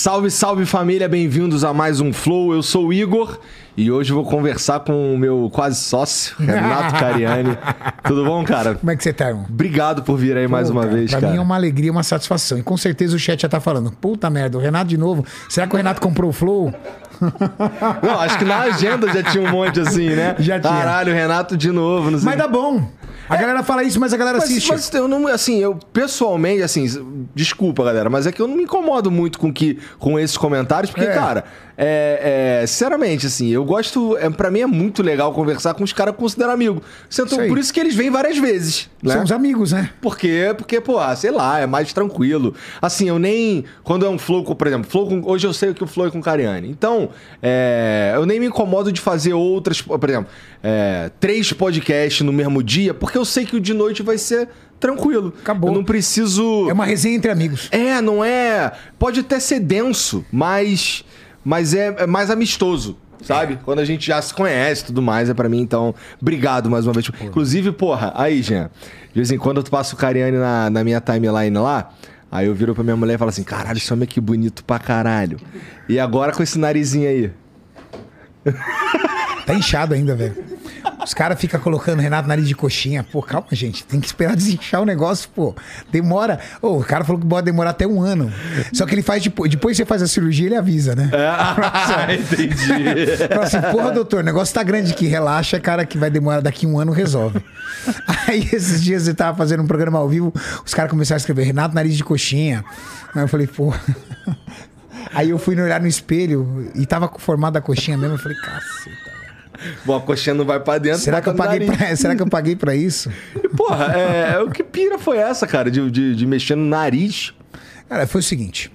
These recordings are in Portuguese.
Salve, salve família, bem-vindos a mais um Flow. Eu sou o Igor e hoje vou conversar com o meu quase sócio, Renato Cariani. Tudo bom, cara? Como é que você tá, irmão? Obrigado por vir aí mais Pô, uma cara, vez, pra cara. mim é uma alegria, uma satisfação. E com certeza o chat já tá falando. Puta merda, o Renato de novo. Será que o Renato comprou o Flow? Não, acho que na agenda já tinha um monte assim, né? Já tinha. Caralho, Renato de novo, não sei. Mas dá bom. A galera fala isso, mas a galera Mas, assiste. mas eu não, assim, eu pessoalmente, assim, desculpa, galera, mas é que eu não me incomodo muito com que com esses comentários, porque, É. cara, é, é, sinceramente, assim, eu gosto, é, para mim é muito legal conversar com os caras que eu considero amigo. Então, por isso que eles vêm várias vezes, né? São os amigos, né? Por quê? Porque, pô, ah, sei lá, é mais tranquilo. Assim, eu nem. Quando é um flow, por exemplo, flow com, hoje eu sei que o flow é com Cariani. Então, é, eu nem me incomodo de fazer outras. Por exemplo, é, três podcasts no mesmo dia, porque eu sei que o de noite vai ser tranquilo. Acabou. Eu não preciso. É uma resenha entre amigos. É, não é. Pode até ser denso, mas. Mas é, é mais amistoso. Sabe? Quando a gente já se conhece e tudo mais, é pra mim, então, obrigado mais uma vez. Inclusive, porra, aí, Jean, de vez em quando eu passo o Cariani na, na minha timeline lá, aí eu viro pra minha mulher e falo assim: caralho, esse homem é que bonito pra caralho. E agora com esse narizinho aí? Tá inchado ainda, velho. Os caras ficam colocando Renato nariz de coxinha. Pô, calma, gente. Tem que esperar desinchar o negócio, pô. Demora. Ô, o cara falou que pode demorar até um ano. Só que ele faz depois. Depois você faz a cirurgia, ele avisa, né? Ah, entendi. Fala assim, porra, doutor, o negócio tá grande aqui, relaxa, cara, que vai demorar daqui um ano, resolve. Aí esses dias eu tava fazendo um programa ao vivo, os caras começaram a escrever Renato Nariz de Coxinha. Aí eu falei, pô. Aí eu fui olhar no espelho e tava formada a coxinha mesmo. Eu falei, caceta. Bom, a coxinha não vai pra dentro. Será que, eu no paguei pra, será que eu paguei pra isso? E, porra, é, o que pira foi essa, cara, de, de, de mexer no nariz? Cara, foi o seguinte.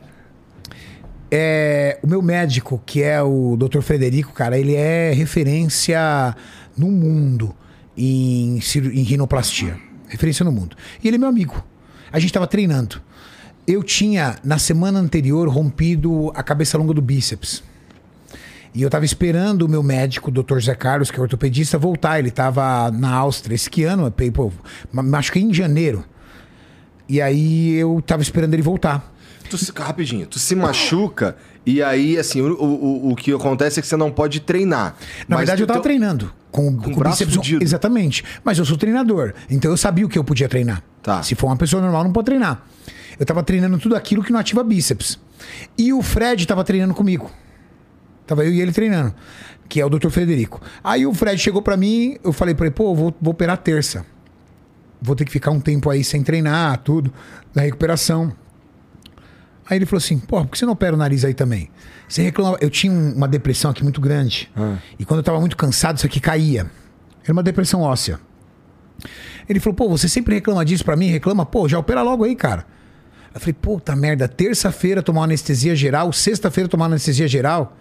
É, o meu médico, que é o Dr. Frederico, cara, ele é referência no mundo em, em rinoplastia. Referência no mundo. E ele é meu amigo. A gente tava treinando. Eu tinha, na semana anterior, rompido a cabeça longa do bíceps. E eu tava esperando o meu médico, o Dr. Zé Carlos, que é ortopedista, voltar. Ele tava na Áustria esse ano, pô, ma- machuquei em janeiro. E aí eu tava esperando ele voltar. Tu se, rapidinho, tu se machuca e aí, assim, o, o, o que acontece é que você não pode treinar. Na Mas verdade, eu tava teu- treinando. Com, com, o braço bíceps. fudido. Exatamente. Mas eu sou treinador. Então eu sabia o que eu podia treinar. Tá. Se for uma pessoa normal, não pode treinar. Eu tava treinando tudo aquilo que não ativa bíceps. E o Fred tava treinando comigo. Tava eu e ele treinando. Que é o Dr. Frederico. Aí o Fred chegou pra mim, eu falei pra ele, pô, vou, vou operar terça. Vou ter que ficar um tempo aí sem treinar, tudo, na recuperação. Aí ele falou assim: pô, por que você não opera o nariz aí também? Você reclama. Eu tinha um- uma depressão aqui muito grande. E quando eu tava muito cansado, isso aqui caía. Era uma depressão óssea. Ele falou: pô, você sempre reclama disso pra mim? Reclama, pô, já opera logo aí, cara. Eu falei: puta merda, terça-feira tomar anestesia geral, sexta-feira tomar anestesia geral.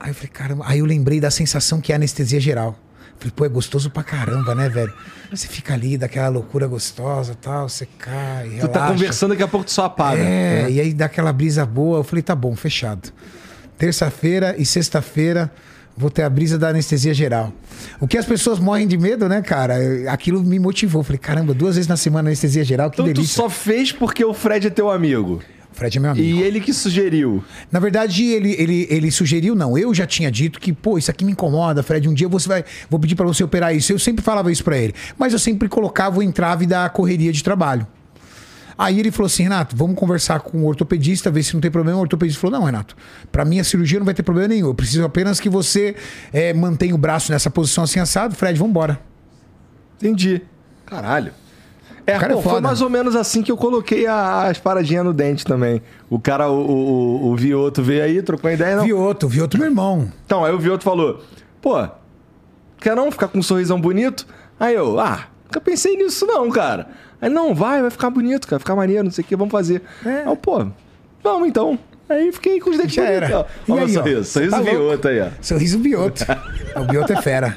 Aí eu falei: caramba. Aí eu lembrei da sensação que é anestesia geral. Falei, pô, é gostoso pra caramba, né, velho? Você fica ali, daquela loucura gostosa tal, você cai, Tu tá relaxa. conversando, daqui a pouco tu só apaga. É, e aí dá aquela brisa boa. Eu falei, tá bom, fechado. Terça-feira e sexta-feira vou ter a brisa da anestesia geral. O que as pessoas morrem de medo, né, cara? Aquilo me motivou. Falei, caramba, duas vezes na semana anestesia geral, que Então tu delícia. só fez porque o Fred é teu amigo. Fred é meu amigo. E ele que sugeriu. Na verdade, ele, ele, ele sugeriu, não. Eu já tinha dito que, pô, isso aqui me incomoda, Fred. Um dia você vai. Vou pedir pra você operar isso. Eu sempre falava isso pra ele. Mas eu sempre colocava o entrave da correria de trabalho. Aí ele falou assim, Renato, vamos conversar com o ortopedista, ver se não tem problema. O ortopedista falou, não, Renato, pra mim a cirurgia não vai ter problema nenhum. Eu preciso apenas que você eh, mantenha o braço nessa posição assim assado. Fred, vamos embora. Entendi. Caralho. É, cara é pô, foi foda. mais ou menos assim que eu coloquei a- as paradinhas no dente também. O cara, o, o, o, Vioto veio aí, trocou ideia, não. Vioto, Vioto, meu irmão. Então, aí o Vioto falou: pô, quer não ficar com um sorrisão bonito? Aí eu, ah, nunca pensei nisso não, cara. Aí, não, vai, vai ficar bonito, cara, vai ficar maneiro, não sei o que, vamos fazer. É. Aí eu, pô, vamos então. Aí fiquei com os dentes Já era. ó. E Olha o aí, ó, sorriso, sorriso tá. Vioto aí, ó. Sorriso Vioto. o Vioto é fera.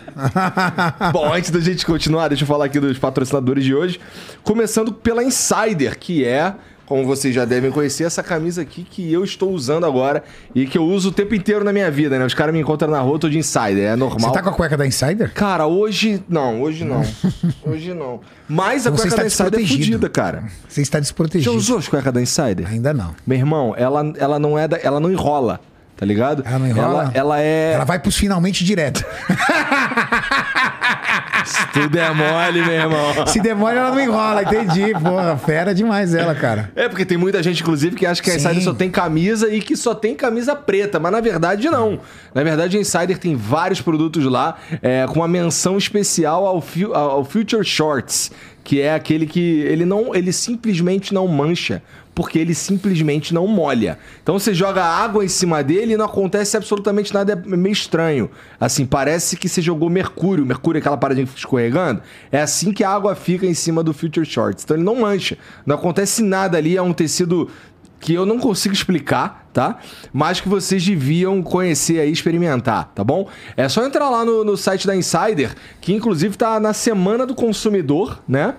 Bom, antes da gente continuar, deixa eu falar aqui dos patrocinadores de hoje. Começando pela Insider, que é como vocês já devem conhecer, essa camisa aqui que eu estou usando agora e que eu uso o tempo inteiro na minha vida, né? Os caras me encontram na rua, eu tô de insider, é normal. Você tá com a cueca da Insider? Cara, hoje não, hoje não. hoje não. Mas a Você cueca da Insider é fodida, cara. Você está Já desprotegido. usou as cuecas da Insider? Ainda não. Meu irmão, ela, ela não é da, ela não enrola, tá ligado? Ela não enrola? Ela, ela é. Ela vai pros finalmente direto. Se tudo é mole, meu irmão. Se demora, ela não enrola, entendi. Porra, fera demais ela, cara. É, porque tem muita gente, inclusive, que acha que a Sim. Insider só tem camisa e que só tem camisa preta, mas na verdade não. Na verdade, a Insider tem vários produtos lá, é, com uma menção especial ao, ao Future Shorts, que é aquele que ele não, ele simplesmente não mancha. Porque ele simplesmente não molha. Então você joga água em cima dele e não acontece absolutamente nada, é meio estranho. Assim, parece que você jogou mercúrio. Mercúrio é aquela paradinha que fica escorregando. É assim que a água fica em cima do Future Shorts. Então ele não mancha. Não acontece nada ali, é um tecido que eu não consigo explicar, tá? Mas que vocês deviam conhecer aí, experimentar, tá bom? É só entrar lá no, no site da Insider, que inclusive tá na Semana do Consumidor, né?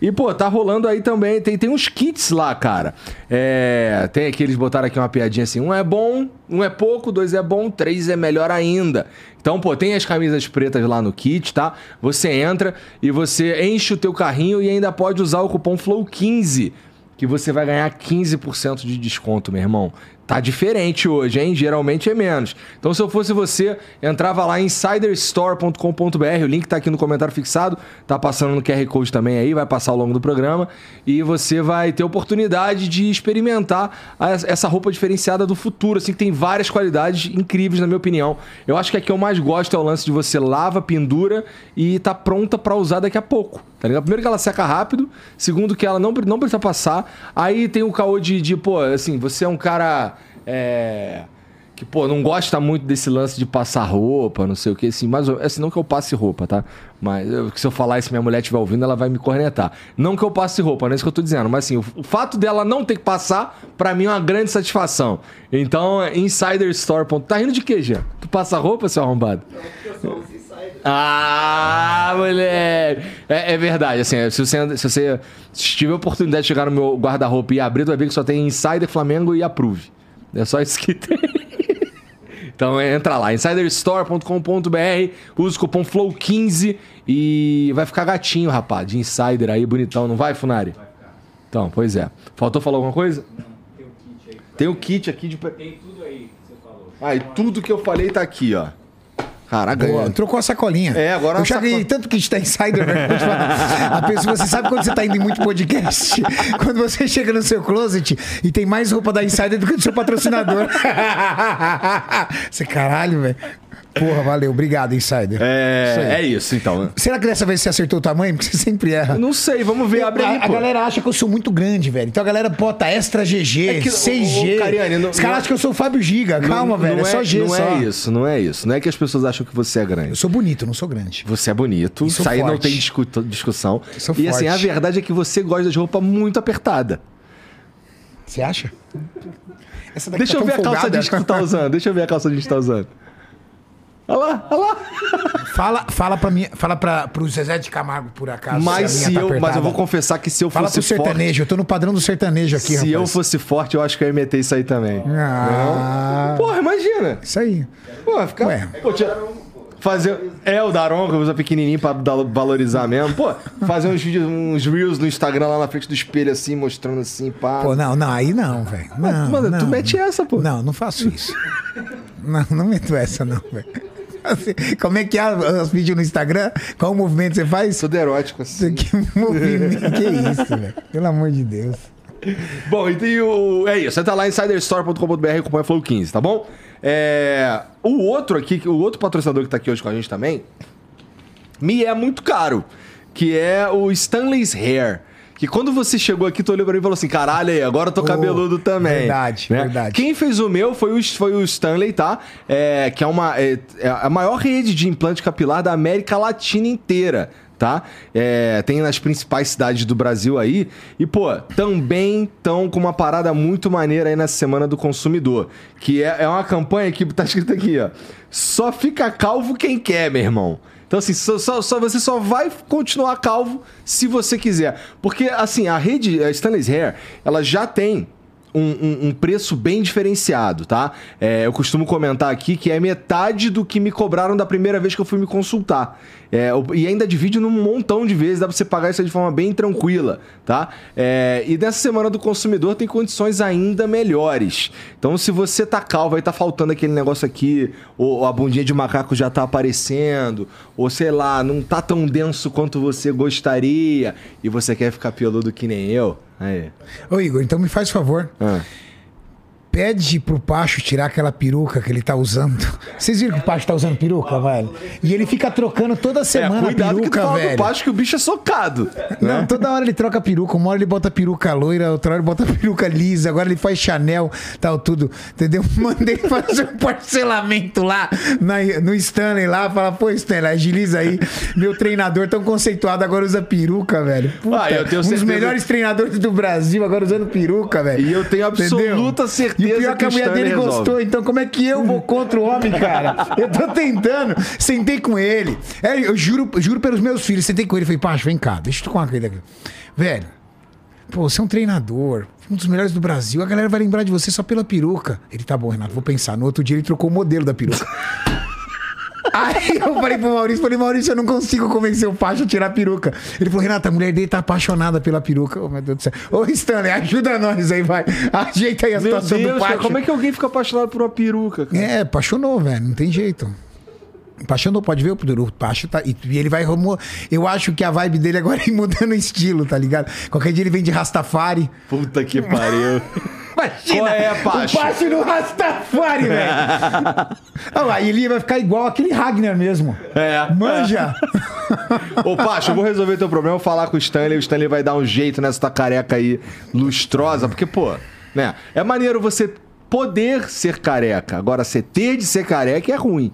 E, pô, tá rolando aí também. Tem, tem uns kits lá, cara. É, tem aqui, eles botaram aqui uma piadinha assim: um é bom, um é pouco, dois é bom, três é melhor ainda. Então, pô, tem as camisas pretas lá no kit, tá? Você entra e você enche o teu carrinho e ainda pode usar o cupom FLOW15 que você vai ganhar 15% de desconto, meu irmão. Tá diferente hoje, hein? Geralmente é menos. Então, se eu fosse você, entrava lá em insiderstore.com.br, o link tá aqui no comentário fixado, tá passando no QR Code também aí, vai passar ao longo do programa, e você vai ter oportunidade de experimentar essa roupa diferenciada do futuro, assim, que tem várias qualidades incríveis, na minha opinião. Eu acho que a que eu mais gosto é o lance de você lava, pendura e tá pronta pra usar daqui a pouco. Tá ligado? Primeiro que ela seca rápido, segundo que ela não, não precisa passar. Aí tem o caô de, de, pô, assim, você é um cara. É, que, pô, não gosta muito desse lance de passar roupa, não sei o que, assim, mas assim, não que eu passe roupa, tá? Mas eu- se eu falar isso minha mulher estiver ouvindo, ela vai me cornetar. Não que eu passe roupa, não é isso que eu tô dizendo, mas assim, o, o fato dela não ter que passar, pra mim é uma grande satisfação. Então, é insiderstore. Tá rindo de quê, Jean? Tu passa roupa, seu arrombado? Ah, moleque! É, é verdade, assim, se você, se você tiver a oportunidade de chegar no meu guarda-roupa e abrir, tu vai ver que só tem Insider, Flamengo e Approve. É só isso que tem. Então entra lá, insiderstore.com.br, usa o cupom FLOW15 e vai ficar gatinho, rapaz, de Insider aí, bonitão, não vai, Funari? Vai ficar. Então, pois é. Faltou falar alguma coisa? Tem o kit aí. Tem o kit aqui de... Tem tudo aí que você falou. Ah, e tudo que eu falei tá aqui, ó. Caraca, Boa, trocou a sacolinha. É, agora Eu já ganhei saco- tanto kit da Insider, falar. A pessoa, você sabe quando você tá indo em muito podcast? Quando você chega no seu closet e tem mais roupa da Insider do que do seu patrocinador. Você, caralho, velho. Porra, valeu. Obrigado, Insider. Isso aí. É, é isso, então. Será que dessa vez você acertou o tamanho? Porque você sempre erra. Não sei, vamos ver. Abre aí, a, a pô. galera acha que eu sou muito grande, velho. Então a galera bota extra GG, É que, 6G. ô, Cariane, não- Os caras não- acham que eu sou o Fábio Giga. Calma, Não- velho. não é só G não só. é isso, não é isso. Não é que as pessoas acham que você é Eu grande. sou bonito, não sou grande. Você é bonito, isso aí não forte. tem discu- discussão. Sou e assim, forte. a verdade é que você gosta de roupa muito apertada. Você acha? Essa daqui Deixa tá eu ver a calça jeans que tu tá usando. Deixa eu ver a calça jeans que tu tá usando. Olha lá, olha lá. Fala, fala pra mim, fala pra, pro Zezé de Camargo, por acaso. Mas, minha se tá eu, mas eu vou confessar que se eu Fala fosse pro sertanejo, eu tô no padrão do sertanejo forte. aqui, Se eu rapaz. fosse forte, eu acho que eu ia meter isso aí também. Ah, Porra, imagina. isso aí. Pô, ficar. Ué. Pô, tira- Fazer. É o Daron, que usa pequenininho pra valorizar mesmo. Pô, fazer uns vídeos, uns reels no Instagram lá na frente do espelho, assim, mostrando assim, pá. Pô, não, não, aí não, velho. Não, Mano, tu não. mete essa, pô. Não, não faço isso. não, não meto essa, não, velho. Assim, como é que é os vídeos no Instagram? Qual movimento você faz? Tudo erótico, assim. Que movimento, que isso, velho? Pelo amor de Deus. Bom, e tem o. É isso, entra lá em insiderstore.com.br e acompanha o Flow 15, tá bom? É, O outro aqui, o outro patrocinador que tá aqui hoje com a gente também, me é muito caro, que é o Stanley's Hair. Que quando você chegou aqui, tu olhou pra mim e falou assim: caralho, aí, agora eu tô Oh, cabeludo também. verdade, né? verdade. Quem fez o meu foi o, foi o Stanley, tá? É, que é, uma, é, é a maior rede de implante capilar da América Latina inteira. Tá? É, tem nas principais cidades do Brasil aí. E, pô, também estão com uma parada muito maneira aí na Semana do Consumidor. Que é, é uma campanha que tá escrito aqui, ó. Só fica calvo quem quer, meu irmão. Então, assim, só, só- só- você só vai continuar calvo se você quiser. Porque, assim, a rede a Stanley's Hair, ela já tem um, um- um preço bem diferenciado, tá? É, eu costumo comentar aqui que é metade do que me cobraram da primeira vez que eu fui me consultar. É, e ainda divide num montão de vezes, dá pra você pagar isso de forma bem tranquila, tá? É, e nessa semana do consumidor tem condições ainda melhores. Então, se você tá calvo aí, tá faltando aquele negócio aqui, ou a bundinha de macaco já tá aparecendo, ou sei lá, não tá tão denso quanto você gostaria, e você quer ficar peludo que nem eu, aí. Ô, Igor, então me faz favor. Ah. Pede pro Pacho tirar aquela peruca que ele tá usando. Vocês viram que o Pacho tá usando peruca, velho? E ele fica trocando toda semana é, cuidado a que tu peruca, fala velho. do Pacho que o bicho é socado. Não, né? toda hora ele troca peruca. Uma hora ele bota peruca loira, outra hora ele bota peruca lisa. Agora ele faz Chanel, tal, tudo. Entendeu? Mandei fazer um parcelamento lá na- no Stanley lá. Fala, pô, Stanley, agiliza aí. Meu treinador tão conceituado agora usa peruca, velho. Puta, Ah, eu tenho um dos melhores treinadores do Brasil agora usando peruca, velho. E eu tenho absoluta certeza E o pior que a mulher dele Stanley gostou. resolve. Então como é que eu vou contra o homem, cara? Eu tô tentando. Sentei com ele. É, eu juro, juro pelos meus filhos. Sentei com ele e falei, Pacho, vem cá, deixa eu tocar uma coisa aqui. Velho, pô, você é um treinador, um dos melhores do Brasil. A galera vai lembrar de você só pela peruca. Ele, tá bom, Renato, vou pensar. No outro dia ele trocou o modelo da peruca. Aí eu falei pro Maurício, falei, Maurício, eu não consigo convencer o Pacho a tirar a peruca. Ele falou, Renato, a mulher dele tá apaixonada pela peruca. Oh, meu Deus do céu. Ô, Stanley, ajuda nós aí, vai. Ajeita aí a Meu situação do Deus, Pacho. cara, como é que alguém fica apaixonado por uma peruca, cara? É, apaixonou, velho. Não tem jeito. Apaixonou, pode ver o Pacho tá. E e ele vai. rumo- Eu acho que a vibe dele agora é ir mudando o estilo, tá ligado? Qualquer dia ele vem de Rastafari. Puta que pariu. Imagina! Qual é, Pacho? O Pacho no Rastafari, velho! Ah, aí ele vai ficar igual aquele Ragnar mesmo. É. Manja! Ô, Pacho, eu vou resolver teu problema, vou falar com o Stanley. O Stanley vai dar um jeito nessa tua careca aí lustrosa. Porque, pô, né? É maneiro você poder ser careca. Agora, você ter de ser careca é ruim,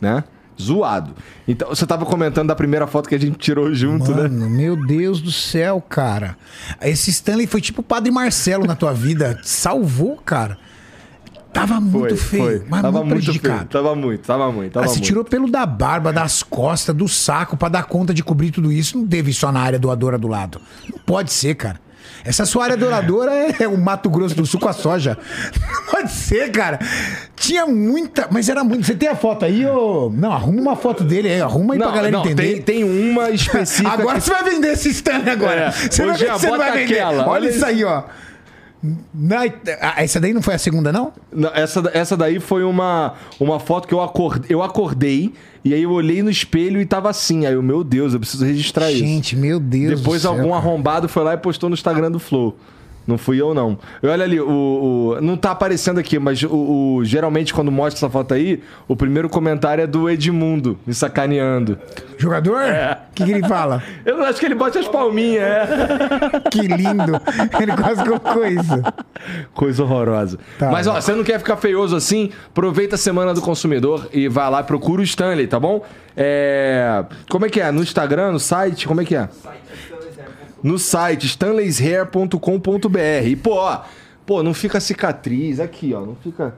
né? Zoado. Então, você tava comentando da primeira foto que a gente tirou junto, né? Mano, meu Deus do céu, cara. Esse Stanley foi tipo o Padre Marcelo na tua vida. Salvou, cara. Tava muito feio, mas tava muito feio. Tava muito, tava muito, tava Ah, se muito. tirou pelo da barba, das costas, do saco pra dar conta de cobrir tudo isso. Não teve só na área doadora do lado. Não pode ser, cara. Essa sua área doadora é o Mato Grosso do Sul com a soja. Não pode ser, cara. Tinha muita. Mas era muito. Você tem a foto aí, ô? Não, arruma uma foto dele aí. Arruma aí pra galera entender. Tem, tem uma específica. Agora que- você vai vender esse stand agora. É. Você, Jean, você não vai vender. aquela, Olha, olha isso. aí, ó. Na- essa daí não foi a segunda, não? Não, essa, essa daí foi uma, uma foto que eu acordei, eu acordei e aí eu olhei no espelho e tava assim. Aí eu, meu Deus, eu preciso registrar isso. Gente, meu Deus. Depois do céu, algum cara. arrombado foi lá e postou no Instagram do Flow. Não fui eu, não. E olha ali, o, o- não tá aparecendo aqui, mas o, o- geralmente quando mostra essa foto aí, o primeiro comentário é do Edmundo, me sacaneando. Jogador? O que, que ele fala? Eu não acho que ele bote as palminhas, é. Que lindo. Ele quase colocou isso. Coisa horrorosa. Tá. Mas ó, você não quer ficar feioso assim? Aproveita a semana do consumidor e vai lá, procura o Stanley, tá bom? É... Como é que é? No Instagram, no site? Como é que é? No site, stanleyshair.com.br. E, pô, ó, pô, não fica cicatriz. Aqui, ó, não fica.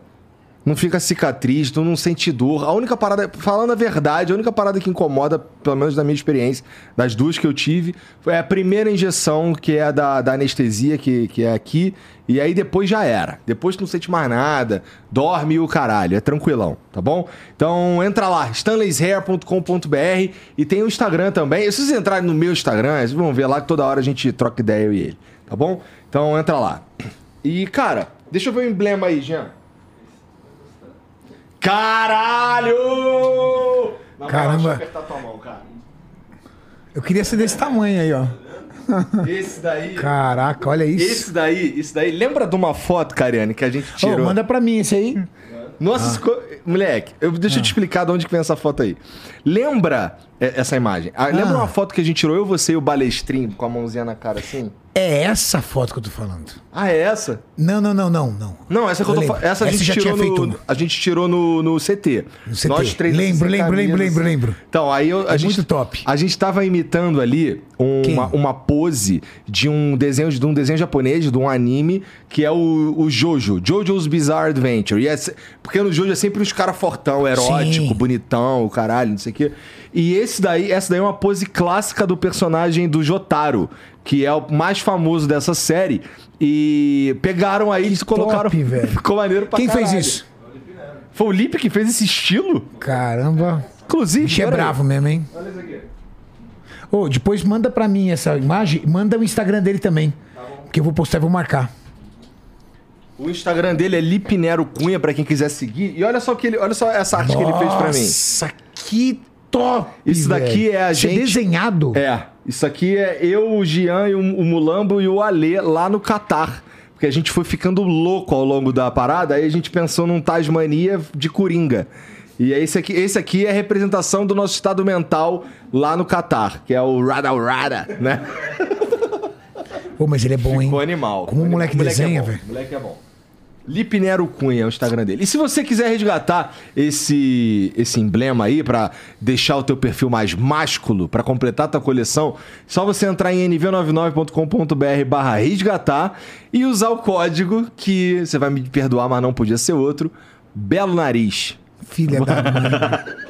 Não fica cicatriz, tu não sente dor. A única parada, falando a verdade, a única parada que incomoda, pelo menos na minha experiência, das duas que eu tive, foi a primeira injeção, que é a da, da anestesia, que, que é aqui, e aí depois já era. Depois tu não sente mais nada, dorme o caralho, é tranquilão, tá bom? Então entra lá, stanleyshair.com.br e tem o Instagram também. Se vocês entrarem no meu Instagram, vocês vão ver lá que toda hora a gente troca ideia, eu e ele, tá bom? Então entra lá. E, cara, deixa eu ver o emblema aí, Jean. Caralho! Caramba. Mão, cara. Eu queria ser desse tamanho aí, ó. Esse daí. Caraca, olha isso. Esse daí, esse daí. Lembra de uma foto, Cariane, que a gente tirou? manda pra mim esse aí. Nossa, co- moleque, eu, deixa eu te explicar de onde que vem essa foto aí. Lembra é, essa imagem? Ah, Lembra Ah. uma foto que a gente tirou eu, você e o balestrinho com a mãozinha na cara assim? É essa foto que eu tô falando. Ah, é essa? Não, não, não, não, não. Não, essa que eu tô lembro. falando. Essa a gente já tirou tinha feito no. uma. A gente tirou no, no CT. No CT. Nós três Lembro, lembro, lembro, lembro, lembro. Então, aí eu, a É gente, muito top. A gente tava imitando ali Quem? uma, uma pose de um desenho de um desenho japonês, de um anime, que é o, o Jojo, Jojo's Bizarre Adventure. E é porque no Jojo é sempre uns cara fortão, erótico, Sim. bonitão, caralho, não sei o quê. E esse daí, essa daí é uma pose clássica do personagem do Jotaro, que é o mais famoso dessa série. E pegaram aí e colocaram. velho. Ficou maneiro pra Quem fez caralho. isso? Foi o Lipe que fez esse estilo? Caramba. Inclusive. Bicho é pera aí. bravo mesmo, hein? Olha isso aqui. Ô, depois manda pra mim essa imagem, manda o Instagram dele também. Que eu vou postar e vou marcar. O Instagram dele é Lipnero Cunha, pra quem quiser seguir. E olha só, que ele, olha só essa arte que ele fez pra mim. Nossa, que top! Isso daqui velho. é a Isso gente- desenhado? É, isso aqui é eu, o Gian, e o, Mulambo e o Alê lá no Catar. Porque a gente foi ficando louco ao longo da parada, aí a gente pensou num Tasmania de Coringa. E aí esse aqui, esse aqui é a representação do nosso estado mental lá no Catar, que é o Rada Rada, né? Pô, mas ele é bom, hein? Ficou animal. Como o moleque desenha, é velho. O moleque é bom. Lipnero Cunha é o Instagram dele. E se você quiser resgatar esse, esse emblema aí pra deixar o teu perfil mais másculo, pra completar a tua coleção, só você entrar em nv99.com.br barra resgatar e usar o código que você vai me perdoar, mas não podia ser outro, Belo Nariz. Filha da mãe.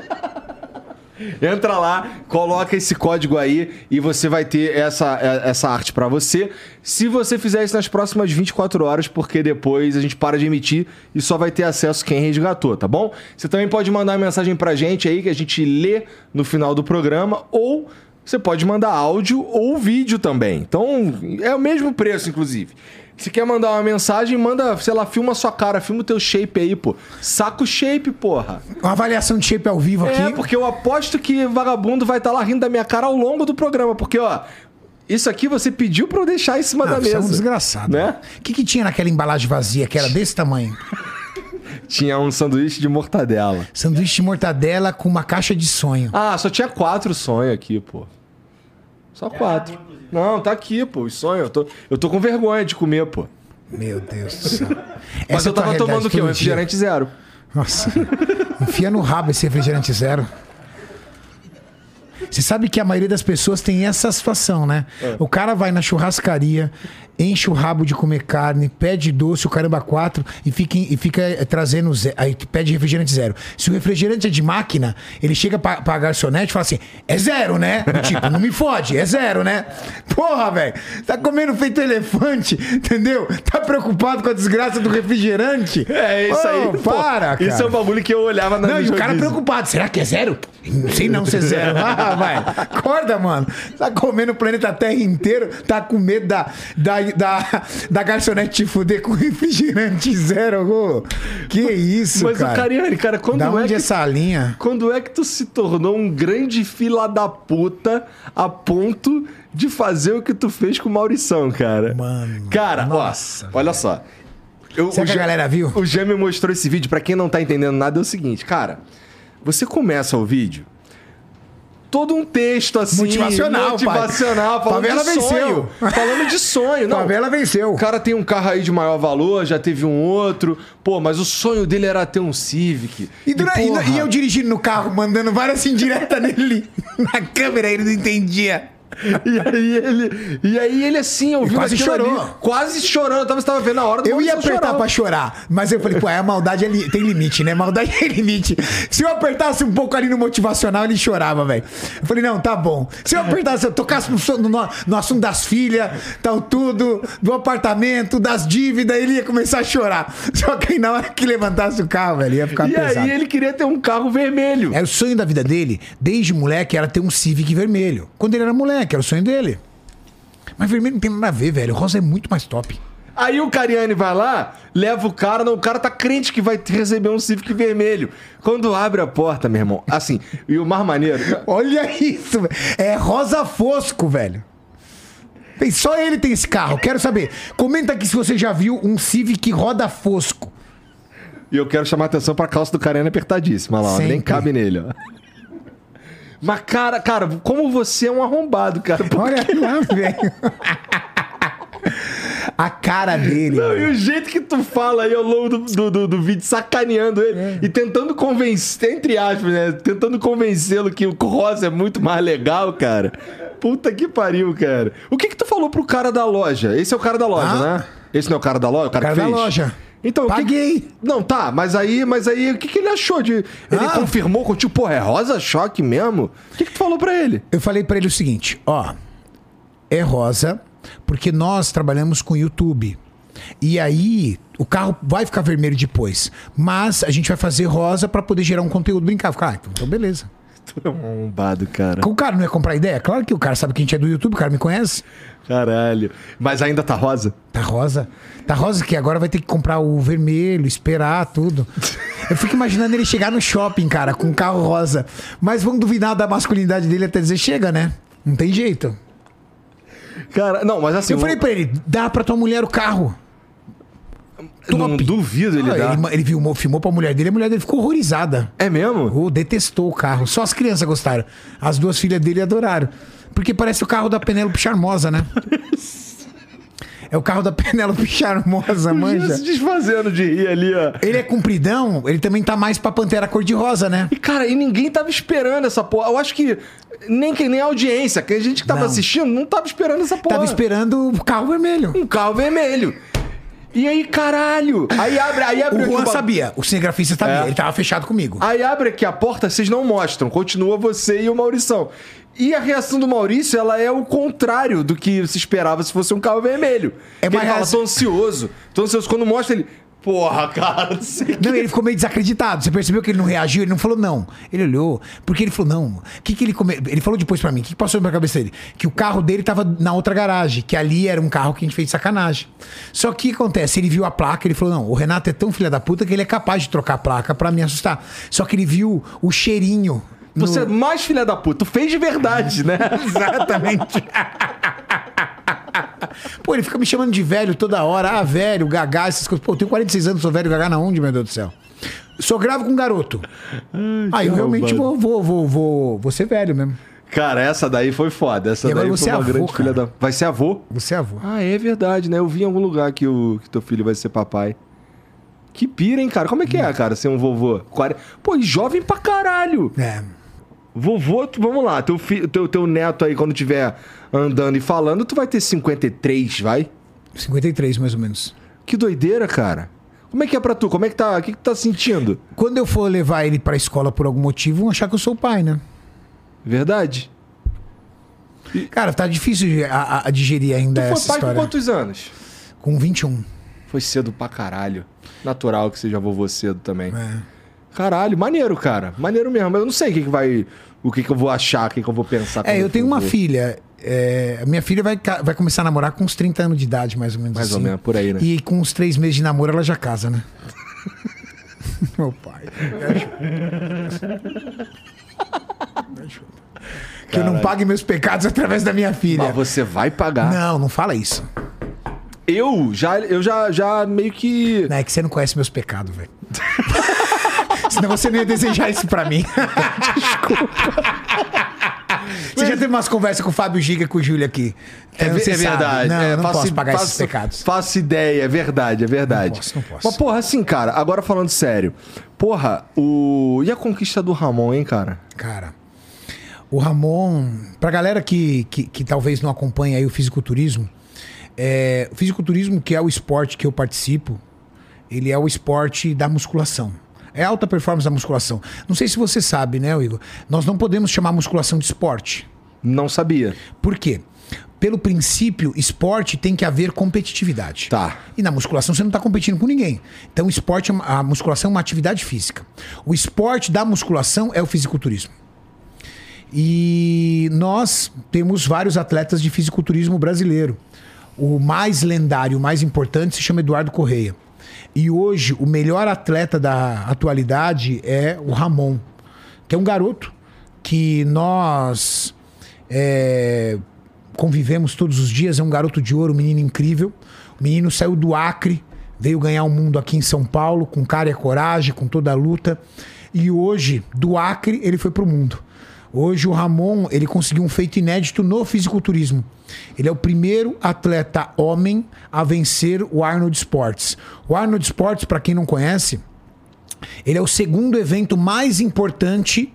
Entra lá, coloca esse código aí e você vai ter essa, é- essa arte pra você. Se você fizer isso nas próximas 24 horas, porque depois a gente para de emitir e só vai ter acesso quem resgatou, tá bom? Você também pode mandar mensagem pra gente aí que a gente lê no final do programa ou você pode mandar áudio ou vídeo também. Então, é o mesmo preço, inclusive. Se quer mandar uma mensagem, manda, sei lá, filma a sua cara, filma o teu shape aí, pô. Saca o shape, porra. Uma avaliação de shape ao vivo aqui. É, porque eu aposto que vagabundo vai estar lá rindo da minha cara ao longo do programa. Porque, ó, isso aqui você pediu pra eu deixar em cima Ah, da você mesa. é um desgraçado. Né? O que, que tinha naquela embalagem vazia que era desse tamanho? Tinha um sanduíche de mortadela. Sanduíche de mortadela com uma caixa de sonho. Ah, só tinha quatro sonhos aqui, pô. Só quatro. Não, tá aqui, pô, os sonhos. Eu tô, eu tô com vergonha de comer, pô. Meu Deus do céu. Mas Essa eu tava tomando o quê? Um refrigerante zero. Nossa. Enfia no rabo esse refrigerante zero. Você sabe que a maioria das pessoas tem essa situação, né? É. O cara vai na churrascaria, enche o rabo de comer carne, pede doce, o caramba quatro, e fica, e fica eh, trazendo zero, aí pede refrigerante zero. Se o refrigerante é de máquina, ele chega pra, pra garçonete e fala assim: é zero, né? Tipo, não me fode, é zero, né? Porra, velho, tá comendo feito elefante, entendeu? Tá preocupado com a desgraça do refrigerante? É isso aí. Ô, pô. Para, cara. Isso é um bagulho que eu olhava na Não, e o cara preocupado. Será que é zero? Não sei não se é zero. Ah, vai. Acorda, mano. Tá comendo o planeta Terra inteiro, tá com medo da, da, da, da garçonete te fuder com refrigerante zero. Ô, Que isso, Mas cara. o Cariani, cara, quando da é onde que essa linha? Quando é que tu se tornou um grande fila da puta a ponto de fazer o que tu fez com o Maurição, cara? Mano, Cara, nossa, ó, olha só. Eu, Será o que a galera viu? O Gê me mostrou esse vídeo. Pra quem não tá entendendo nada, é o seguinte, cara. Você começa o vídeo. Todo um texto assim. Motivacional, Motivacional, pai. falando Favela de sonho. venceu. Falando de sonho, não. Favela venceu. O cara tem um carro aí de maior valor, já teve um outro. Pô, mas o sonho dele era ter um Civic. E, dura- e- e eu dirigindo no carro, mandando várias indiretas nele na câmera, ele não entendia. E aí ele, e aí ele assim, ouvindo quase chorou. ali, quase chorando. Eu tava, você tava vendo a hora do Eu ia apertar chorar. pra chorar, mas eu falei, pô, é, a maldade é li- tem limite, né? Maldade tem limite. Se eu apertasse um pouco ali no motivacional, ele chorava, velho. Eu falei, não, tá bom. Se eu apertasse, eu tocasse no, no, no assunto das filhas, tal, tudo, do apartamento, das dívidas, ele ia começar a chorar. Só que aí na hora que levantasse o carro, velho, ia ficar E pesado. aí ele queria ter um carro vermelho. É o sonho da vida dele, desde moleque, era ter um Civic vermelho. Quando ele era moleque, era o sonho dele. Mas vermelho não tem nada a ver, velho. O rosa é muito mais top. Aí o Cariani vai lá, leva o cara, o cara tá crente que vai receber um Civic vermelho. Quando abre a porta, meu irmão, assim, e o mais maneiro, Olha isso, velho. É rosa fosco, velho. Só ele tem esse carro. Quero saber. Comenta aqui se você já viu um Civic roda fosco. E eu quero chamar a atenção pra calça do Cariani apertadíssima lá, ó, nem cabe nele, ó. Mas, cara, cara, como você é um arrombado, cara. Pô, Olha lá, velho. A cara dele. Não, e o jeito que tu fala aí ao longo do, do, do- do vídeo, sacaneando ele É. e tentando convencer, entre aspas, né? Tentando convencê-lo que o rosa é muito mais legal, cara. Puta que pariu, cara. O que que tu falou pro cara da loja? Esse é o cara da loja, Ah. né? Esse não é o cara da loja? O cara, Cara que da loja. Então, o que- Paguei. Não, tá, mas aí, mas aí, o que, que ele achou de. Ele Ah. confirmou contigo, porra, é rosa choque mesmo? O que, que tu falou pra ele? Eu falei pra ele o seguinte, ó, é rosa porque nós trabalhamos com YouTube. E aí o carro vai ficar vermelho depois, mas a gente vai fazer rosa pra poder gerar um conteúdo brincar. Ficar, ah, então, então beleza. Tu é um arrombado, cara. O cara não ia comprar ideia? Claro que o cara sabe que a gente é do YouTube, o cara me conhece. Caralho. Mas ainda tá rosa? Tá rosa. Tá rosa que agora vai ter que comprar o vermelho, esperar tudo. Eu fico imaginando ele chegar no shopping, cara, com um carro rosa. Mas vamos duvidar da masculinidade dele até dizer chega, né? Não tem jeito. Cara, não, mas assim. Eu falei pra ele, dá pra tua mulher o carro. Não top. duvido ele Ah, dar. ele, ele filmou, filmou pra mulher dele, a mulher dele ficou horrorizada. É mesmo? Oh, detestou o carro. Só as crianças gostaram. As duas filhas dele adoraram. Porque parece o carro da Penélope Charmosa, né? É o carro da Penélope Charmosa, Imagina manja. se desfazendo de rir ali, ó. Ele é compridão, ele também tá mais pra Pantera cor-de-rosa, né? E, cara, e ninguém tava esperando essa porra. Eu acho que nem, nem a audiência, que a gente que tava Não. assistindo, não tava esperando essa porra. Tava esperando o carro vermelho. um carro vermelho. E aí, caralho. Aí abre, aí abre O Juan ba- sabia, o cinegrafista sabia, É. ele tava fechado comigo. Aí abre aqui a porta, vocês não mostram. Continua você e o Maurição. E a reação do Maurício, ela é o contrário do que se esperava se fosse um carro vermelho. É mais ele fala, tô ansioso. Tô ansioso. Quando mostra ele... Porra, cara, não sei o que. Não, ele ficou meio desacreditado. Você percebeu que ele não reagiu? Ele não falou não. Ele olhou. Porque ele falou não. O que, que ele come... Ele falou depois pra mim. O que, que passou na cabeça dele? Que o carro dele tava na outra garagem. Que ali era um carro que a gente fez de sacanagem. Só que o que acontece? Ele viu a placa. Ele falou não. O Renato é tão filha da puta que ele é capaz de trocar a placa pra me assustar. Só que ele viu o cheirinho. no- Você é mais filha da puta. Tu fez de verdade, né? Exatamente. Pô, ele fica me chamando de velho toda hora. Ah, velho, gagá, essas coisas. Pô, eu tenho 46 anos, sou velho, gagá na onde, meu Deus do céu? Sou gravo com um garoto. Aí eu realmente vou, vou, vou, vou, vou ser velho mesmo. Cara, essa daí foi foda. Essa daí foi é uma avô, grande cara. filha da... Vai ser avô? Você é avô. Ah, é verdade, né? Eu vi em algum lugar que, o, que teu filho vai ser papai. Que pira, hein, cara? Como é que é, cara, ser um vovô? Quare- Pô, e jovem pra caralho. É. Vovô, vamos lá, teu, fi, teu, teu neto aí, quando tiver andando e falando, tu vai ter 53, vai? 53, mais ou menos. Que doideira, cara. Como é que é pra tu? Como é que tá? O que, que tu tá sentindo? Quando eu for levar ele pra escola por algum motivo, vão achar que eu sou o pai, né? Verdade? Cara, tá difícil a, a- a digerir ainda Tu foi essa pai história. com quantos anos? Com 21. Foi cedo pra caralho. Natural que seja vovô cedo também. É. Caralho, maneiro, cara. Maneiro mesmo. Eu não sei o que, que vai. O que, que eu vou achar, o que, que eu vou pensar. É, eu tenho uma filha. É, minha filha vai, vai começar a namorar com uns 30 anos de idade, mais ou menos. Mais ou assim. menos, por aí, né? E com uns três meses de namoro ela já casa, né? Meu pai. que eu não pague meus pecados através da minha filha. Mas você vai pagar. Não, não fala isso. Eu já, eu já, já meio que. Não, é que você não conhece meus pecados, velho. Senão você não ia desejar isso pra mim. Você já teve umas conversas com o Fábio Giga e com o Júlio aqui. É, é sabe. verdade. Não, É, eu não faço- posso pagar esses faço- pecados. Faço ideia, é verdade, é verdade. Não posso, não posso. Mas, porra, assim, cara, agora falando sério. Porra, o. E a conquista do Ramon, hein, cara? Cara, o Ramon, pra galera que, que, que talvez não acompanhe aí o fisiculturismo, é, o fisiculturismo, que é o esporte que eu participo, ele é o esporte da musculação. É alta performance da musculação. Não sei se você sabe, né, Igor? Nós não podemos chamar musculação de esporte. Não sabia. Por quê? Pelo princípio, esporte tem que haver competitividade. Tá. E na musculação você não está competindo com ninguém. Então, esporte, é a musculação é uma atividade física. O esporte da musculação é o fisiculturismo. E nós temos vários atletas de fisiculturismo brasileiro. O mais lendário, o mais importante, se chama Eduardo Correia. E hoje, o melhor atleta da atualidade é o Ramon, que é um garoto que nós é, convivemos todos os dias. É um garoto de ouro, um menino incrível. O menino saiu do Acre, veio ganhar o mundo aqui em São Paulo, com cara e coragem, com toda a luta. E hoje, do Acre, ele foi pro mundo. Hoje o Ramon, ele conseguiu um feito inédito no fisiculturismo. Ele é o primeiro atleta homem a vencer o Arnold Sports. O Arnold Sports, para quem não conhece, ele é o segundo evento mais importante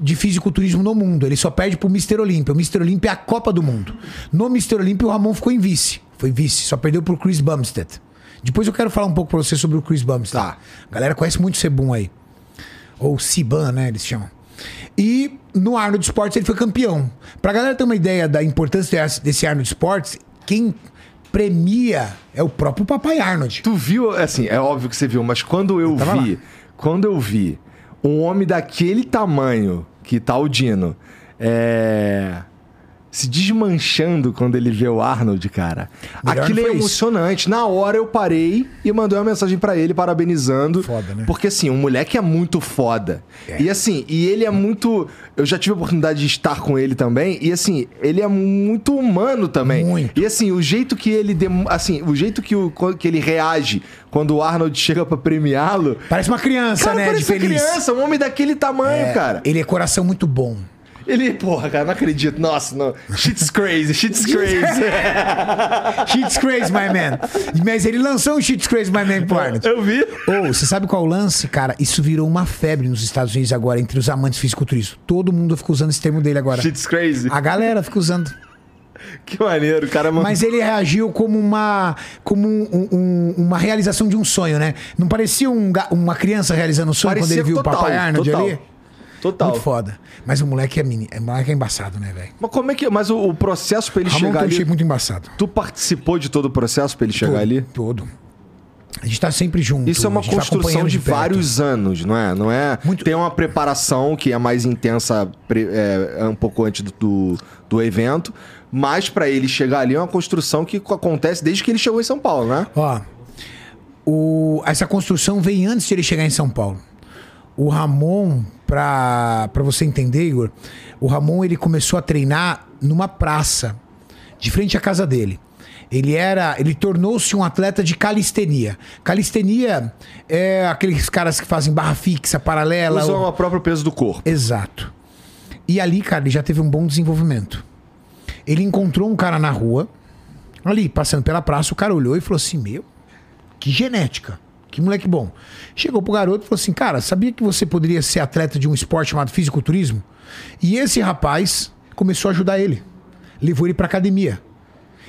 de fisiculturismo no mundo. Ele só perde pro Mr. Olympia. O Mr. Olympia é a Copa do Mundo. No Mr. Olympia, o Ramon ficou em vice. Foi vice, só perdeu pro Chris Bumstead. Depois eu quero falar um pouco pra você sobre o Chris Bumstead. Tá. A galera conhece muito o Sebum aí. Ou Siban, né? Eles chamam. E no Arnold Sports ele foi campeão. Pra galera ter uma ideia da importância desse- Arnold Sports, quem premia é o próprio Papai Arnold. Tu viu, assim, é óbvio que você viu, mas quando eu, tava vi, lá. quando eu vi um homem daquele tamanho que tá o Dino, é, se desmanchando quando ele vê o Arnold, cara. Melhor Aquilo é foi isso. emocionante. Na hora eu parei e mandei uma mensagem pra ele parabenizando. Foda, né? Porque assim, o moleque é muito foda. É. E assim, e ele é muito, eu já tive a oportunidade de estar com ele também, e assim, ele é muito humano também. Muito. E assim, o jeito que ele dem- assim, o jeito que, o, que ele reage quando o Arnold chega pra premiá-lo, Parece uma criança, cara, né? De parece uma feliz. criança, um homem daquele tamanho, É, cara. Ele é coração muito bom. Ele, porra, cara, não acredito. Nossa, não. Shit's crazy, shit's crazy. Cheats Crazy, my man. Mas ele lançou um Cheats Crazy, my man Arnold. Eu vi. Ô, você sabe qual é o lance, cara? Isso virou uma febre nos Estados Unidos agora, entre os amantes fisiculturismo. Todo mundo fica usando esse termo dele agora. Shit's crazy. A galera fica usando. Que maneiro, o cara. Mas ele reagiu como uma como um- um- uma realização de um sonho, né? Não parecia um uma criança realizando um sonho quando ele viu total, o Papai Arnold total, ali? Total. Muito foda. Mas o moleque é, mini, o moleque é embaçado, né, velho? Mas como é que. Mas o, o processo pra ele Ramon chegar ali. muito embaçado. Tu participou de todo o processo pra ele chegar Todo, ali? Todo. A gente tá sempre junto. Isso é uma tá construção de, perto. vários anos, não é? Não é. Muito- Tem uma preparação que é mais intensa é, é um pouco antes do, do, evento, mas pra ele chegar ali é uma construção que co- acontece desde que ele chegou em São Paulo, né? Ó, o- essa construção vem antes de ele chegar em São Paulo. O Ramon, pra, pra você entender, Igor, o Ramon ele começou a treinar numa praça, de frente à casa dele. Ele era, ele tornou-se um atleta de calistenia. Calistenia é aqueles caras que fazem barra fixa, paralela. Usam ou- o próprio peso do corpo. Exato. E ali, cara, ele já teve um bom desenvolvimento. Ele encontrou um cara na rua, ali, passando pela praça, o cara olhou e falou assim: Meu, que genética. Que moleque bom. Chegou pro garoto e falou assim: Cara, sabia que você poderia ser atleta de um esporte chamado fisiculturismo? E esse rapaz começou a ajudar ele. Levou ele pra academia.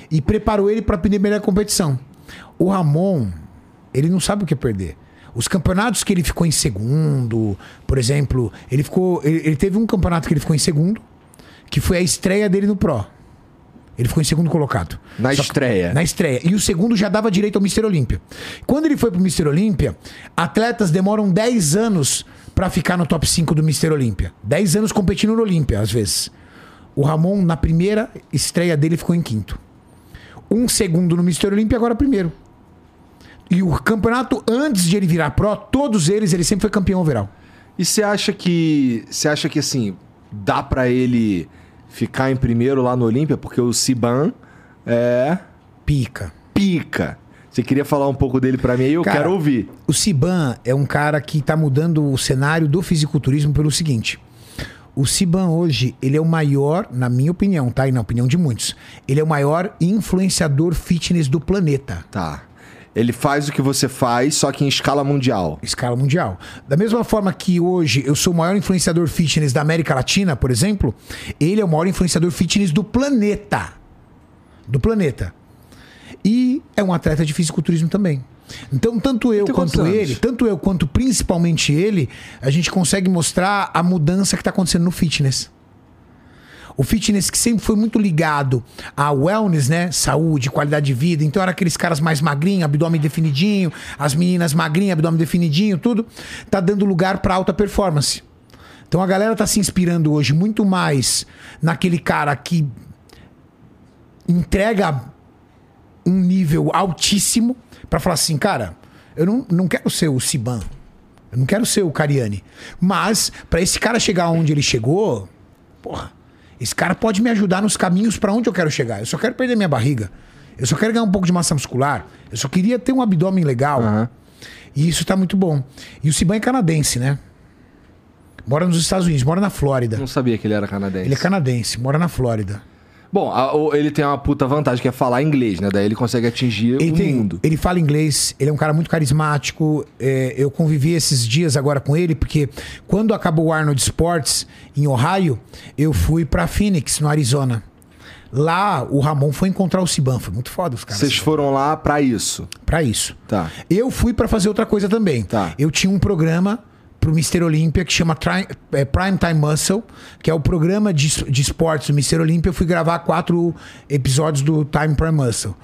E preparou ele pra primeira competição. O Ramon, ele não sabe o que é perder. Os campeonatos que ele ficou em segundo, por exemplo, ele ficou. Ele, ele teve um campeonato que ele ficou em segundo, que foi a estreia dele no Pro. Ele ficou em segundo colocado. Na Só estreia. Na estreia. E o segundo já dava direito ao Mr. Olímpia. Quando ele foi pro Mr. Olímpia, atletas demoram 10 anos pra ficar no top 5 do Mr. Olímpia. 10 anos competindo no Olímpia, às vezes. O Ramon, na primeira estreia dele, ficou em quinto. Um segundo no Mr. Olímpia, agora primeiro. E o campeonato, antes de ele virar pró, todos eles, ele sempre foi campeão overall. E você acha que. Você acha que assim, dá pra ele ficar em primeiro lá no Olímpia? Porque o Siban é Pica. pica. Você queria falar um pouco dele pra mim aí? Eu Cara, quero ouvir. O Siban é um cara que está mudando o cenário do fisiculturismo pelo seguinte. O Siban hoje, ele é o maior, na minha opinião, tá? E na opinião de muitos, ele é o maior influenciador fitness do planeta. Tá. Ele faz o que você faz, só que em escala mundial. Escala mundial. Da mesma forma que hoje eu sou o maior influenciador fitness da América Latina, por exemplo, ele é o maior influenciador fitness do planeta. Do planeta. E é um atleta de fisiculturismo também. Então, tanto eu quanto anos? ele, tanto eu quanto principalmente ele, a gente consegue mostrar a mudança que está acontecendo no fitness. O fitness que sempre foi muito ligado a wellness, né? Saúde, qualidade de vida. Então era aqueles caras mais magrinhos, abdômen definidinho, as meninas magrinhas, abdômen definidinho, tudo. Tá dando lugar para alta performance. Então a galera tá se inspirando hoje muito mais naquele cara que entrega um nível altíssimo para falar assim, cara, eu não, não quero ser o Siban. Eu não quero ser o Cariani. Mas, para esse cara chegar onde ele chegou, porra, esse cara pode me ajudar nos caminhos para onde eu quero chegar. Eu só quero perder minha barriga. Eu só quero ganhar um pouco de massa muscular. Eu só queria ter um abdômen legal. Aham. E isso tá muito bom. E o Siban é canadense, né? Mora nos Estados Unidos, mora na Flórida. Não sabia que ele era canadense. Ele é canadense, mora na Flórida. Bom, a- ele tem uma puta vantagem que é falar inglês, né? Daí ele consegue atingir Ele, o tem- mundo. ele fala inglês, ele é um cara muito carismático. é, eu convivi esses dias agora com ele, porque quando acabou o Arnold Sports em Ohio, eu fui pra Phoenix, no Arizona. Lá, o Ramon foi encontrar o Siban. Foi muito foda os caras. Vocês foram lá pra isso. Pra isso. Tá. Eu fui pra fazer outra coisa também. Tá. Eu tinha um programa pro Mr. Olímpia que chama Tri- é, Prime Time Muscle, que é o programa de, de esportes do Mr. Olímpia. Eu fui gravar quatro episódios do Time Prime Muscle.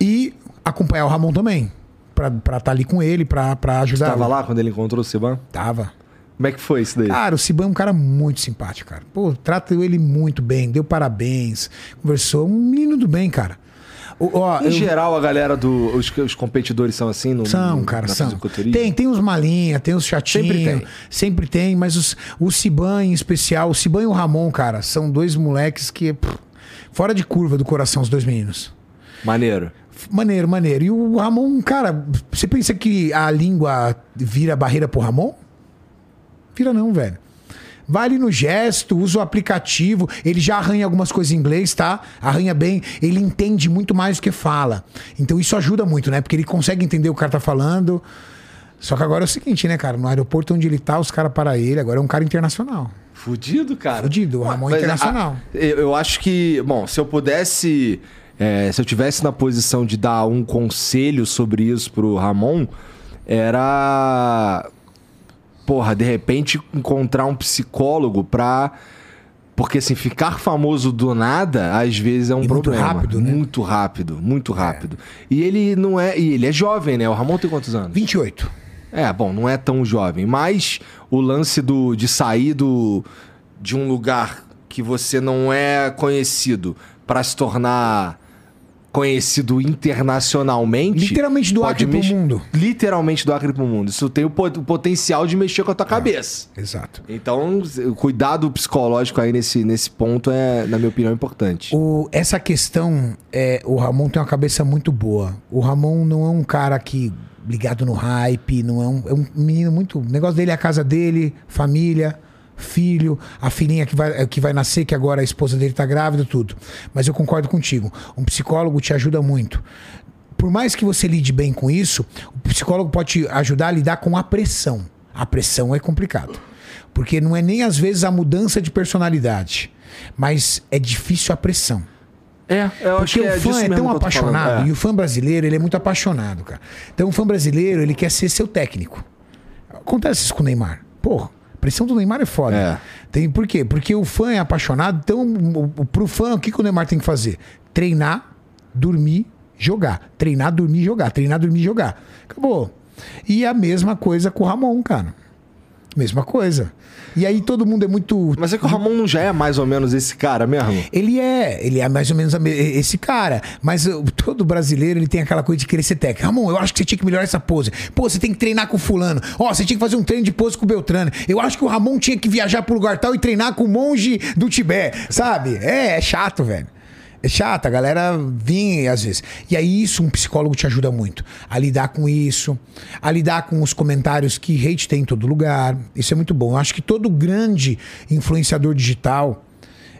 E acompanhar o Ramon também. Pra estar ali com ele, pra, pra ajudar. Tava lá quando ele encontrou o Siban? Tava. Como é que foi isso daí? Cara, o Siban é um cara muito simpático, cara. Pô, trata ele muito bem, deu parabéns, conversou. Um menino do bem, cara. O- ó, em eu- geral, a galera do. Os, os competidores são assim? No, São, no- cara, são. Tem, tem os malinha, tem os chatinhos. Sempre tem. Sempre tem, mas os, o Siban em especial, o Siban e o Ramon, cara, são dois moleques que. pff, fora de curva do coração, os dois meninos. Maneiro. Maneiro, maneiro. E o Ramon, cara, você pensa que a língua vira barreira pro Ramon? Vira não, velho. Vai ali no gesto, usa o aplicativo. Ele já arranha algumas coisas em inglês, tá? Arranha bem. Ele entende muito mais do que fala. Então isso ajuda muito, né? Porque ele consegue entender o que o cara tá falando. Só que agora é o seguinte, né, cara? No aeroporto onde ele tá, os caras param ele. Agora é um cara internacional. Fudido, cara. Fudido, o Ramon Mas, internacional. a- eu, eu acho que, bom, se eu pudesse. é, se eu tivesse na posição de dar um conselho sobre isso pro Ramon, era. Porra, de repente encontrar um psicólogo pra. Porque assim, ficar famoso do nada, às vezes é um E muito problema. rápido, né? Muito rápido, muito rápido. E ele não é. E ele é jovem, né? O Ramon tem quantos anos? 28. É, bom, não é tão jovem, mas o lance do, de sair do, de um lugar que você não é conhecido para se tornar conhecido internacionalmente. Literalmente do Acre pro mundo. Literalmente do Acre pro mundo. Isso tem o, po- o potencial de mexer com a tua É. cabeça. Exato. Então, o cuidado psicológico aí nesse, nesse ponto é, na minha opinião, importante. O- essa questão, é, o Ramon tem uma cabeça muito boa. O Ramon não é um cara que ligado no hype, não é um, é um menino muito. O negócio dele é a casa dele, família, filho, a filhinha que vai, que vai nascer, que agora a esposa dele tá grávida, tudo. Mas eu concordo contigo. Um psicólogo te ajuda muito. Por mais que você lide bem com isso, o psicólogo pode te ajudar a lidar com a pressão. A pressão é complicado. Porque não é nem às vezes a mudança de personalidade, mas é difícil a pressão. É, eu acho Porque que é o fã é mesmo tão falando. apaixonado, É. e o fã brasileiro, ele é muito apaixonado, cara. Então o fã brasileiro, ele quer ser seu técnico. Acontece isso com o Neymar. Porra, pressão do Neymar é foda. É. Tem, por quê? Porque o fã é apaixonado, então o, o, pro fã, o que, que o Neymar tem que fazer? Treinar, dormir, jogar. Treinar, dormir, jogar. Treinar, dormir, jogar. Acabou. E a mesma coisa com o Ramon, cara. Mesma coisa. E aí todo mundo é muito Mas é que o Ramon não já é mais ou menos esse cara mesmo? ele é, ele é mais ou menos esse cara. Mas todo brasileiro ele tem aquela coisa de querer ser técnico. Ramon, eu acho que você tinha que melhorar essa pose. Pô, você tem que treinar com o fulano. Ó, você tinha que fazer um treino de pose com o Beltrano. Eu acho que o Ramon tinha que viajar pro lugar tal e treinar com o monge do Tibete, sabe? É, é chato, velho. É chato, a galera vinha às vezes. E aí isso um psicólogo te ajuda muito. A lidar com isso, a lidar com os comentários que hate tem em todo lugar. Isso é muito bom. Eu acho que todo grande influenciador digital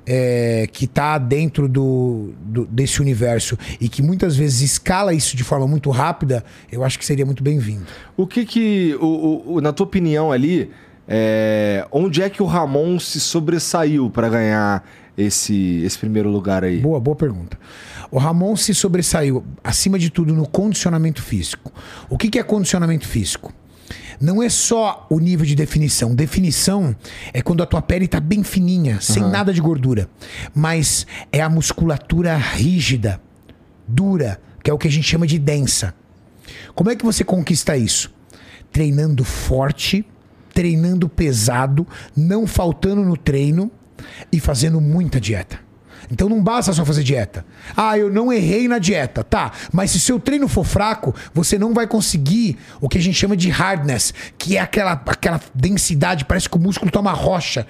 é, que está dentro do, do- desse universo e que muitas vezes escala isso de forma muito rápida, eu acho que seria muito bem-vindo. O que que, o- o- na tua opinião ali, é, onde é que o Ramon se sobressaiu para ganhar esse, esse primeiro lugar aí? Boa, boa pergunta. O Ramon se sobressaiu, acima de tudo, no condicionamento físico. O que, que é condicionamento físico? Não é só o nível de definição. Definição é quando a tua pele está bem fininha, sem nada de gordura. Mas é a musculatura rígida, dura, que é o que a gente chama de densa. Como é que você conquista isso? Treinando forte, treinando pesado, não faltando no treino e fazendo muita dieta. Então não basta só fazer dieta. Ah, eu não errei na dieta. Tá, mas se seu treino for fraco, você não vai conseguir o que a gente chama de hardness, que é aquela, aquela densidade, parece que o músculo uma rocha.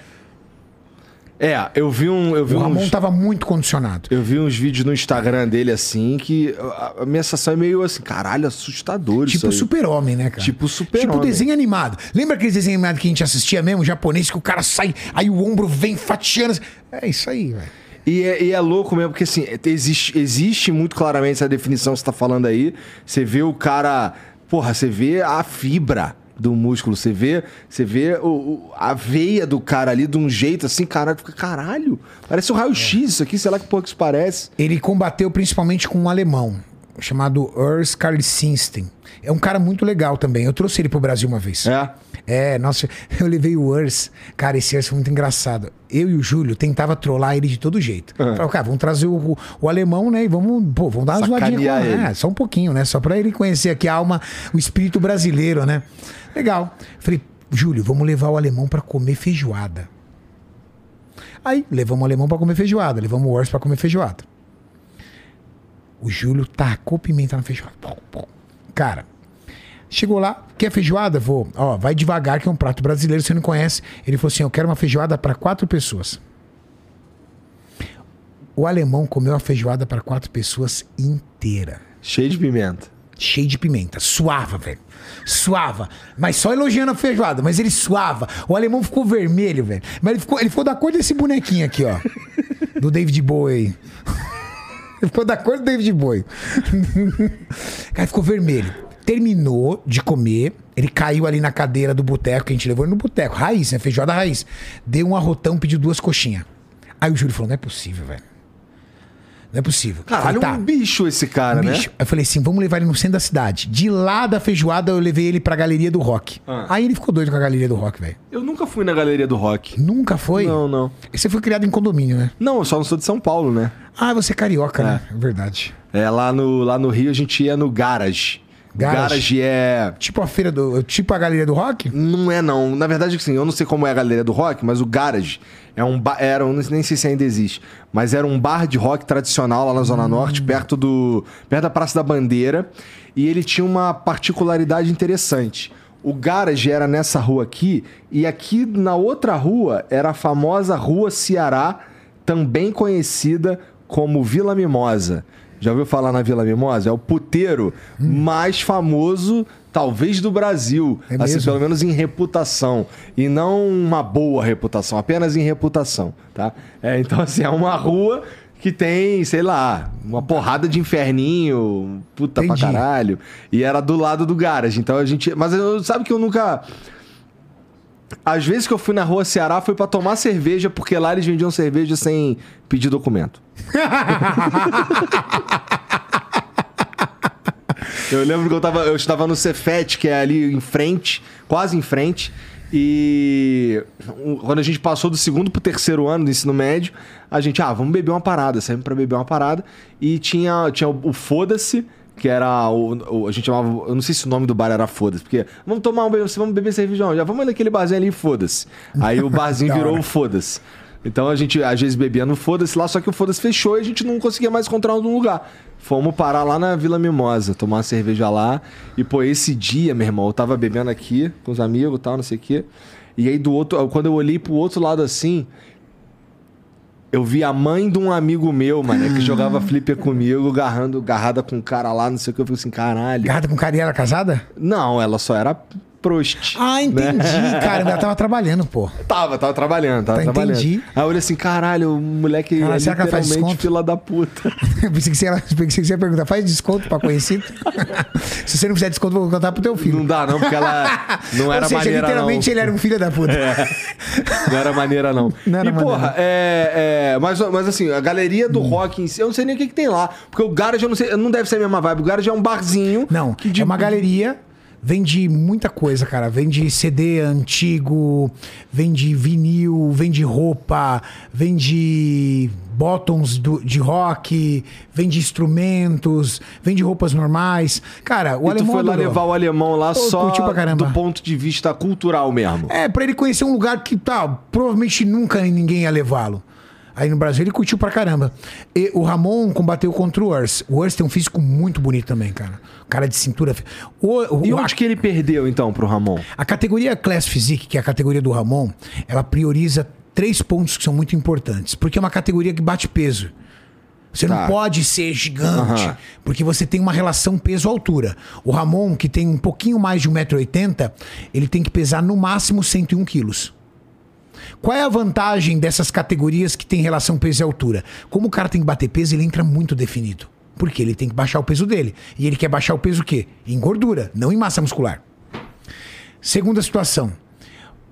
É, eu vi um. Eu vi O Ramon uns, tava muito condicionado. Eu vi uns vídeos no Instagram dele assim que a, minha sensação é meio assim, caralho, assustador Tipo super-homem, né, cara? Tipo super-homem. Tipo desenho animado. Lembra aqueles desenhos animados que a gente assistia mesmo, japonês, que o cara sai, aí o ombro vem fatiando. É isso aí, velho. E é, e é louco mesmo, porque assim, existe, existe muito claramente essa definição que você tá falando aí. Você vê o cara. Porra, você vê a fibra do músculo, você vê, você vê o, o- a veia do cara ali de um jeito assim, caralho, fica caralho. Parece um raio-x isso aqui, sei lá que que isso parece. Ele combateu principalmente com um alemão, chamado Urs Karlsinsten. É um cara muito legal também. Eu trouxe ele pro Brasil uma vez. É. É, nossa, eu levei o Urs. Cara, esse Urs foi muito engraçado. Eu e o Júlio tentava trollar ele de todo jeito. Falava, cara, vamos trazer o, o alemão, né? E vamos, pô, vamos dar uma zoadinha com ele. ele. É, só um pouquinho, né? Só pra ele conhecer aqui a alma, o espírito brasileiro, né? Legal. Falei, Júlio, vamos levar o alemão pra comer feijoada. Aí, levamos o alemão pra comer feijoada, levamos o Urs pra comer feijoada. O Júlio tacou pimenta na feijoada. Cara, chegou lá, quer feijoada? Vou. Ó, vai devagar, que é um prato brasileiro, você não conhece. Ele falou assim: eu quero uma feijoada para quatro pessoas. O alemão comeu a feijoada para quatro pessoas inteira. Cheio de pimenta. Cheio de pimenta. Suava, velho. Suava. Mas só elogiando a feijoada. Mas ele suava. O alemão ficou vermelho, velho. Mas ele ficou, ele ficou da cor desse bonequinho aqui, ó. Do David Bowie. Ele ficou da cor do David Bowie. Cara, ficou vermelho. Terminou de comer. Ele caiu ali na cadeira do boteco, que a gente levou ele no boteco. Raiz, né? Feijoada raiz. Deu um arrotão, pediu duas coxinhas. Aí o Júlio falou: não é possível, velho. Não é possível. Caralho, Falei, um bicho esse cara, Bicho. né? Eu falei assim, vamos levar ele no centro da cidade. De lá da feijoada, eu levei ele pra galeria do rock. Ah. Aí ele ficou doido com a galeria do rock, velho. Eu nunca fui na galeria do rock. Nunca foi? Não, não. Você foi criado em condomínio, né? Não, eu só não sou de São Paulo, né? Ah, você é carioca, né? É verdade. É, lá no, lá no Rio a gente ia no Garage. Garage. Garage é. Tipo a feira do. Tipo a galeria do rock? Não é, não. Na verdade, assim, eu não sei como é a galeria do rock, mas o Garage é um bar. Era, nem sei se ainda existe. Mas era um bar de rock tradicional lá na Zona Norte, perto do. perto da Praça da Bandeira. E ele tinha uma particularidade interessante. O Garage era nessa rua aqui, e aqui na outra rua era a famosa Rua Ceará, também conhecida como Vila Mimosa. Já ouviu falar na Vila Mimosa? É o puteiro mais famoso, talvez, do Brasil. É assim, mesmo? pelo menos em reputação. E não uma boa reputação, apenas em reputação, tá? É, então, assim, é uma rua que tem, sei lá, uma porrada de inferninho, puta Entendi. pra caralho. E era do lado do garage. Então a gente. Mas eu, sabe que eu nunca. Às vezes que eu fui na rua Ceará foi pra tomar cerveja, porque lá eles vendiam cerveja sem pedir documento. Eu lembro que eu, tava, eu estava no Cefet, que é ali em frente, quase em frente. E quando a gente passou do segundo pro terceiro ano do ensino médio, a gente, ah, vamos beber uma parada. Saímos pra beber uma parada. E tinha, tinha o, o Foda-se, que era o, o- A gente chamava. Eu não sei se o nome do bar era Foda-se, porque vamos tomar um vamos beber cerveja, já vamos naquele barzinho ali, Foda-se. Aí o barzinho virou o Foda-se. Então a gente às vezes bebia no Foda-se lá, só que o Foda-se fechou e a gente não conseguia mais encontrar um lugar. Fomos parar lá na Vila Mimosa, tomar uma cerveja lá. E, pô, esse dia, meu irmão, eu tava bebendo aqui com os amigos e tal, não sei o quê. E aí do outro, quando eu olhei pro outro lado assim, eu vi a mãe de um amigo meu, mano, que jogava flipper comigo, garrando, agarrada com um cara lá, não sei o que. Eu falei assim, caralho. Garrada com cara e era casada? Não, ela só era prost. Ah, entendi, cara. Ela tava trabalhando, pô. Tava, tava trabalhando, tava Tá, trabalhando. entendi. Aí eu olhei assim, caralho, o moleque Caralho, é literalmente fila da puta. Eu pensei que você, ia, pensei que você ia perguntar, faz desconto pra conhecido? Se você não fizer desconto, eu vou contar pro teu filho. Não dá não, porque ela não era Ou seja, maneira literalmente não. ele era um filho da puta. Não era maneira não. Não era e maneira. porra, é, é, mas, mas assim, a galeria Hum. do rock em si, eu não sei nem o que, que tem lá. Porque o Garage, eu não sei, não deve ser a mesma vibe. O Garage é um barzinho. Não, que de- é uma galeria, vende muita coisa, cara. Vende CD antigo, vende vinil, vende roupa, vende bottoms do- de rock, vende instrumentos, vende roupas normais. Cara, o E tu alemão foi lá adorou. levar o alemão lá Pô, só do ponto de vista cultural mesmo. É, pra ele conhecer um lugar que tá, provavelmente nunca ninguém ia levá-lo. Aí no Brasil ele curtiu pra caramba. E o Ramon combateu contra o Urs. O Urs tem um físico muito bonito também, cara. Cara de cintura. O, o- E a- onde que ele perdeu, então, pro Ramon? A categoria Class Physique, que é a categoria do Ramon, ela prioriza três pontos que são muito importantes. Porque é uma categoria que bate peso. Você Tá. não pode ser gigante, Aham. porque você tem uma relação peso-altura. O Ramon, que tem um pouquinho mais de 1,80m, ele tem que pesar no máximo 101 quilos. Qual é a vantagem dessas categorias que tem relação peso e altura? Como o cara tem que bater peso, ele entra muito definido. Porque ele tem que baixar o peso dele. E ele quer baixar o peso o quê? Em gordura, não em massa muscular. Segunda situação.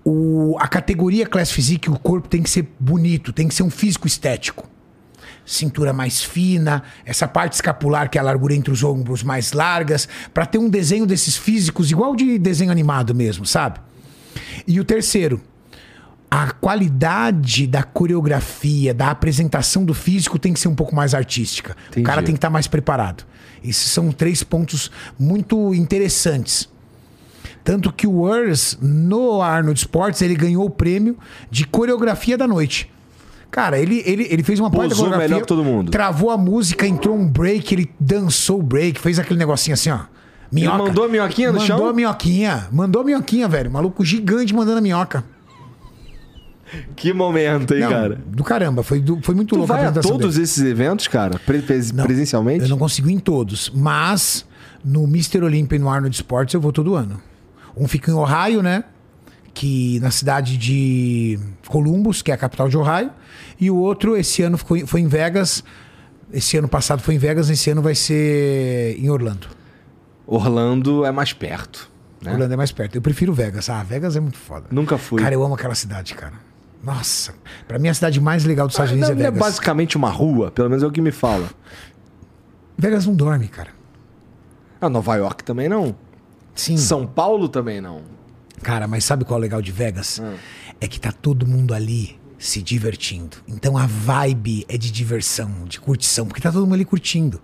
O- a categoria Class Physique, o corpo tem que ser bonito, tem que ser um físico estético. Cintura mais fina, essa parte escapular, que é a largura entre os ombros mais largas, para ter um desenho desses físicos igual de desenho animado mesmo, sabe? E o terceiro, a qualidade da coreografia, da apresentação do físico tem que ser um pouco mais artística. Entendi. O cara tem que estar mais preparado. Esses são três pontos muito interessantes. Tanto que o Urs, no Arnold Sports, ele ganhou o prêmio de coreografia da noite. Cara, ele, ele, ele fez uma parte coreografia. melhor que todo mundo. Travou a música, entrou um break, ele dançou o break, fez aquele negocinho assim, ó. Minhoca. mandou a minhoquinha no mandou chão? a minhoquinha. Mandou a minhoquinha, velho. Maluco gigante mandando a minhoca. Que momento, hein, Não, cara? do caramba. Foi, do- foi muito Tu louco vai a todos dele. esses eventos, cara? Pre- Não, presencialmente? Eu não consigo em todos, mas no Mr. Olympia e no Arnold Sports eu vou todo ano. Um fica em Ohio, né? Que na cidade de Columbus, que é a capital de Ohio, e o outro esse ano ficou, foi em Vegas. Esse ano passado foi em Vegas, esse ano vai ser em Orlando. Orlando é mais perto. Né? Orlando é mais perto. Eu prefiro Vegas. Ah, Vegas é muito foda. Nunca fui. Cara, eu amo aquela cidade, cara. Nossa, pra mim a cidade mais legal dos Estados não, Unidos é é Vegas. basicamente uma rua, pelo menos é o que me fala. Vegas não dorme, cara. Ah, Nova York também não. Sim. São Paulo também não. Cara, mas sabe qual é o legal de Vegas? Ah. É que tá todo mundo ali se divertindo. Então a vibe é de diversão, de curtição, porque tá todo mundo ali curtindo.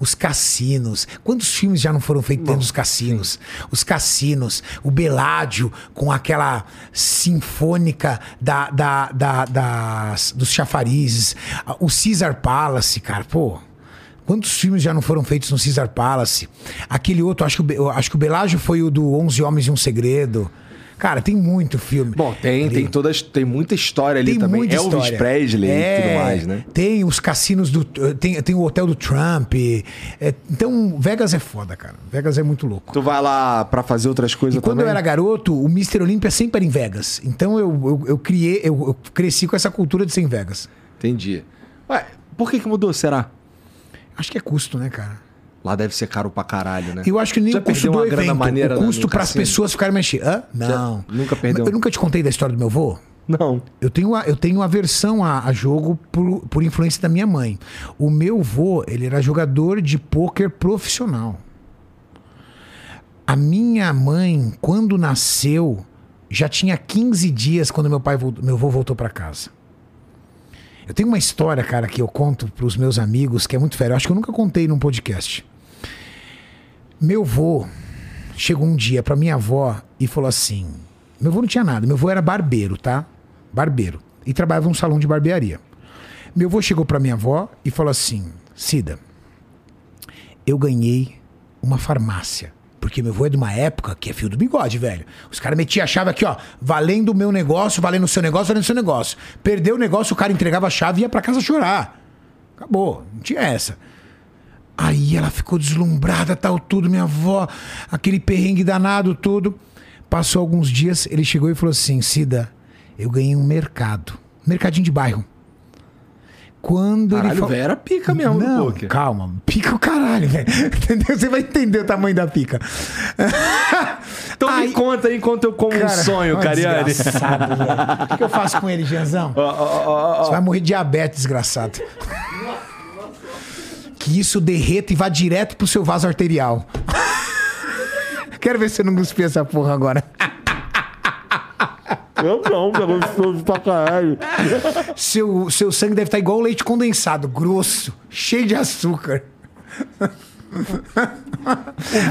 Os cassinos. Quantos filmes já não foram feitos dentro dos cassinos? Os cassinos, o Beládio com aquela sinfônica da, da, da- das, dos chafarizes, o Caesar Palace, cara, pô. Quantos filmes já não foram feitos no Caesar Palace? Aquele outro, acho que, o acho que o Belágio foi o do 11 Homens e um Segredo. Cara, tem muito filme. Bom, tem, ali. tem, toda, tem muita história ali Tem também. muita Elvis história. Presley É, e tudo mais, né? Tem os cassinos do. Tem, tem o hotel do Trump. é, então, Vegas é foda, cara. Vegas é muito louco. Tu vai lá pra fazer outras coisas E quando também? eu era garoto, o Mr. Olímpia sempre era em Vegas. Então eu, eu, eu criei, eu, eu cresci com essa cultura de ser em Vegas. Entendi. Ué, por que que mudou, será? Acho que é custo, né, cara? Lá deve ser caro pra caralho, né? Eu acho que nem Já o custo do evento, maneira o custo para as pessoas ficarem mexendo. Hã? Não. nunca perdeu? Eu nunca te contei da história do meu avô? Não. Eu tenho, a, eu tenho aversão a, a jogo por, por influência da minha mãe. O meu vô, ele era jogador de pôquer profissional. A minha mãe, quando nasceu, já tinha 15 dias quando meu pai vol- meu avô voltou para casa. Eu tenho uma história, cara, que eu conto para os meus amigos, que é muito fera. Eu acho que eu nunca contei num podcast. Meu vô chegou um dia pra minha avó e falou assim: Meu avô não tinha nada, meu avô era barbeiro, tá? Barbeiro. E trabalhava num salão de barbearia. Meu avô chegou pra minha avó e falou assim: Cida, eu ganhei uma farmácia. Porque meu avô é de uma época que é fio do bigode, velho. Os caras metiam a chave aqui, ó. Valendo o meu negócio, valendo o seu negócio, valendo o seu negócio. Perdeu o negócio, o cara entregava a chave e ia pra casa chorar. Acabou. Não tinha essa. Aí ela ficou deslumbrada, tal, tudo, minha avó, aquele perrengue danado, tudo. Passou alguns dias, ele chegou e falou assim: Cida, eu ganhei um mercado. Mercadinho de bairro. Quando ele Caralho, falou. velho, era pica mesmo no Não, poker. calma, pica o caralho, velho. Entendeu? Você vai entender o tamanho da pica. Então Aí- me conta aí enquanto eu como um sonho, ó, Cariani. desgraçado, velho. O que eu faço com ele, Gianzão? Você vai morrer de diabetes, desgraçado. Que isso derreta e vá direto pro seu vaso arterial. Quero ver se você não cuspir essa porra agora. Eu não, que é gostoso pra caralho. Seu, seu sangue deve estar igual o leite condensado, grosso, cheio de açúcar.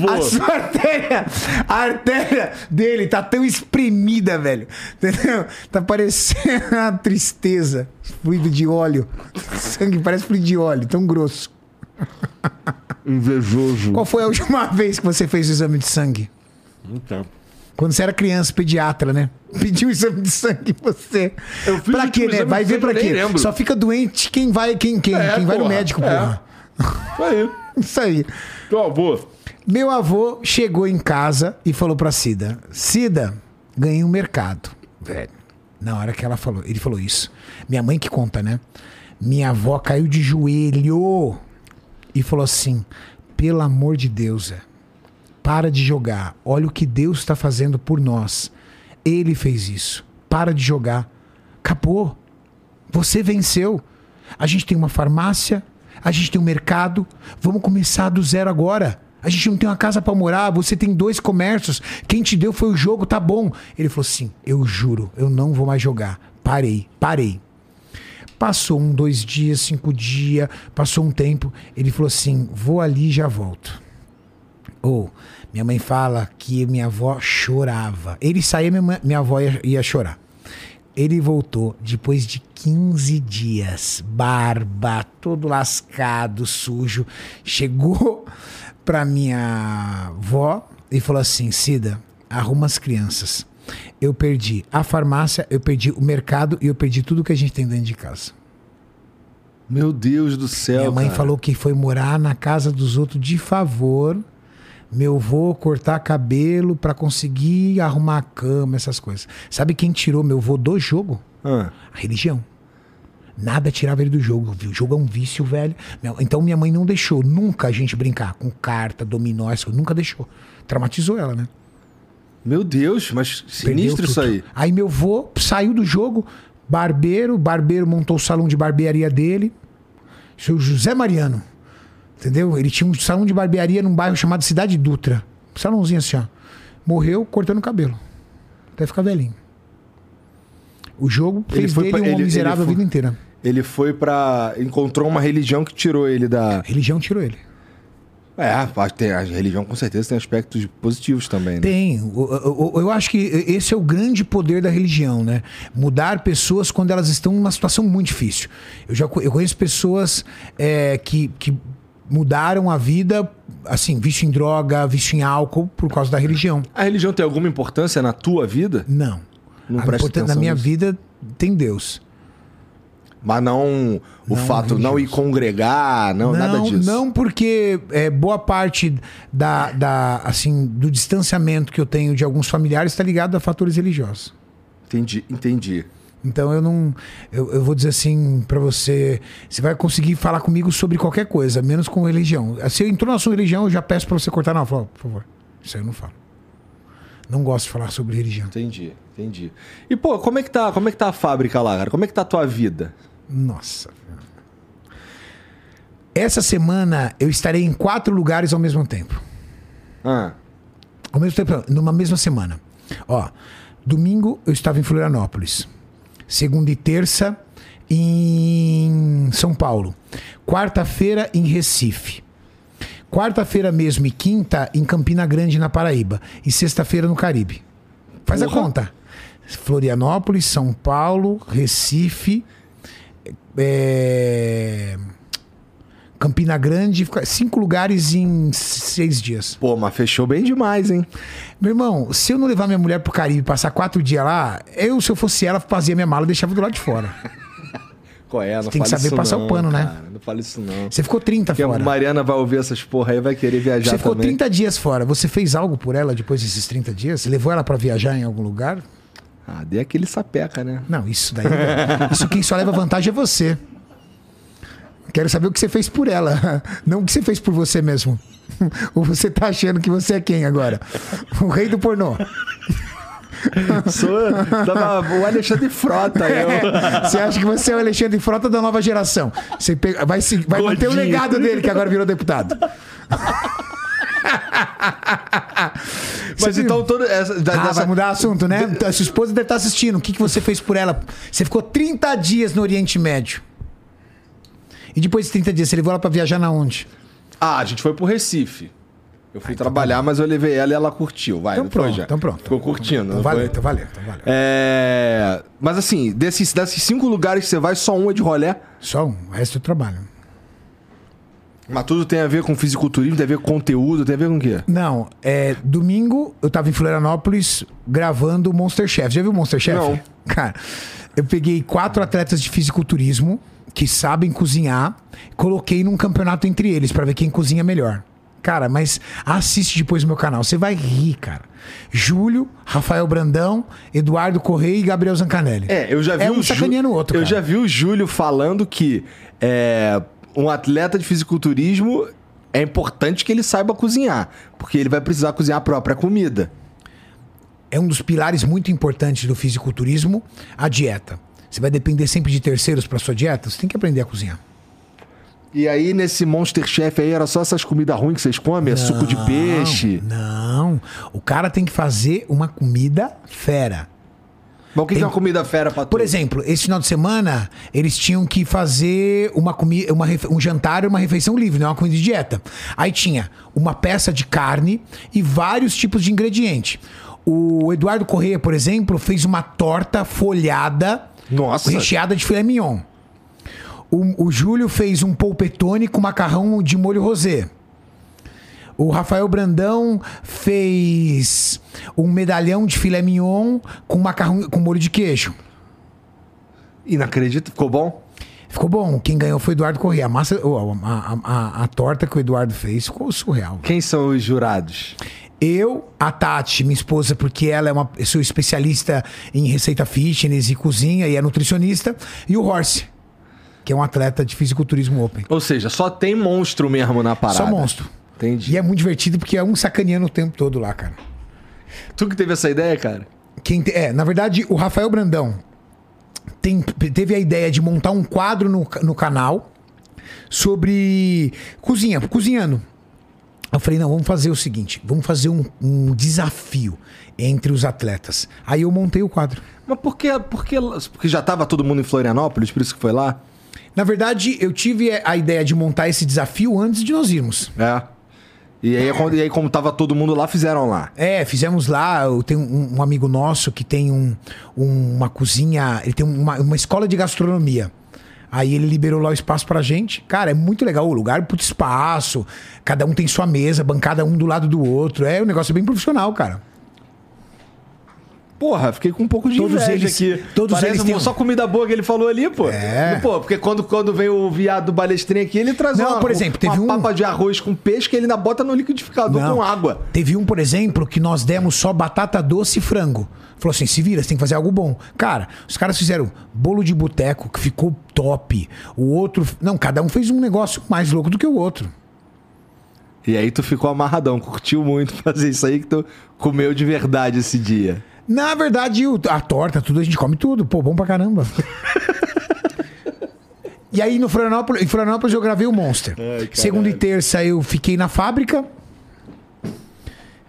A sua artéria, a artéria dele tá tão espremida, velho. Entendeu? Tá parecendo uma tristeza. Fluido de óleo. Sangue parece fluido de óleo, tão grosso. Invejoso. Qual foi a última vez que você fez o exame de sangue? Então. Quando você era criança, pediatra, né? Pediu exame de sangue em você. Eu fiz pra o quê, né? Vai ver pra quê? Só fica doente quem vai, quem, quem, É, quem vai no porra, médico, é. porra. Isso aí. Isso aí. Teu avô. Meu avô chegou em casa e falou pra Cida: Cida, ganhei um mercado. Velho. Na hora que ela falou, ele falou isso. Minha mãe que conta, né? Minha avó caiu de joelho e falou assim: pelo amor de Deus, Zé, para de jogar. Olha o que Deus está fazendo por nós. Ele fez isso. Para de jogar. Acabou. Você venceu. A gente tem uma farmácia, a gente tem um mercado. Vamos começar do zero agora. A gente não tem uma casa para morar, você tem dois comércios. Quem te deu foi o jogo, tá bom. Ele falou assim: Eu juro, eu não vou mais jogar. Parei, parei. Passou um, dois dias, cinco dias, passou um tempo. Ele falou assim: Vou ali e já volto. Ou, minha mãe fala que minha avó chorava. Ele saía, minha, minha avó ia, ia chorar. Ele voltou depois de 15 dias, barba, todo lascado, sujo. Chegou pra minha avó e falou assim: Cida, arruma as crianças. Eu perdi a farmácia, eu perdi o mercado e eu perdi tudo que a gente tem dentro de casa. Meu Deus do céu. Minha mãe cara. falou que foi morar na casa dos outros de favor. Meu avô cortar cabelo pra conseguir arrumar a cama, essas coisas. Sabe quem tirou meu avô do jogo? Ah, A religião. Nada tirava ele do jogo. O jogo é um vício, velho. Então minha mãe não deixou nunca a gente brincar com carta, dominó, coisas. nunca deixou. Traumatizou ela, né? Meu Deus, mas sinistro isso aí. Aí meu avô saiu do jogo, barbeiro, barbeiro montou o salão de barbearia dele. Seu José Mariano. Entendeu? Ele tinha um salão de barbearia num bairro chamado Cidade Dutra. Um salãozinho assim, ó. Morreu cortando cabelo. Até ficar velhinho. O jogo Ele fez foi dele pra- um ele- miserável ele a foi- vida inteira. Ele foi pra. encontrou uma religião que tirou ele da. A religião tirou ele. É, tem, a religião com certeza tem aspectos positivos também, né? Tem. O- o- Eu acho que esse é o grande poder da religião, né? Mudar pessoas quando elas estão numa situação muito difícil. Eu já eu conheço pessoas é, que, que mudaram a vida, assim, vício em droga, vício em álcool, por causa da religião. A religião tem alguma importância na tua vida? Não. Não A presta na minha nisso. vida tem Deus. Mas não o Não fato não ir congregar, não, nada disso. Não, porque é, boa parte da, da, assim, do distanciamento que eu tenho de alguns familiares está ligado a fatores religiosos. Entendi, entendi. Então eu não. Eu, eu vou dizer assim pra você. Você vai conseguir falar comigo sobre qualquer coisa, menos com religião. Se eu entrou na sua religião, eu já peço pra você cortar. Não, falo, por favor. Isso aí eu não falo. Não gosto de falar sobre religião. Entendi, entendi. E pô, como é que tá, como é que tá a fábrica lá, cara? Como é que tá a tua vida? Nossa. Essa semana eu estarei em quatro lugares ao mesmo tempo. Ah, Ao mesmo tempo, numa mesma semana. Ó, domingo eu estava em Florianópolis. Segunda e terça em São Paulo. Quarta-feira em Recife. Quarta-feira mesmo e quinta em Campina Grande, na Paraíba. E sexta-feira no Caribe. Faz a conta. Florianópolis, São Paulo, Recife, é, Campina Grande, cinco lugares em seis dias. pô, mas fechou bem demais, hein? Meu irmão, se eu não levar minha mulher pro Caribe e passar quatro dias lá, eu, se eu fosse ela, fazia minha mala e deixava do lado de fora. Qual é? Não tem que saber passar o não, pano, né? cara. Não fala isso não. Você ficou 30 Porque a fora. Mariana vai ouvir essas porra aí e vai querer viajar Você ficou também. 30 dias fora. Você fez algo por ela depois desses 30 dias? Você levou ela pra viajar em algum lugar? Ah, dei aquele sapeca, né? Não, isso daí. isso quem só leva vantagem é você. Quero saber o que você fez por ela, não o que você fez por você mesmo. Ou você tá achando que você é quem agora? O rei do pornô. Sou tava o Alexandre Frota, eu. Você acha que você é o Alexandre Frota da nova geração. Você pega- vai, se- vai manter o legado dele, que agora virou deputado. Mas Você então todo essa da- Ah, dessa- vai mudar assunto, né? A sua esposa deve estar assistindo. O que, que você fez por ela? Você ficou 30 dias no Oriente Médio. E depois de 30 dias, você levou ela pra viajar na onde? Ah, a gente foi pro Recife. Eu fui trabalhar, mas eu levei ela e ela curtiu. Vai, Então pronto, já? então pronto. Ficou curtindo. Então valeu, então valeu, então valeu. É... Mas assim, desses, desses cinco lugares que você vai, só um é de rolé. Só um, o resto eu trabalho. Mas tudo tem a ver com fisiculturismo, tem a ver com conteúdo, tem a ver com o quê? Não, é, domingo eu tava em Florianópolis gravando o Monster Chef. Já viu o Monster Chef? Não. Cara, eu peguei quatro atletas de fisiculturismo que sabem cozinhar, coloquei num campeonato entre eles pra ver quem cozinha melhor. Cara, mas assiste depois no meu canal, você vai rir, cara. Júlio, Rafael Brandão, Eduardo Correia e Gabriel Zancanelli. É, eu já vi É o um sacaneando o outro, Eu cara. já vi o Júlio falando que é, um atleta de fisiculturismo é importante que ele saiba cozinhar, porque ele vai precisar cozinhar a própria comida. é um dos pilares muito importantes do fisiculturismo, a dieta. Você vai depender sempre de terceiros para sua dieta, você tem que aprender a cozinhar. E aí, nesse Monster Chef aí, era só essas comidas ruins que vocês comem? É suco de peixe? Não, o cara tem que fazer uma comida fera. O que, que é uma comida fera pra tu? Por exemplo, esse final de semana, eles tinham que fazer uma comida, uma refe- um jantar e uma refeição livre, não é uma comida de dieta. Aí tinha uma peça de carne e vários tipos de ingrediente. O Eduardo Correia, por exemplo, fez uma torta folhada, Nossa. recheada de filé mignon. O, o Júlio fez um polpetone com macarrão de molho rosé. O Rafael Brandão fez um medalhão de filé mignon com macarrão com molho de queijo. Inacredito, ficou bom? Ficou bom. Quem ganhou foi o Eduardo Corrêa. A, massa, a, a- a- a torta que o Eduardo fez ficou surreal. Quem são os jurados? Eu, a Tati, minha esposa, porque ela é uma sou especialista em receita fitness e cozinha e é nutricionista, e o Horse, que é um atleta de fisiculturismo open. Ou seja, só tem monstro mesmo na parada. Só monstro. Entendi. E é muito divertido porque é um sacaneando o tempo todo lá, cara. Tu que teve essa ideia, cara? Quem te- é, na verdade, o Rafael Brandão tem- teve a ideia de montar um quadro no, no canal sobre cozinha, cozinhando. Eu falei, não, vamos fazer o seguinte, vamos fazer um, um desafio entre os atletas. Aí eu montei o quadro. Mas por que, por que- Porque já tava todo mundo em Florianópolis, por isso que foi lá? Na verdade, eu tive a ideia de montar esse desafio antes de nós irmos. É. E aí, e aí como tava todo mundo lá, fizeram lá. É, fizemos lá. Eu tenho um, um amigo nosso que tem um- um- uma cozinha, ele tem uma, uma escola de gastronomia. Aí ele liberou lá o espaço pra gente. Cara, é muito legal o lugar, puto espaço. Cada um tem sua mesa, bancada um do lado do outro. É um negócio bem profissional, cara. Porra, fiquei com um pouco de Todos inveja eles- aqui. todos Parece eles têm só comida boa que ele falou ali, pô. É. E, pô, porque quando, quando vem o viado do balestrinho aqui, ele traz Não, uma, por exemplo, teve uma um- papa de arroz com peixe que ele ainda bota no liquidificador Não. com água. Teve um, por exemplo, que nós demos só batata doce e frango. Falou assim: se vira, você tem que fazer algo bom. Cara, os caras fizeram bolo de boteco, que ficou top. O outro. Não, cada um fez um negócio mais louco do que o outro. E aí tu ficou amarradão, curtiu muito fazer isso aí que tu comeu de verdade esse dia. Na verdade, o- a torta, tudo, a gente come tudo. Pô, bom pra caramba. e aí, no Florianópolis, em Florianópolis eu gravei o Monster. caralho. Segunda e terça eu fiquei na fábrica.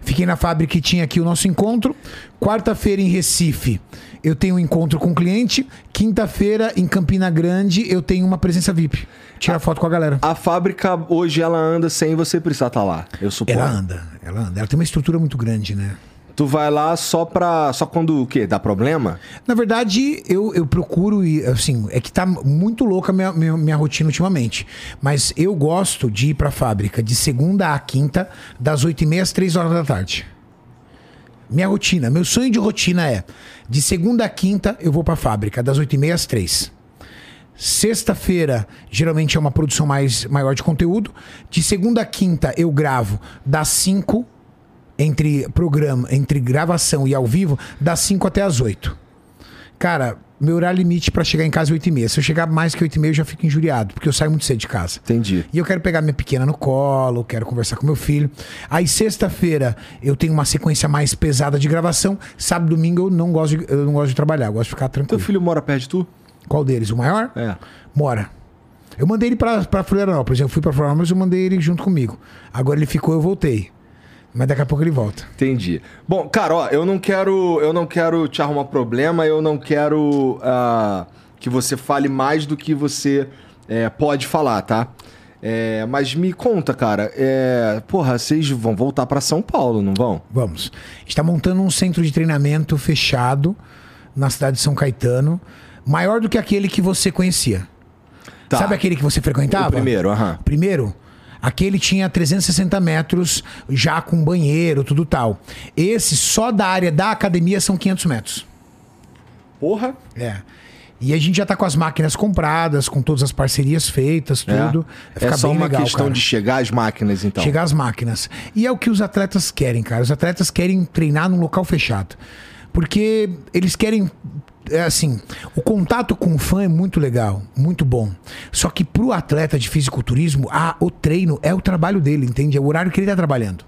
Fiquei na fábrica e tinha aqui o nosso encontro. Quarta-feira em Recife eu tenho um encontro com o cliente. Quinta-feira em Campina Grande eu tenho uma presença VIP. Tirar foto com a galera. A fábrica hoje ela anda sem você precisar estar lá, eu suponho. Ela anda, ela anda. Ela tem uma estrutura muito grande, né? Tu vai lá só pra. Só quando o quê? Dá problema? Na verdade, eu, eu procuro e assim, é que tá muito louca a minha, minha, minha rotina ultimamente. Mas eu gosto de ir pra fábrica de segunda a quinta, das 8h30 às 3 horas da tarde. Minha rotina, meu sonho de rotina é: de segunda a quinta eu vou pra fábrica, das 8h30 às 3 Sexta-feira, geralmente é uma produção mais, maior de conteúdo. De segunda a quinta eu gravo das 5 entre programa, entre gravação e ao vivo, das 5 até as 8. Cara, meu horário limite pra chegar em casa é 8 e meia. Se eu chegar mais que 8 e meia, eu já fico injuriado, porque eu saio muito cedo de casa. Entendi. E eu quero pegar minha pequena no colo, quero conversar com meu filho. Aí sexta-feira eu tenho uma sequência mais pesada de gravação. Sábado e domingo eu não gosto de, eu não gosto de trabalhar, eu gosto de ficar Teu tranquilo. filho mora perto de tu? Qual deles? O maior? É. Mora. Eu mandei ele pra, pra Florianópolis. Eu fui pra Florianópolis e eu mandei ele junto comigo. Agora ele ficou, eu voltei. Mas daqui a pouco ele volta. Entendi. Bom, cara, ó, eu não quero, eu não quero te arrumar problema, eu não quero ah, que você fale mais do que você é, pode falar, tá? É, mas me conta, cara, é, porra, vocês vão voltar pra São Paulo, não vão? Vamos. Está montando um centro de treinamento fechado na cidade de São Caetano, maior do que aquele que você conhecia. Tá. Sabe aquele que você frequentava? O primeiro, aham. Primeiro, Aquele tinha 360 metros, já com banheiro, tudo tal. Esse, só da área da academia, são 500 metros. Porra. É. E a gente já tá com as máquinas compradas, com todas as parcerias feitas, tudo. Vai É ficar só uma legal, questão cara. de chegar às máquinas, então. Chegar às máquinas. E é o que os atletas querem, cara. Os atletas querem treinar num local fechado. Porque eles querem. É assim, o contato com o fã é muito legal, muito bom. Só que pro atleta de fisiculturismo, ah, o treino é o trabalho dele, entende? É o horário que ele tá trabalhando.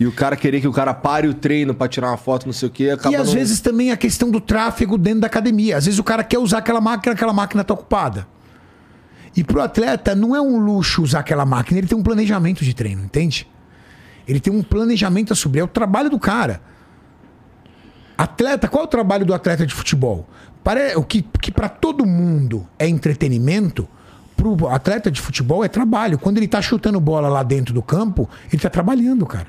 E o cara querer que o cara pare o treino pra tirar uma foto, não sei o quê, acaba e às não- vezes também a questão do tráfego dentro da academia. Às vezes o cara quer usar aquela máquina, aquela máquina tá ocupada. E pro atleta não é um luxo usar aquela máquina, ele tem um planejamento de treino, entende? Ele tem um planejamento a subir, é o trabalho do cara. Atleta, qual é o trabalho do atleta de futebol? Pare- O que, que para todo mundo é entretenimento, pro atleta de futebol é trabalho. Quando ele tá chutando bola lá dentro do campo, ele tá trabalhando, cara.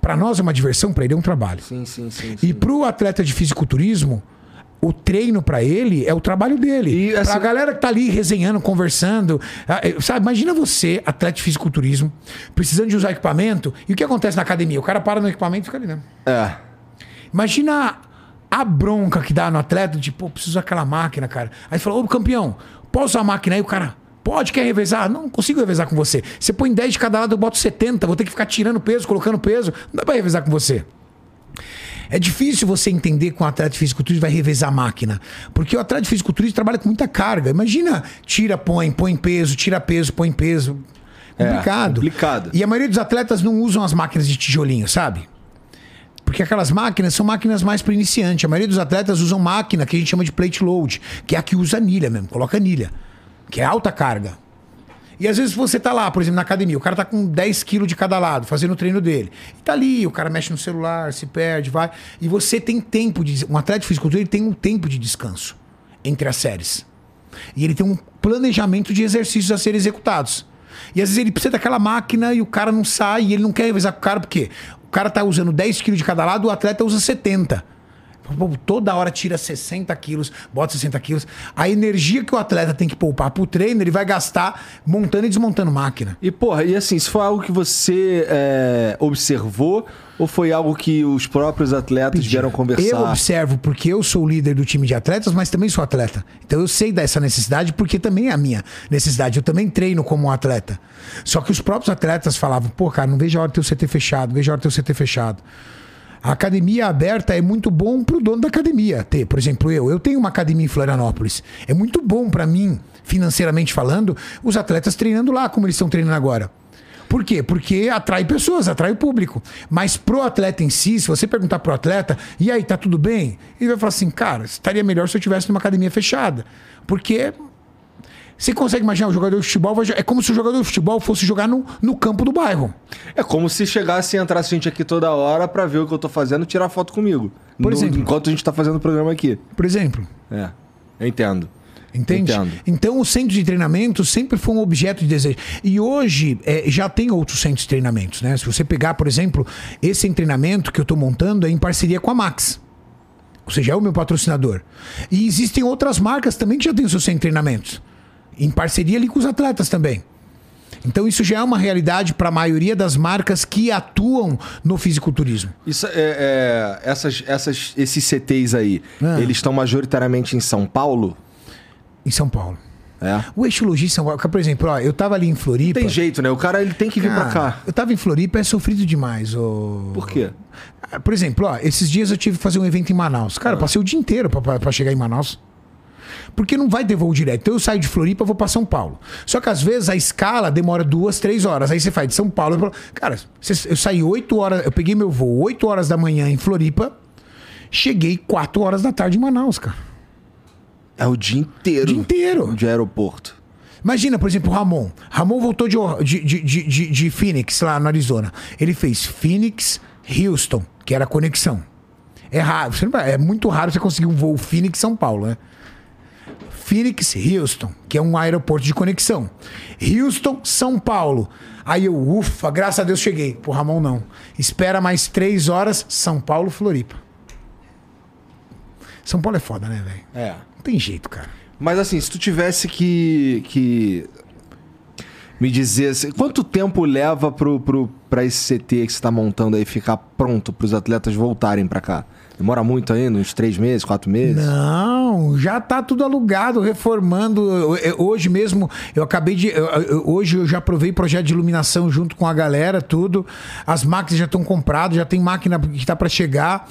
Pra nós é uma diversão, pra ele é um trabalho. Sim, sim, sim. E pro atleta de fisiculturismo, o treino pra ele é o trabalho dele. E, Pra assim- galera que tá ali resenhando, conversando. ah, eh, Sabe, imagina você, atleta de fisiculturismo, precisando de usar equipamento, e o que acontece na academia? O cara para no equipamento e fica ali, né? É. Imagina a bronca que dá no atleta, de, pô, preciso usar aquela máquina, cara. Aí fala, ô campeão, posso usar a máquina aí? O cara, pode, quer revezar? Não, não consigo revezar com você. Você põe 10 de cada lado, eu boto 70, vou ter que ficar tirando peso, colocando peso. Não dá pra revezar com você. É difícil você entender que um atleta de fisiculturismo vai revezar a máquina. Porque o atleta de fisiculturismo trabalha com muita carga. Imagina, tira, põe, põe peso, tira peso, põe peso. Complicado. complicado. E a maioria dos atletas não usam as máquinas de tijolinho, sabe? Porque aquelas máquinas são máquinas mais para iniciante. A maioria dos atletas usam máquina que a gente chama de plate load, que é a que usa anilha mesmo, coloca anilha, que é alta carga. E às vezes você tá lá, por exemplo, na academia, o cara tá com 10 quilos de cada lado, fazendo o treino dele. E tá ali, o cara mexe no celular, se perde, vai. E você tem tempo de. Um atleta de fisicultura ele tem um tempo de descanso entre as séries. E ele tem um planejamento de exercícios a serem executados. E às vezes ele precisa daquela máquina e o cara não sai e ele não quer revezar com o cara, porque o cara tá usando 10 quilos de cada lado, o atleta usa 70. Pô, Toda hora tira 60 quilos, bota 60 quilos. A energia que o atleta tem que poupar pro treino, ele vai gastar montando e desmontando máquina. E, porra, e assim, isso foi algo que você é, observou ou foi algo que os próprios atletas vieram conversar? Eu observo porque eu sou o líder do time de atletas, mas também sou atleta. Então eu sei dessa necessidade porque também é a minha necessidade. Eu também treino como um atleta. Só que os próprios atletas falavam, pô, cara, não vejo a hora de ter o CT fechado, não vejo a hora de ter o CT fechado. A academia aberta é muito bom pro dono da academia ter. Por exemplo, eu, eu tenho uma academia em Florianópolis. É muito bom pra mim, financeiramente falando, os atletas treinando lá como eles estão treinando agora. Por quê? Porque atrai pessoas, atrai o público. Mas pro atleta em si, se você perguntar pro atleta, e aí, tá tudo bem? Ele vai falar assim, cara, estaria melhor se eu tivesse numa academia fechada. Porque você consegue imaginar o jogador de futebol? vai É como se o jogador de futebol fosse jogar no, no campo do bairro. É como se chegasse e entrasse gente aqui toda hora pra ver o que eu tô fazendo e tirar foto comigo. Por No- exemplo. Enquanto a gente tá fazendo o programa aqui. Por exemplo. É. Eu entendo. Entende? Entendo. Então, o centro de treinamento sempre foi um objeto de desejo. E hoje é, já tem outros centros de treinamentos, né? Se você pegar, por exemplo, esse treinamento que eu estou montando é em parceria com a Max. Ou seja, é o meu patrocinador. E existem outras marcas também que já têm o seu centro de treinamentos. Em parceria ali com os atletas também. Então isso já é uma realidade para a maioria das marcas que atuam no fisiculturismo. Isso, é, é, essas, essas, esses CTs aí, Ah. eles estão majoritariamente em São Paulo? Em São Paulo. É. O eixo logístico, São Paulo, por exemplo, ó, eu tava ali em Floripa. Tem jeito, né? O cara ele tem que vir pra Cara, cá. Eu tava em Floripa, é sofrido demais. ô. Por quê? Ah, Por exemplo, ó, esses dias eu tive que fazer um evento em Manaus. Cara, eu passei o dia inteiro pra chegar em Manaus. Porque não vai ter voo direto. Então eu saio de Floripa vou pra São Paulo. Só que às vezes a escala demora duas, três horas. Aí você faz de São Paulo. pra- Cara, eu saí 8 horas. Eu peguei meu voo 8 horas da manhã em Floripa. Cheguei 4 horas da tarde em Manaus, cara. É o dia inteiro. Dia inteiro. De aeroporto. Imagina, por exemplo, o Ramon. Ramon voltou de, de, de, de, de- Phoenix, lá no Arizona. Ele fez Phoenix, Houston, que era a conexão. É raro, vai- é muito raro você conseguir um voo Phoenix São Paulo, né? Phoenix, Houston, que é um aeroporto de conexão. Houston, São Paulo. Aí eu, ufa, graças a Deus cheguei. Pro Ramon não. Espera mais três horas, São Paulo, Floripa. São Paulo é foda, né, velho? É. Não tem jeito, cara. Mas assim, se tu tivesse que. que... me dizer assim, quanto tempo leva pro, pro, pra esse CT que você tá montando aí ficar pronto pros atletas voltarem pra cá? Demora muito ainda? Uns três meses, quatro meses? Não, já tá tudo alugado, reformando. Hoje mesmo, eu acabei de. Hoje eu já aprovei projeto de iluminação junto com a galera, tudo. As máquinas já estão compradas, já tem máquina que tá para chegar.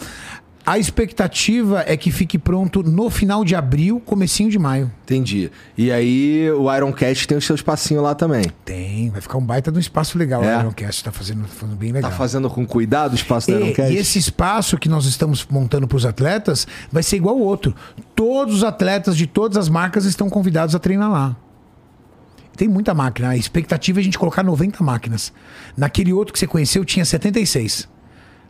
A expectativa é que fique pronto no final de abril, comecinho de maio. Entendi. E aí o Iron Cat tem o seu espacinho lá também. Tem, vai ficar um baita de um espaço legal. É? O Ironcast tá fazendo, tá fazendo bem legal. Tá fazendo com cuidado o espaço do Iron E, Cat? e esse espaço que nós estamos montando para os atletas vai ser igual ao outro. Todos os atletas de todas as marcas estão convidados a treinar lá. Tem muita máquina. A expectativa é a gente colocar 90 máquinas. Naquele outro que você conheceu tinha 76.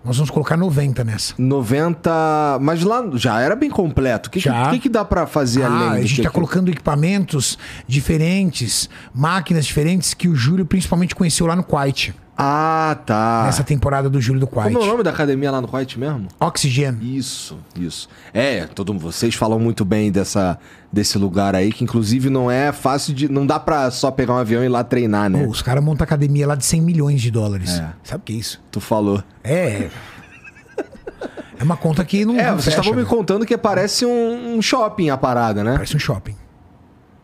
Nós vamos colocar 90 nessa. 90. Mas lá já era bem completo. O que, que, Já. que, que dá pra fazer Ah, além a gente está que- colocando equipamentos diferentes, máquinas diferentes que o Júlio principalmente conheceu lá no Quiet. Ah, tá. Nessa temporada do Júlio do Quiet. Como é o nome da academia lá no White mesmo? Oxygen. Isso, isso. É, todo vocês falam muito bem dessa, desse lugar aí, que inclusive não é fácil de. Não dá pra só pegar um avião e ir lá treinar, né? Pô, os caras montam academia lá de 100 milhões de dólares. É. Sabe o que é isso? Tu falou. É. É uma conta que não. É, não vocês fecha, estavam me né? contando que parece um, um shopping a parada, né? Parece um shopping.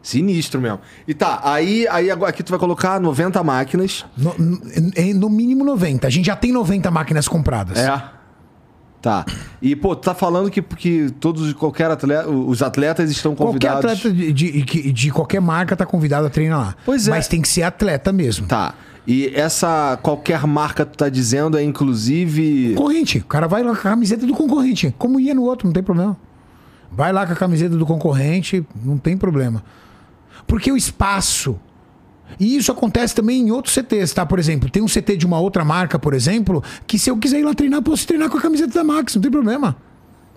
Sinistro mesmo. E tá, aí, aí agora aqui tu vai colocar 90 máquinas. No, no- mínimo 90. A gente já tem 90 máquinas compradas. É. Tá. E, pô, tu tá falando que, que todos, qualquer atleta, os atletas estão Qualquer convidados. atleta de, de, de- de qualquer marca tá convidado a treinar lá. Pois é. Mas tem que ser atleta mesmo. Tá. E essa qualquer marca tu tá dizendo é inclusive. Concorrente. O cara vai lá com a camiseta do concorrente. Como ia no outro, não tem problema. Vai lá com a camiseta do concorrente, não tem problema. Porque o espaço. E isso acontece também em outros CTs, tá? Por exemplo, tem um CT de uma outra marca, por exemplo, que se eu quiser ir lá treinar, posso treinar com a camiseta da Max, não tem problema.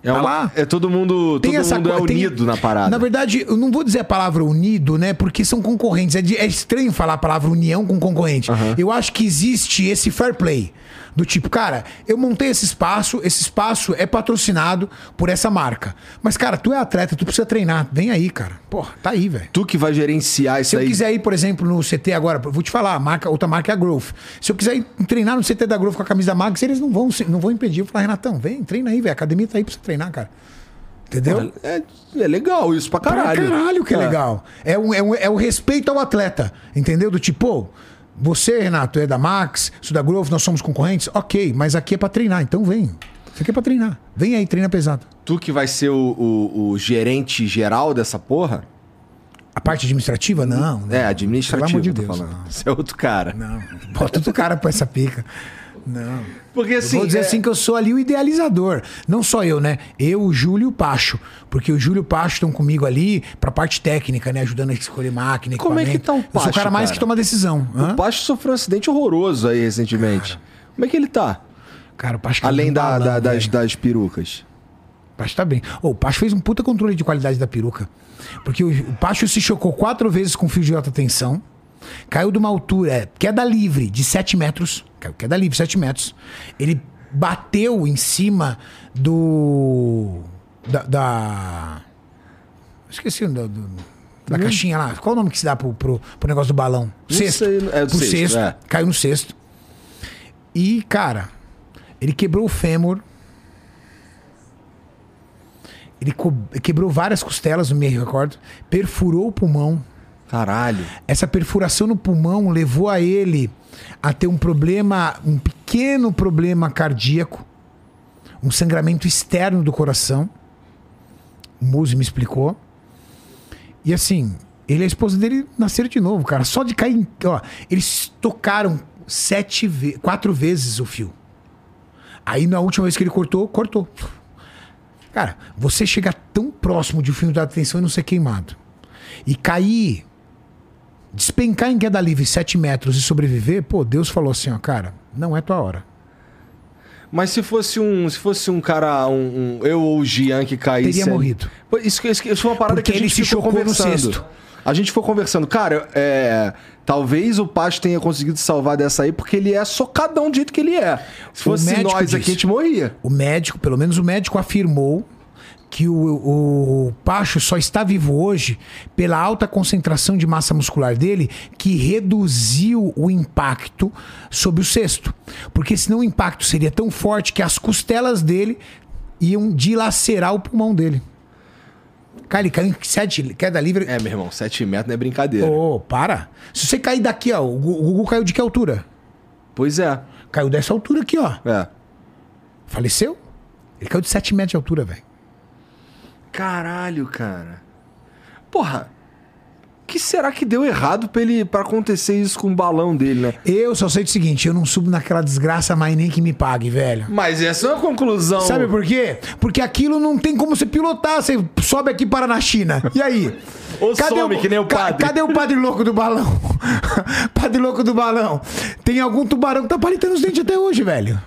É, Tá uma- lá. é todo mundo, todo mundo é tem- unido na parada. Na verdade, eu não vou dizer a palavra unido, né? Porque são concorrentes. É, de- é estranho falar a palavra união com concorrente. Eu acho que existe esse fair play. Do tipo, cara, eu montei esse espaço, esse espaço é patrocinado por essa marca. Mas, cara, tu é atleta, tu precisa treinar. Vem aí, cara. Porra, tá aí, velho. Tu que vai gerenciar isso Se eu aí. quiser ir, por exemplo, no CT agora, vou te falar, a marca, outra marca é a Growth. Se eu quiser ir treinar no CT da Growth com a camisa da Max, eles não vão, se- não vão impedir. Eu vou falar, Renatão, vem, treina aí, velho. A academia tá aí pra você treinar, cara. Entendeu? É, é legal isso pra Pra caralho. caralho que é, legal. É, um, é, um- é o respeito ao atleta. Entendeu? Do tipo, pô, você, Renato, é da Max, sou da Growth, nós somos concorrentes? Ok, mas aqui é pra treinar, então vem. Isso aqui é pra treinar. Vem aí, treina pesado. Tu que vai ser o, o- o gerente geral dessa porra? A parte administrativa, não. não. É, administrativo. Pelo amor de Deus. Você é outro cara. Não, bota outro cara pra essa pica. Não. Porque Eu assim. vou dizer é- assim que eu sou ali o idealizador. Não só eu, né? Eu, o Júlio e o Pacho. Porque o Júlio e o Pacho estão comigo ali pra parte técnica, né? Ajudando a escolher máquina, Como é que tá o Eu sou o Pacho, cara mais cara? que toma decisão. Hã? O Pacho sofreu um acidente horroroso aí recentemente. Como é que ele tá? Cara, o Pacho tá Além da, balão, da- das, velho. das perucas. O Pacho tá bem. Ô, o Pacho fez um puta controle de qualidade da peruca. Porque o, o Pacho se chocou quatro vezes com fio de alta tensão. Caiu de uma altura, é, queda livre, de 7 metros. Caiu queda livre, 7 metros. Ele bateu em cima do. Da. da- esqueci o do, do- da caixinha lá. Qual o nome que se dá pro, pro, pro negócio do balão? Não Cesto. sei, é do pro cesto, cesto. é. Caiu no cesto. E, cara, ele quebrou o fêmur. Ele quebrou várias costelas, não me recordo. Perfurou o pulmão. Caralho. Essa perfuração no pulmão levou a ele a ter um problema, um pequeno problema cardíaco, um sangramento externo do coração. O Muzi me explicou. E assim, ele e a esposa dele nasceram de novo, cara. Só de cair. Ó, eles tocaram sete ve quatro vezes o fio. Aí na última vez que ele cortou, cortou. Cara, você chegar tão próximo de um fio de atenção e não ser queimado. E cair, despencar em queda livre 7 metros e sobreviver, pô, Deus falou assim, ó, cara, não é tua hora. Mas se fosse um, se fosse um cara, um, um- eu ou o Gian que caísse... Teria morrido. Isso, isso, isso foi uma parada Porque que a ele gente se ficou conversando. A gente foi conversando. Cara, é, talvez o Pacho tenha conseguido salvar dessa aí porque ele é socadão do jeito que ele é. Se fosse nós disse. aqui, a gente morria. O médico, pelo menos o médico afirmou que o, o Pacho só está vivo hoje pela alta concentração de massa muscular dele, que reduziu o impacto sobre o cesto. Porque senão o impacto seria tão forte que as costelas dele iam dilacerar o pulmão dele. Cara, ele caiu em sete, queda livre. É, meu irmão, 7 metros não é brincadeira. Ô, para. Se você cair daqui, ó, o Gugu caiu de que altura? Pois é. Caiu dessa altura aqui, ó. É. Faleceu? Ele caiu de 7 metros de altura, velho. Caralho, cara. Porra. O que será que deu errado pra, ele, pra acontecer isso com o balão dele, né? Eu só sei do seguinte, eu não subo naquela desgraça mais nem que me pague, velho. Mas essa é uma conclusão. Sabe por quê? Porque aquilo não tem como você pilotar. Você sobe aqui para na China. E aí? Ou some, que nem o ca- padre. Cadê o padre louco do balão? padre louco do balão. Tem algum tubarão que tá palitando os dentes até hoje, velho.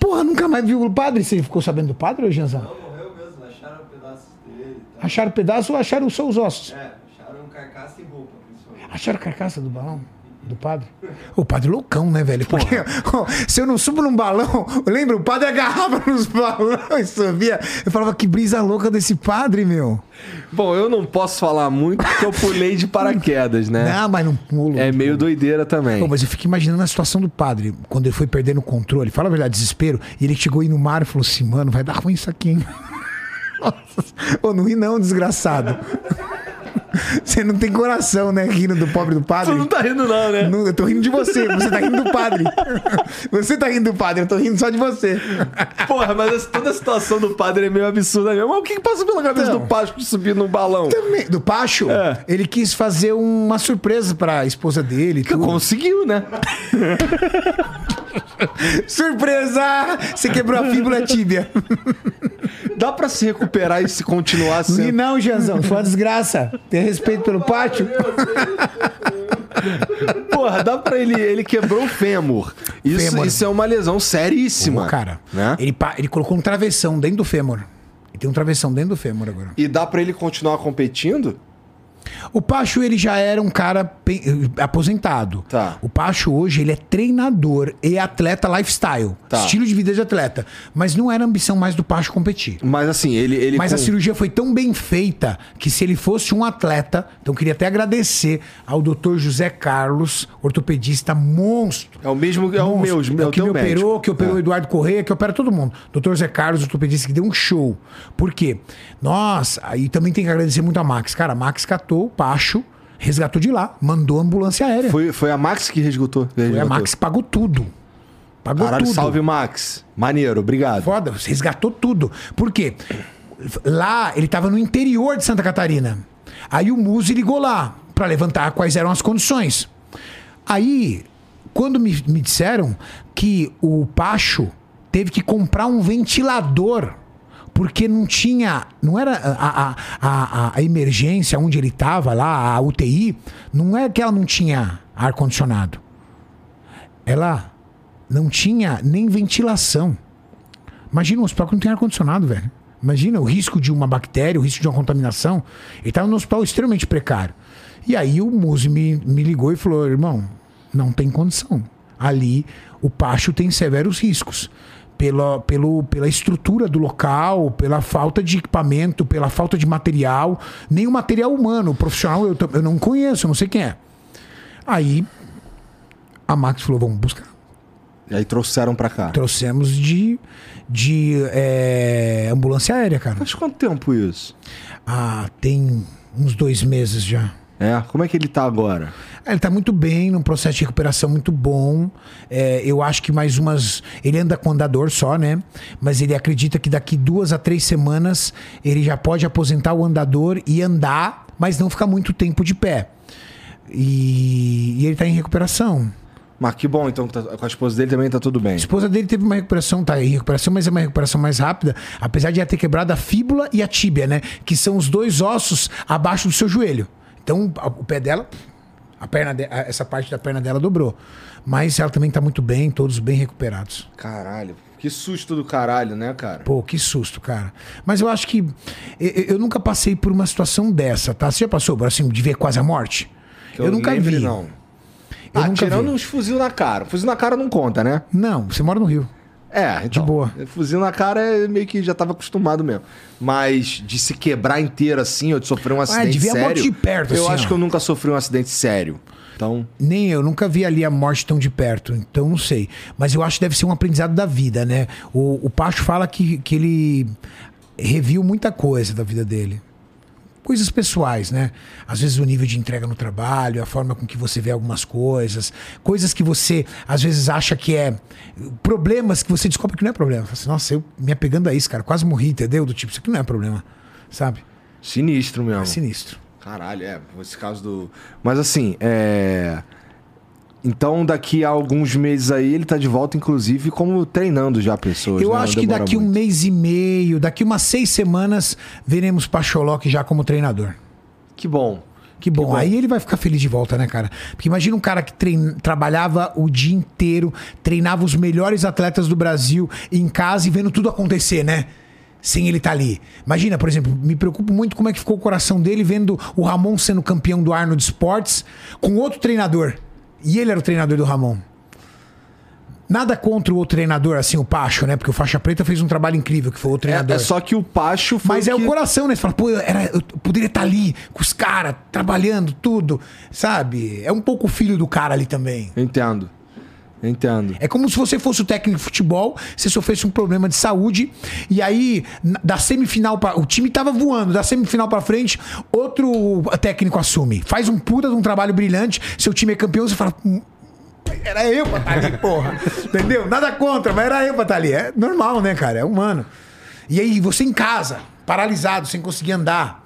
Porra, nunca mais viu o padre? Você ficou sabendo do padre, Janzão? Morreu mesmo, acharam pedaços dele. Tá? Acharam pedaço ou acharam só os ossos? É, acharam carcaça e roupa, principalmente. Acharam a carcaça do balão? Do padre? O padre loucão, né, velho? Porque ó, se eu não subo num balão, lembra? O padre agarrava nos balões, subia. Eu falava que brisa louca desse padre, meu. Bom, eu não posso falar muito porque eu pulei de paraquedas, né? Não, mas não pulo. É meio doideira também. Pô, mas eu fico imaginando a situação do padre, quando ele foi perdendo o controle. Fala a verdade, desespero. E ele chegou aí no mar e falou assim: mano, vai dar ruim isso aqui, hein? Nossa. Ô, não ri não, desgraçado. Você não tem coração, né? Rindo do pobre do padre. Tu não tá rindo não, né? Não, eu tô rindo de você, você tá rindo do padre. Você tá rindo do padre, eu tô rindo só de você. Porra, mas toda a situação do padre é meio absurda mesmo. Mas o que, que passa pela cabeça Então. do padre de subir no balão? Também, Do Pacho, É. ele quis fazer uma surpresa pra esposa dele. e tudo. Conseguiu, né? Surpresa! Você quebrou a fíbula a tíbia. Dá pra se recuperar e se continuar sendo. não, Janzão. Foi uma desgraça. Tem respeito pelo pátio? Porra, dá pra ele. Ele quebrou o fêmur. Isso, Fêmur. isso é uma lesão seríssima. Ô, cara, Né? ele, ele colocou um travessão dentro do fêmur. Ele tem um travessão dentro do fêmur agora. E dá pra ele continuar competindo? O Pacho, ele já era um cara aposentado. Tá. O Pacho, hoje, ele é treinador e atleta lifestyle. Tá. Estilo de vida de atleta. Mas não era ambição mais do Pacho competir. Mas assim, ele. ele Mas com- a cirurgia foi tão bem feita que se ele fosse um atleta, então eu queria até agradecer ao Dr. José Carlos, ortopedista monstro. É o mesmo. É o meu, é o que me médico. operou, que operou o É. Eduardo Correia, que opera todo mundo. Dr. Zé Carlos, ortopedista, que deu um show. Por quê? Nossa, aí também tem que agradecer muito a Max. Cara, a Max catou o Pacho, resgatou de lá, mandou ambulância aérea. Foi, Foi, foi a Max que resgatou. que a resgatou. Max que pagou tudo. Pagou Caralho, tudo. salve, Max. Maneiro, obrigado. Foda, resgatou tudo. Por quê? Lá, ele tava no interior de Santa Catarina. Aí o Muzi ligou lá pra levantar quais eram as condições. Aí, quando me, me disseram que o Pacho teve que comprar um ventilador porque não tinha, não era a, a, a, a emergência onde ele estava lá, a UTI, não é que ela não tinha ar condicionado. Ela não tinha nem ventilação. Imagina um hospital que não tem ar-condicionado, velho. Imagina o risco de uma bactéria, o risco de uma contaminação. Ele estava num hospital extremamente precário. E aí o Muzi me, me ligou e falou: irmão, não tem condição. Ali o Pacho tem severos riscos. Pela, pelo, pela estrutura do local, pela falta de equipamento, pela falta de material, nem o material humano, o profissional eu, eu não conheço, eu não sei quem é. Aí a Max falou: vamos buscar. E aí trouxeram pra cá. Trouxemos de, de é, ambulância aérea, cara. Faz quanto tempo isso? Ah, tem uns dois meses já. É? Como é que ele tá agora? Ele tá muito bem, num processo de recuperação muito bom. É, eu acho que mais umas. Ele anda com andador só, né? Mas ele acredita que daqui duas a três semanas ele já pode aposentar o andador e andar, mas não ficar muito tempo de pé. E, e ele tá em recuperação. Mas que bom, então, que tá- com a esposa dele também tá tudo bem. A esposa dele teve uma recuperação, tá em recuperação, mas é uma recuperação mais rápida, apesar de ela ter quebrado a fíbula e a tíbia, né? Que são os dois ossos abaixo do seu joelho. Então, a- o pé dela, a perna de- a- essa parte da perna dela dobrou. Mas ela também tá muito bem, todos bem recuperados. Caralho. Que susto do caralho, né, cara? Pô, que susto, cara. Mas eu acho que eu, eu nunca passei por uma situação dessa, tá? Você já passou, assim, de ver quase a morte? Que eu, nunca vi. não. Eu ah, nunca tirando vi. uns fuzil na cara. Fuzil na cara não conta, né? Não, você mora no Rio. É, então, De boa. Fuzil na cara é meio que já tava acostumado mesmo. Mas de se quebrar inteiro assim, ou de sofrer um acidente de ver a sério. morte de perto, Eu assim, acho ó. que eu nunca sofri um acidente sério. Então, Nem eu, nunca vi ali a morte tão de perto, então não sei. Mas eu acho que deve ser um aprendizado da vida, né? O, o Pacho fala que, que ele reviu muita coisa da vida dele. Coisas pessoais, né? Às vezes o nível de entrega no trabalho, a forma com que você vê algumas coisas, coisas que você às vezes acha que é. Problemas que você descobre que não é problema. Fala assim, Nossa, eu me apegando a isso, cara, quase morri, entendeu? Do tipo, isso aqui não é problema, sabe? sinistro mesmo. É sinistro. Caralho, é, esse caso do. Mas assim, é. Então, daqui a alguns meses aí, ele tá de volta, inclusive, como treinando já pessoas. Eu né? acho que daqui um muito. mês e meio, daqui umas seis semanas, veremos Pacholoc já como treinador. Que bom. Que bom. bom. Aí ele vai ficar feliz de volta, né, cara? Porque imagina um cara que trein- trabalhava o dia inteiro, treinava os melhores atletas do Brasil em casa e vendo tudo acontecer, né? Sem ele estar ali. Imagina, por exemplo, me preocupo muito como é que ficou o coração dele vendo o Ramon sendo campeão do Arnold Sports com outro treinador. E ele era o treinador do Ramon. Nada contra o outro treinador, assim, o Pacho, né? Porque o Faixa Preta fez um trabalho incrível, que foi o É, treinador. é só que o Pacho foi. Mas é que... o coração, né? Você fala, pô, eu, era, eu poderia estar ali com os caras, trabalhando, tudo, sabe? É um pouco filho do cara ali também. Entendo. Entendo. É como se você fosse o técnico de futebol, você sofresse um problema de saúde, e aí, da semifinal para O time tava voando, da semifinal pra frente, outro técnico assume. Faz um puta de um trabalho brilhante, seu time é campeão, você fala. "Hum, Era eu pra estar ali, porra. Entendeu? Nada contra, mas era eu pra estar ali. É normal, né, cara? É humano. E aí, você em casa, paralisado, sem conseguir andar.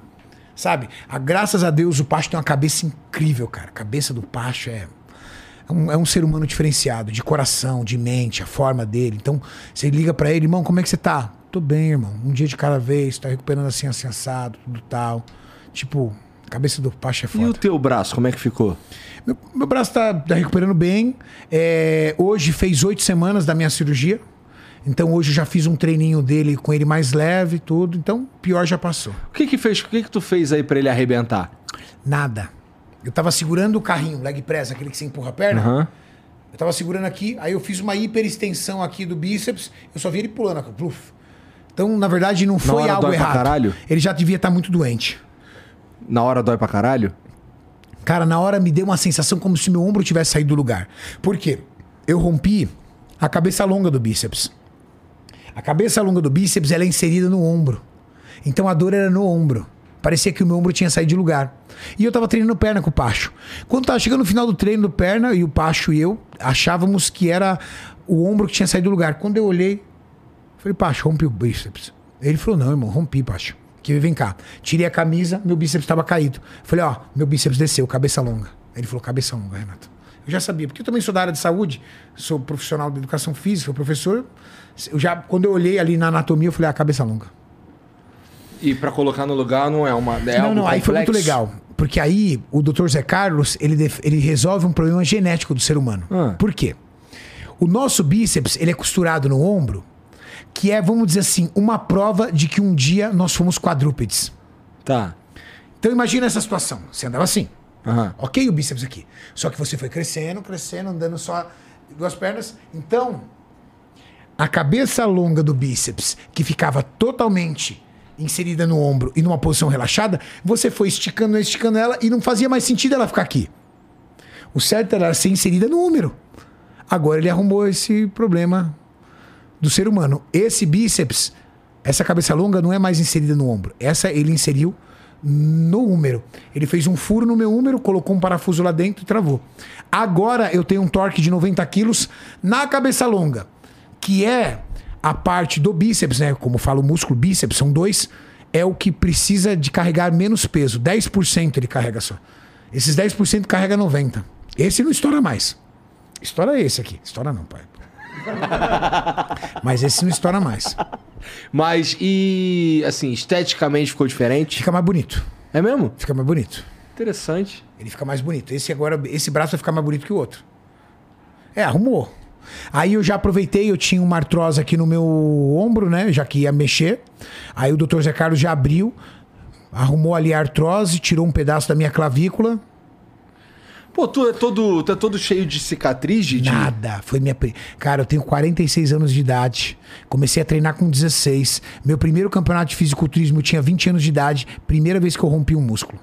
Sabe? Ah, graças a Deus, o Pacho tem uma cabeça incrível, cara. A cabeça do Pacho é. É um, é um ser humano diferenciado, de coração, de mente, a forma dele. Então, você liga pra ele, irmão, como é que você tá? Tô bem, irmão. Um dia de cada vez, tá recuperando assim, assim, assado, tudo tal. Tipo, cabeça do Pacho é E foda. o teu braço, como é que ficou? Meu, meu braço tá, tá recuperando bem. É, hoje fez oito semanas da minha cirurgia. Então hoje eu já fiz um treininho dele com ele mais leve e tudo. Então, pior já passou. O que que fez? O que que tu fez aí pra ele arrebentar? Nada. Eu tava segurando o carrinho, leg press, aquele que você empurra a perna. Aham. Eu tava segurando aqui, aí eu fiz uma hiperextensão aqui do bíceps, eu só vi ele pulando aqui, pluf. Então, na verdade, não foi algo dói pra errado. caralho? Ele já devia estar muito doente. Na hora dói pra caralho? Cara, na hora me deu uma sensação como se meu ombro tivesse saído do lugar. Por quê? Eu rompi a cabeça longa do bíceps. A cabeça longa do bíceps ela é inserida no ombro. Então a dor era no ombro. Parecia que o meu ombro tinha saído de lugar. E eu tava treinando perna com o Pacho. Quando tava chegando no final do treino do perna, e o Pacho e eu achávamos que era o ombro que tinha saído do lugar. Quando eu olhei, falei, Pacho, rompi o bíceps. Ele falou, não, irmão, rompi, Pacho. Que vem cá. Tirei a camisa, meu bíceps estava caído. Falei, ó, meu bíceps desceu, cabeça longa. Ele falou, cabeça longa, Renato. Eu já sabia, porque eu também sou da área de saúde, sou profissional de educação física, sou professor. Eu já, quando eu olhei ali na anatomia, eu falei, ah, cabeça longa. E pra colocar no lugar não é uma. É não, não, aí foi muito complexo? legal. Porque aí o Dr. Zé Carlos, ele, ele resolve um problema genético do ser humano. Ah. Por quê? O nosso bíceps, ele é costurado no ombro, que é, vamos dizer assim, uma prova de que um dia nós fomos quadrúpedes. Tá. Então imagina essa situação. Você andava assim. Aham. Ok, o bíceps aqui. Só que você foi crescendo, crescendo, andando só duas pernas. Então, a cabeça longa do bíceps, que ficava totalmente inserida no ombro e numa posição relaxada, você foi esticando, esticando ela e não fazia mais sentido ela ficar aqui. O certo era ser inserida no úmero. Agora ele arrumou esse problema do ser humano. Esse bíceps, essa cabeça longa não é mais inserida no ombro. Essa ele inseriu no úmero. Ele fez um furo no meu úmero, colocou um parafuso lá dentro e travou. Agora eu tenho um torque de 90 quilos na cabeça longa, que é a parte do bíceps, né? Como fala o músculo bíceps, são dois, é o que precisa de carregar menos peso. 10% ele carrega só. Esses 10% carrega 90%. Esse não estoura mais. Estoura esse aqui. Estoura não, pai. Mas esse não estoura mais. Mas e assim, esteticamente ficou diferente? Fica mais bonito. É mesmo? Fica mais bonito. Interessante. Ele fica mais bonito. Esse agora, esse braço vai ficar mais bonito que o outro. É, arrumou. Aí eu já aproveitei, eu tinha uma artrose aqui no meu ombro, né? Já que ia mexer. Aí o Dr. Zé Carlos já abriu, arrumou ali a artrose, tirou um pedaço da minha clavícula. Pô, tu é todo, tu é todo cheio de cicatriz, de. de- Nada. Foi minha. Cara, eu tenho 46 anos de idade. Comecei a treinar com 16. Meu primeiro campeonato de fisiculturismo eu tinha 20 anos de idade. Primeira vez que eu rompi um músculo.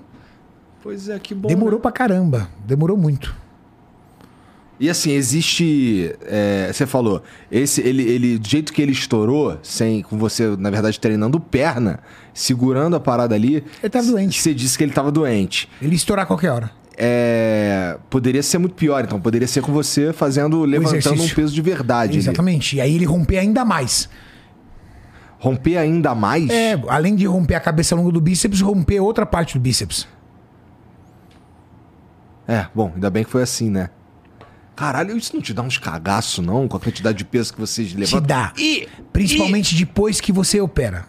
Pois é, que bom. Demorou né? pra caramba. Demorou muito. E assim, existe. é, você falou, esse, ele, ele, do jeito que ele estourou, sem, com você, na verdade, treinando perna, segurando a parada ali. Ele tava doente. Você disse que ele tava doente. Ele ia estourar a qualquer hora. É, poderia ser muito pior, então. Poderia ser com você fazendo, levantando um peso de verdade. ali. Exatamente. E aí ele romper ainda mais. Romper ainda mais. É, além de romper a cabeça longa do bíceps, romper outra parte do bíceps. É, bom, ainda bem que foi assim, né? Caralho, isso não te dá uns cagaço, não? Com a quantidade de peso que vocês Te levantam? dá. Principalmente depois que você opera.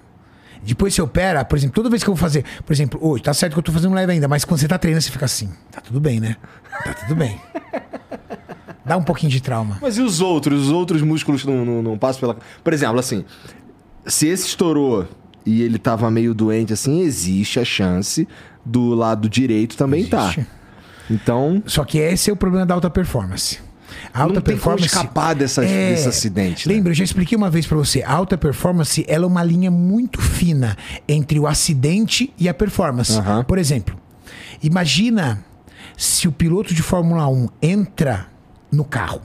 Depois que você opera, por exemplo, toda vez que eu vou fazer, por exemplo, hoje, tá certo que eu tô fazendo leve ainda, mas quando você tá treinando, você fica assim. Tá tudo bem, né? Tá tudo bem. Dá um pouquinho de trauma. Mas e os outros? Os outros músculos não, não, não passam pela. Por exemplo, assim, se esse estourou e ele tava meio doente assim, existe a chance do lado direito também Existe. tá. Então, Só que esse é o problema da alta performance. A alta não tem como performance. escapar dessa, É, desse acidente. né? Lembra, eu já expliquei uma vez pra você. A alta performance ela é uma linha muito fina entre o acidente e a performance. Por exemplo, imagina se o piloto de Fórmula 1 entra no carro,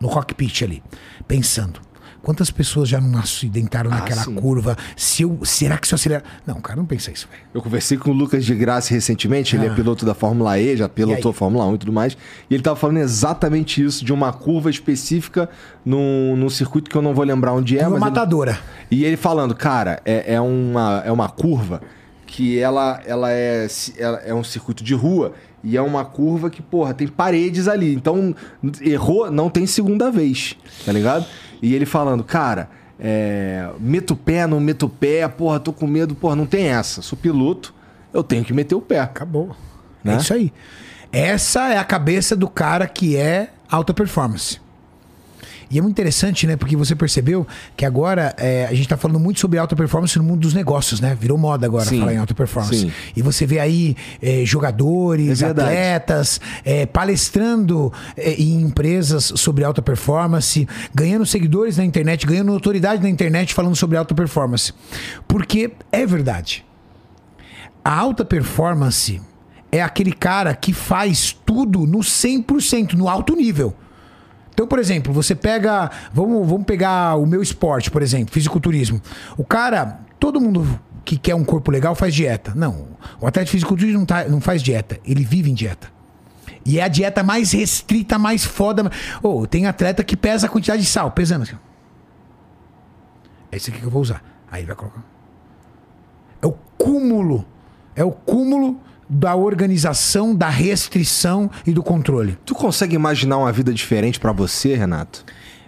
no cockpit ali, pensando. Quantas pessoas já não acidentaram Ah, naquela sim. curva? Se eu, será que se eu acelerar? Não, cara, não pensa isso, velho. Eu conversei com o Lucas de Graça recentemente, ele é Ah. piloto da Fórmula E, já pilotou? Fórmula 1 e tudo mais. E ele tava falando exatamente isso, de uma curva específica num, num circuito que eu não vou lembrar onde é, uma mas ele- matadora. E ele falando, cara, é, é, uma, é uma curva que ela, ela, é, ela é um circuito de rua e é uma curva que, porra, tem paredes ali. Então, errou, não tem segunda vez, tá ligado? E ele falando, cara, é, meto o pé, não meto o pé, porra, tô com medo, porra, não tem essa. Sou piloto, eu tenho que meter o pé. Acabou. Né? É isso aí. Essa é a cabeça do cara que é alta performance. E é muito interessante, né? Porque você percebeu que agora é, a gente tá falando muito sobre alta performance no mundo dos negócios, né? Virou moda agora Sim, falar em alta performance. sim. E você vê aí é, jogadores, É atletas, é, palestrando é, em empresas sobre alta performance, ganhando seguidores na internet, ganhando autoridade na internet falando sobre alta performance. Porque é verdade. A alta performance é aquele cara que faz tudo no 100%, no alto nível. Então, por exemplo, você pega. Vamos, vamos pegar o meu esporte, por exemplo, fisiculturismo. O cara, todo mundo que quer um corpo legal faz dieta. Não. O atleta de fisiculturismo não, tá- não faz dieta, ele vive em dieta. E é a dieta mais restrita, mais foda. Ou tem atleta que pesa a quantidade de sal, pesando assim. É esse aqui que eu vou usar. Aí vai colocar. É o cúmulo. É o cúmulo da organização, da restrição e do controle. Tu consegue imaginar uma vida diferente pra você, Renato?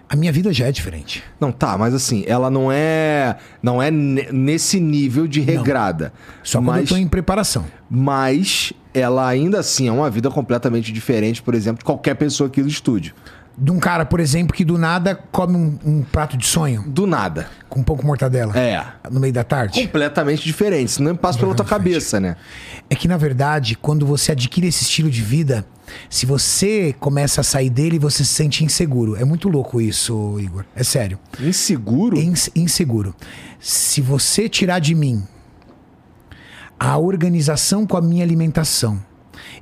A minha vida já é diferente. Não, tá, mas assim, ela não é não é ne- nesse nível de regrada. Só quando mas, eu tô em preparação. mas ela ainda assim é uma vida completamente diferente, por exemplo, de qualquer pessoa aqui do estúdio. De um cara, por exemplo, que do nada come um, um prato de sonho Do nada. com um pouco de mortadela É. no meio da tarde. Completamente diferente. Isso não passa pela tua cabeça, né? É que, na verdade, quando você adquire esse estilo de vida, se você começa a sair dele, você se sente inseguro. É muito louco isso, Igor. É sério. Inseguro? Ins- inseguro. Se você tirar de mim a organização com a minha alimentação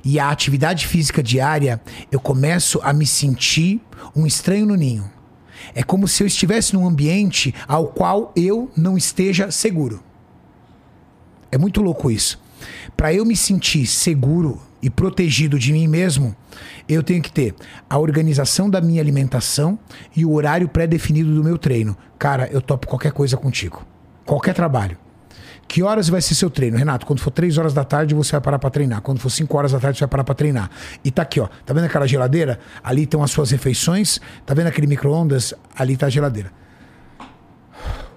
e a atividade física diária, eu começo a me sentir um estranho no ninho. É como se eu estivesse num ambiente ao qual eu não esteja seguro. É muito louco isso. Para eu me sentir seguro e protegido de mim mesmo, eu tenho que ter a organização da minha alimentação e o horário pré-definido do meu treino. Cara, eu topo qualquer coisa contigo. Qualquer trabalho. Que horas vai ser seu treino? Renato, quando for 3 horas da tarde, você vai parar pra treinar. Quando for 5 horas da tarde, você vai parar pra treinar. E tá aqui, ó. Tá vendo aquela geladeira? Ali estão as suas refeições. Tá vendo aquele micro-ondas? Ali tá a geladeira.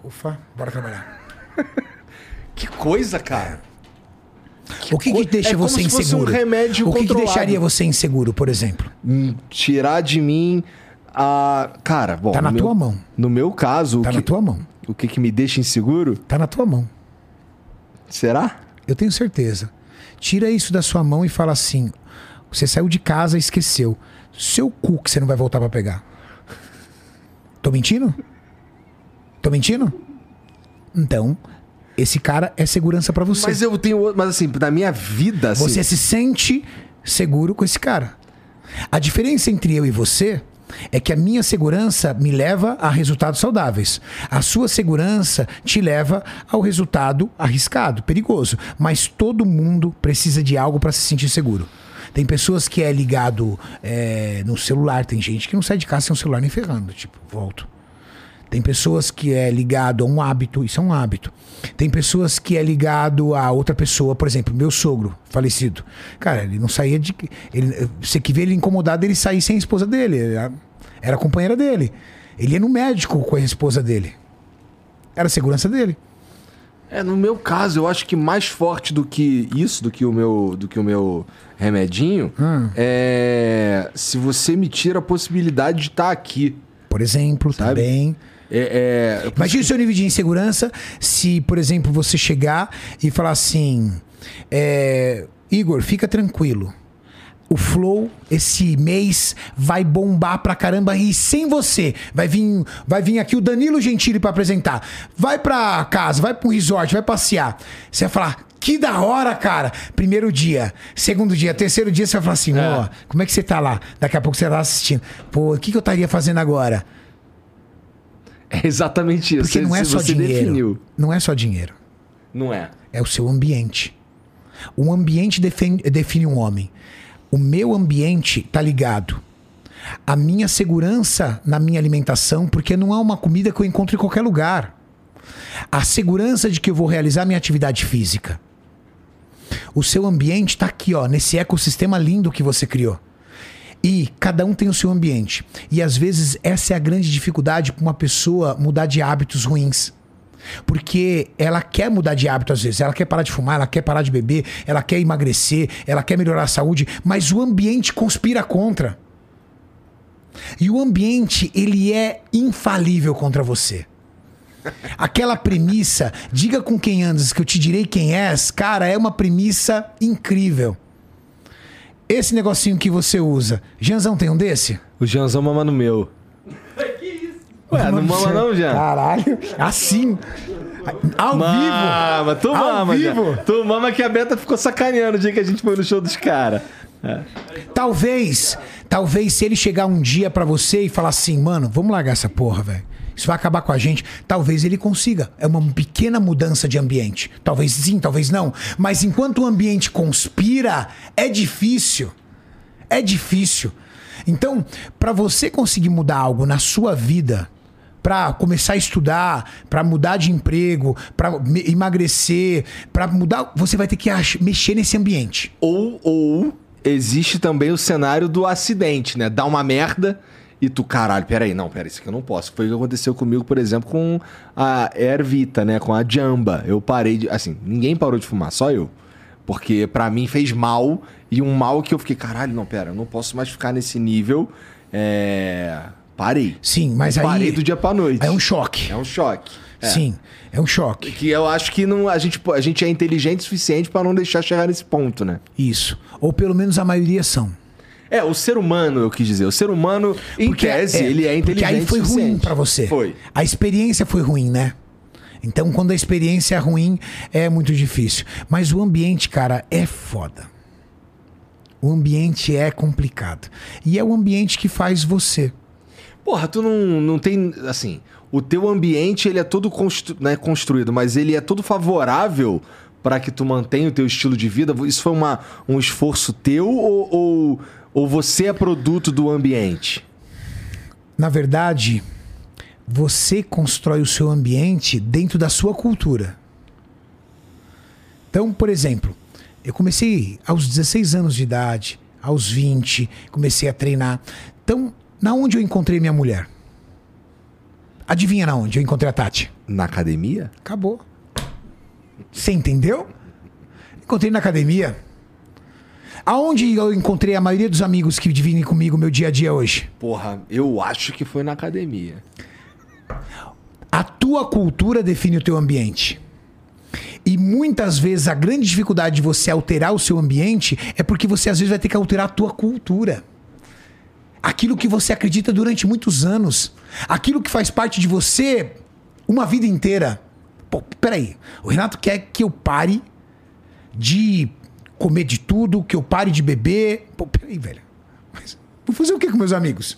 Ufa, bora trabalhar. Que coisa, cara. o que, que deixa é como você se fosse um inseguro? remédio o que, que deixaria você inseguro, por exemplo? Hum, Tirar de mim a. Cara, bom. Tá na meu- tua mão. No meu caso, Tá na que, tua mão. o que, que me deixa inseguro? Tá na tua mão. Será? Eu tenho certeza. Tira isso da sua mão e fala assim: Você saiu de casa e esqueceu. Seu cu que você não vai voltar pra pegar. Tô mentindo? Tô mentindo? Então, esse cara é segurança pra você. Mas eu tenho. Mas assim, na minha vida, assim. Você se sente seguro com esse cara. A diferença entre eu e você é que a minha segurança me leva a resultados saudáveis. A sua segurança te leva ao resultado arriscado, perigoso. Mas todo mundo precisa de algo para se sentir seguro. Tem pessoas que é ligado é, no celular, tem gente que não sai de casa sem um celular nem ferrando, tipo, volto. Tem pessoas que é ligado a um hábito, isso é um hábito. Tem pessoas que é ligado a outra pessoa, por exemplo, meu sogro, falecido. Cara, ele não saía de. Ele, você que vê ele incomodado, ele saía sem a esposa dele. Era, era a companheira dele. Ele ia no médico com a esposa dele. Era a segurança dele. É, no meu caso, eu acho que mais forte do que isso, do que o meu, do que o meu remedinho, Hum. é se você me tira a possibilidade de estar aqui. Por exemplo, Sabe? também. É, é, Imagina o seu nível de insegurança se, por exemplo, você chegar e falar assim: é, Igor, fica tranquilo. O Flow esse mês vai bombar pra caramba e sem você. Vai vir, vai vir aqui o Danilo Gentili pra apresentar. Vai pra casa, vai pro resort, vai passear. Você vai falar: "Que da hora, cara". Primeiro dia, segundo dia, terceiro dia você vai falar assim: "Ó, como é que você tá lá?". Daqui a pouco você tá assistindo. Pô, o que que eu estaria fazendo agora? É exatamente isso. Porque não é só dinheiro. definiu. Não é só dinheiro. Não é. é o seu ambiente. O ambiente define, define um homem. O meu ambiente tá ligado. A minha segurança na minha alimentação, porque não é uma comida que eu encontro em qualquer lugar. A segurança de que eu vou realizar minha atividade física. O seu ambiente tá aqui, ó, nesse ecossistema lindo que você criou. E cada um tem o seu ambiente. E às vezes essa é a grande dificuldade para uma pessoa mudar de hábitos ruins. Porque ela quer mudar de hábito às vezes, ela quer parar de fumar, ela quer parar de beber, ela quer emagrecer, ela quer melhorar a saúde, mas o ambiente conspira contra. E o ambiente, ele é infalível contra você. Aquela premissa, diga com quem andas que eu te direi quem és, cara, é uma premissa incrível. Esse negocinho que você usa, Janzão tem um desse? O Janzão mama no meu. que isso? Ué, não mama não, Jean? Caralho, assim. Ao vivo. Mama, tu Ao mama, vivo. Tu mama que a Beta ficou sacaneando o dia que a gente foi no show dos caras. Talvez, talvez se ele chegar um dia pra você e falar assim, mano, vamos largar essa porra, velho. Isso vai acabar com a gente. Talvez ele consiga. É uma pequena mudança de ambiente. Talvez sim, talvez não. Mas enquanto o ambiente conspira, é difícil. É difícil. Então, pra você conseguir mudar algo na sua vida, pra começar a estudar, pra mudar de emprego, me- emagrecer, pra mudar, você vai ter que mexer nesse ambiente. Ou, ou existe também o cenário do acidente, né? Dá uma merda e tu, caralho, peraí, não, peraí, isso aqui eu não posso. Foi o que aconteceu comigo, por exemplo, com a Air Vita, né? Com a Jamba. Eu parei de. Assim, ninguém parou de fumar, só eu. Porque pra mim fez mal e um mal que eu fiquei, caralho, não, pera, eu não posso mais ficar nesse nível. É. Parei. Sim, mas Eu aí Parei do dia pra noite. é um choque. É um choque. É. Sim, é um choque. Que eu acho que não, a, gente, a gente é inteligente o suficiente pra não deixar chegar nesse ponto, né? Isso. Ou pelo menos a maioria são. É, o ser humano, eu quis dizer. O ser humano, em tese, ele é inteligente Porque aí foi ruim pra você. Foi. A experiência foi ruim, né? Então, quando a experiência é ruim, é muito difícil. Mas o ambiente, cara, é foda. O ambiente é complicado. E é o ambiente que faz você. Porra, tu não, não tem... Assim, o teu ambiente, ele é todo constru, não é construído, mas ele é todo favorável pra que tu mantenha o teu estilo de vida. Isso foi uma, um esforço teu ou, ou, ou você é produto do ambiente? Na verdade, você constrói o seu ambiente dentro da sua cultura. Então, por exemplo, eu comecei aos 16 anos de idade, aos 20, comecei a treinar. Então, na onde eu encontrei minha mulher? Adivinha na onde eu encontrei a Tati? Na academia? Acabou. Você entendeu? Encontrei na academia. Aonde eu encontrei a maioria dos amigos que dividem comigo meu dia a dia hoje? Porra, eu acho que foi na academia. A tua cultura define o teu ambiente. E muitas vezes a grande dificuldade de você alterar o seu ambiente é porque você às vezes vai ter que alterar a tua cultura. Aquilo que você acredita durante muitos anos. Aquilo que faz parte de você uma vida inteira. Pô, peraí. O Renato quer que eu pare de comer de tudo, que eu pare de beber. Pô, peraí, velho. Mas vou fazer o que com meus amigos?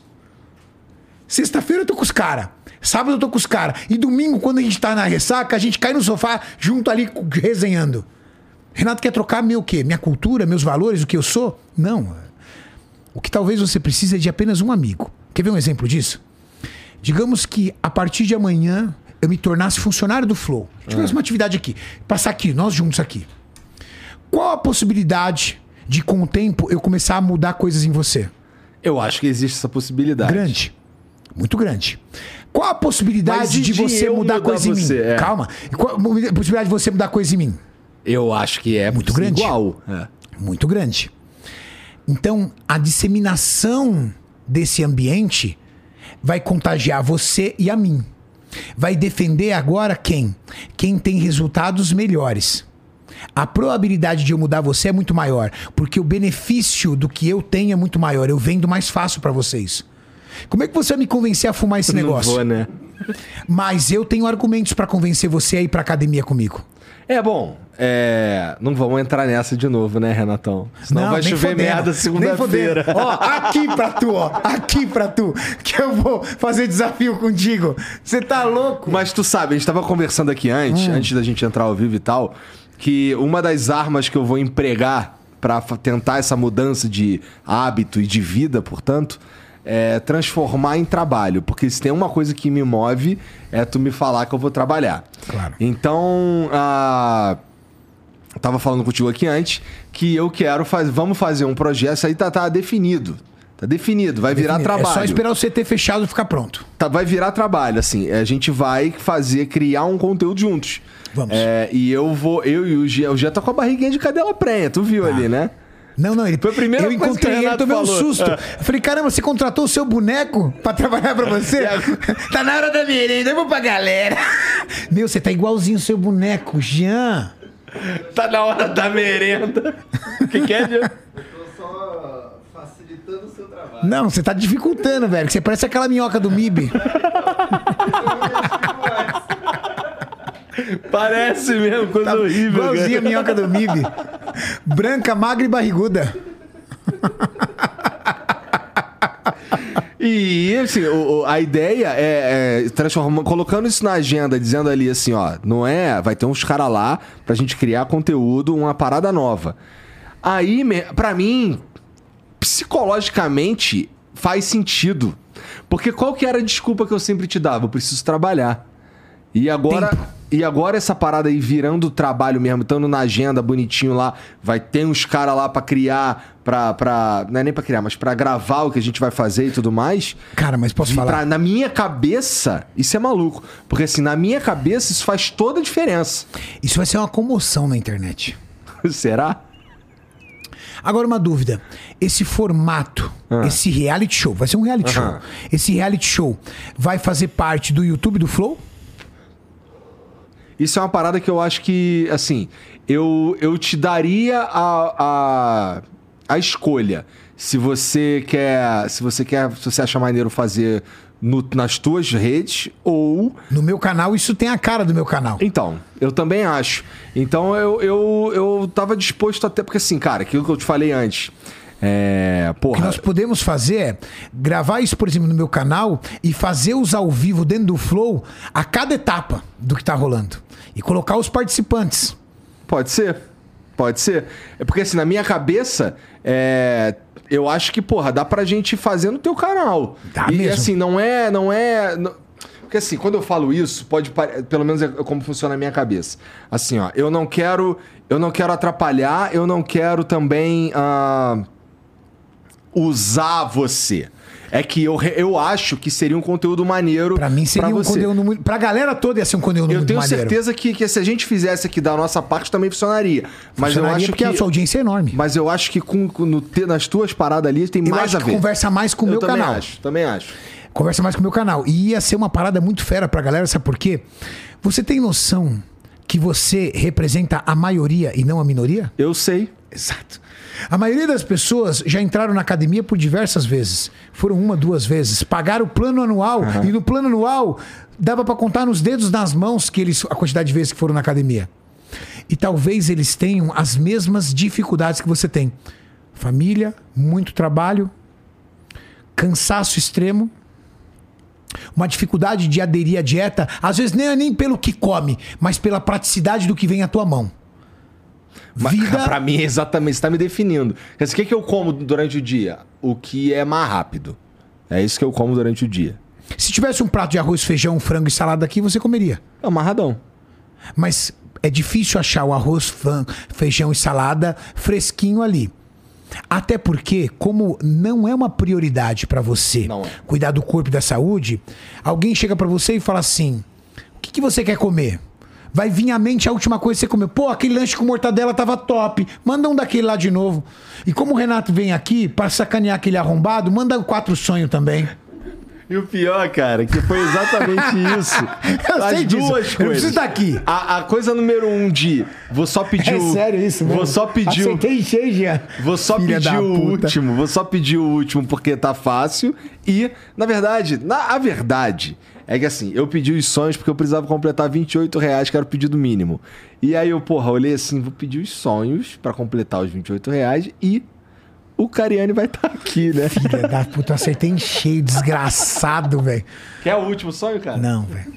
Sexta-feira eu tô com os caras. Sábado eu tô com os caras. E domingo, quando a gente tá na ressaca, a gente cai no sofá junto ali resenhando. Renato quer trocar meu quê? Minha cultura, meus valores, o que eu sou? Não. O que talvez você precise é de apenas um amigo. Quer ver um exemplo disso? Digamos que a partir de amanhã eu me tornasse funcionário do Flow. Tivesse uma atividade aqui. Passar aqui, nós juntos aqui. Qual a possibilidade de, com o tempo, eu começar a mudar coisas em você? Eu acho que existe essa possibilidade. Grande. Muito grande. Qual a possibilidade de, de você mudar mudar coisa em mim? você? É. Calma. Qual a possibilidade de você mudar coisa em mim? Eu acho que é Muito grande. igual. É. Muito grande. Então, a disseminação desse ambiente vai contagiar você e a mim. Vai defender agora quem? Quem tem resultados melhores. A probabilidade de eu mudar você é muito maior, porque o benefício do que eu tenho é muito maior. Eu vendo mais fácil pra vocês. Como é que você vai me convencer a fumar esse negócio? Não vou, né? Mas eu tenho argumentos pra convencer você a ir pra academia comigo. É bom, é... não vamos entrar nessa de novo, né, Renatão? Senão vai nem chover fodendo, merda segunda-feira. Ó, aqui pra tu, ó. Aqui pra tu. Que eu vou fazer desafio contigo. Você tá louco? Mas tu sabe, a gente tava conversando aqui antes, Hum. antes da gente entrar ao vivo e tal, que uma das armas que eu vou empregar pra fa- tentar essa mudança de hábito e de vida, portanto, é transformar em trabalho. Porque se tem uma coisa que me move, é tu me falar que eu vou trabalhar. Claro. Então, ah, eu tava falando contigo aqui antes que eu quero fazer. Vamos fazer um projeto, isso aí tá, tá definido. Tá definido, vai virar trabalho. É só esperar o CT fechado e ficar pronto. Tá, vai virar trabalho, assim. A gente vai fazer, criar um conteúdo juntos. Vamos. É, e eu vou, eu e o Gia, o Gia tá com a barriguinha de cadela prenha, tu viu ali, né? Não, não, ele. Foi a primeira eu o encontrei ele, tomei um susto. É. Eu falei, caramba, você contratou o seu boneco pra trabalhar pra você? Tá na hora da merenda, eu vou pra galera. Meu, você tá igualzinho o seu boneco, Jean. Tá na hora da merenda. O que, que é, Gia? Eu tô só facilitando Não, você tá dificultando, velho. que Você parece aquela minhoca do MIB. Parece mesmo, coisa Tá horrível. igualzinho a minhoca do MIB. Branca, magra e barriguda. E assim, o- o- a ideia é, é transformar, colocando isso na agenda, dizendo ali assim, ó, não é, vai ter uns caras lá pra gente criar conteúdo, uma parada nova. Aí, pra mim, psicologicamente faz sentido. Porque qual que era a desculpa que eu sempre te dava? Eu preciso trabalhar. E agora, Tempo. e agora essa parada aí virando trabalho mesmo, estando na agenda bonitinho lá, vai ter uns caras lá pra criar, pra, pra. Não é nem pra criar, mas pra gravar o que a gente vai fazer e tudo mais. Cara, mas posso E falar? pra- na minha cabeça, isso é maluco. Porque assim, na minha cabeça, isso faz toda a diferença. Isso vai ser uma comoção na internet. Será? Agora uma dúvida. Esse formato, esse reality show, vai ser um reality Aham. show. Esse reality show vai fazer parte do YouTube do Flow? Isso é uma parada que eu acho que, assim, eu, eu te daria a, a, a escolha. Se você quer. Se você quer. Se você acha maneiro fazer no- nas tuas redes ou. No meu canal, isso tem a cara do meu canal. Então, eu também acho. Então eu, eu, eu tava disposto até. Porque assim, cara, aquilo que eu te falei antes. É. O que nós podemos fazer é gravar isso, por exemplo, no meu canal e fazer os ao vivo dentro do Flow a cada etapa do que tá rolando. E colocar os participantes. Pode ser. Pode ser. É porque assim, na minha cabeça, é, eu acho que, porra, dá pra gente fazer no teu canal. Dá e mesmo. assim, não é. Não é. não- Porque assim, quando eu falo isso, pode. Pelo menos é como funciona na minha cabeça. Assim, ó, eu não quero. Eu não quero atrapalhar, eu não quero também. ah, usar você. É que eu, eu acho que seria um conteúdo maneiro. Pra mim seria um você. conteúdo muito. Pra galera toda ia ser um conteúdo Eu muito tenho maneiro. certeza que, que se a gente fizesse aqui da nossa parte também funcionaria. Mas eu Funcionaria acho porque que. a sua audiência é enorme. Mas eu acho que com, com- no nas tuas paradas ali tem Eu mais a que ver. conversa mais com o eu meu também canal. acho, também acho. Conversa mais com o meu canal. E ia ser uma parada muito fera pra galera, sabe por quê? Você tem noção que você representa a maioria e não a minoria? Eu sei. Exato. A maioria das pessoas já entraram na academia por diversas vezes. Foram uma, duas vezes. Pagaram o plano anual. E no plano anual dava pra contar nos dedos das mãos que eles, a quantidade de vezes que foram na academia. E talvez eles tenham as mesmas dificuldades que você tem: família, muito trabalho, cansaço extremo, uma dificuldade de aderir à dieta, às vezes nem é nem pelo que come, mas pela praticidade do que vem à tua mão. Vida- Pra mim, é exatamente, você tá me definindo. Quer dizer, O que, que eu como durante o dia? O que é mais rápido. É isso que eu como durante o dia. Se tivesse um prato de arroz, feijão, frango e salada aqui, você comeria. É amarradão. Mas é difícil achar o arroz, feijão e salada fresquinho ali. Até porque, como não é uma prioridade pra você Não é. cuidar do corpo e da saúde, alguém chega pra você e fala assim: o que, que você quer comer? Vai vir à mente a última coisa que você comeu. Pô, aquele lanche com mortadela tava top. Manda um daquele lá de novo. E como o Renato vem aqui pra sacanear aquele arrombado, manda quatro sonhos também. E o pior, cara, que foi exatamente isso. Eu As sei disso. duas Eu não coisas. preciso estar aqui. A, a coisa número um de vou só pedir É o. sério isso, Vou mesmo? só pedir. Aceitei cheio, Jean. Vou só Filha pedir o puta. último, vou só pedir o último porque tá fácil. E, na verdade, na a verdade é que assim, eu pedi os sonhos porque eu precisava completar 28 reais, que era o pedido mínimo. E aí eu, porra, olhei assim, vou pedir os sonhos pra completar os 28 reais e o Cariani vai estar aqui, né? Filha da puta, eu acertei em cheio, desgraçado, velho. Quer o último sonho, cara? Não, velho.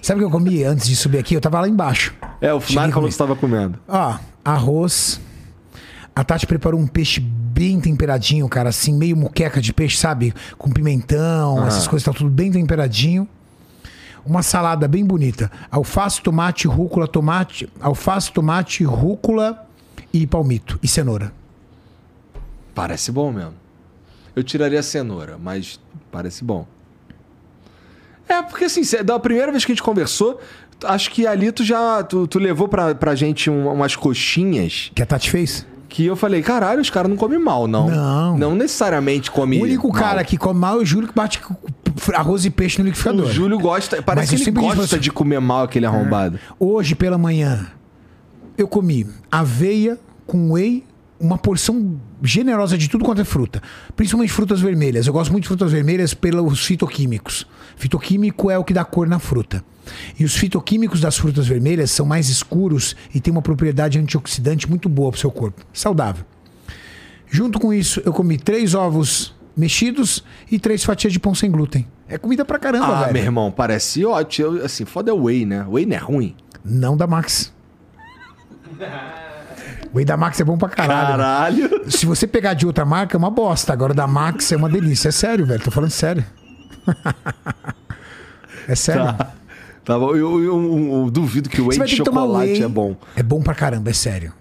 Sabe o que eu comi antes de subir aqui? Eu tava lá embaixo. É, o Funari falou que você tava comendo. Ó, arroz. A Tati preparou um peixe bem temperadinho, cara, assim, meio muqueca de peixe, sabe? Com pimentão, essas coisas, tá tudo bem temperadinho. Uma salada bem bonita. Alface, tomate, rúcula, tomate. Alface, tomate, rúcula e palmito. E cenoura. Parece bom mesmo. Eu tiraria a cenoura, mas parece bom. É, porque assim, da primeira vez que a gente conversou, acho que ali tu já. Tu, tu levou pra, pra gente um- umas coxinhas Que a Tati fez? que eu falei, caralho, os caras não comem mal, não. Não. Não necessariamente come. O único mal. cara que come mal é o Júlio que bate arroz e peixe no liquidificador. O Júlio gosta. Mas Parece eu que ele gosta você- de comer mal aquele arrombado. Hoje pela manhã eu comi aveia com whey, uma porção generosa de tudo quanto é fruta, principalmente frutas vermelhas. Eu gosto muito de frutas vermelhas pelos fitoquímicos. Fitoquímico é o que dá cor na fruta. E os fitoquímicos das frutas vermelhas são mais escuros e têm uma propriedade antioxidante muito boa pro seu corpo, saudável. Junto com isso, eu comi três ovos mexidos e três fatias de pão sem glúten. É comida pra caramba, Ah, velho. meu irmão, parece ótimo. Assim, foda é o whey, né? Whey não é ruim. Não da Max. O whey da Max é bom pra caralho. Caralho. Se você pegar de outra marca, é uma bosta. Agora da Max é uma delícia. É sério, velho. Tô falando sério. é sério. Tá. Tá bom. Eu, eu- eu- eu duvido que o whey de chocolate whey. é bom. É bom pra caramba, é sério.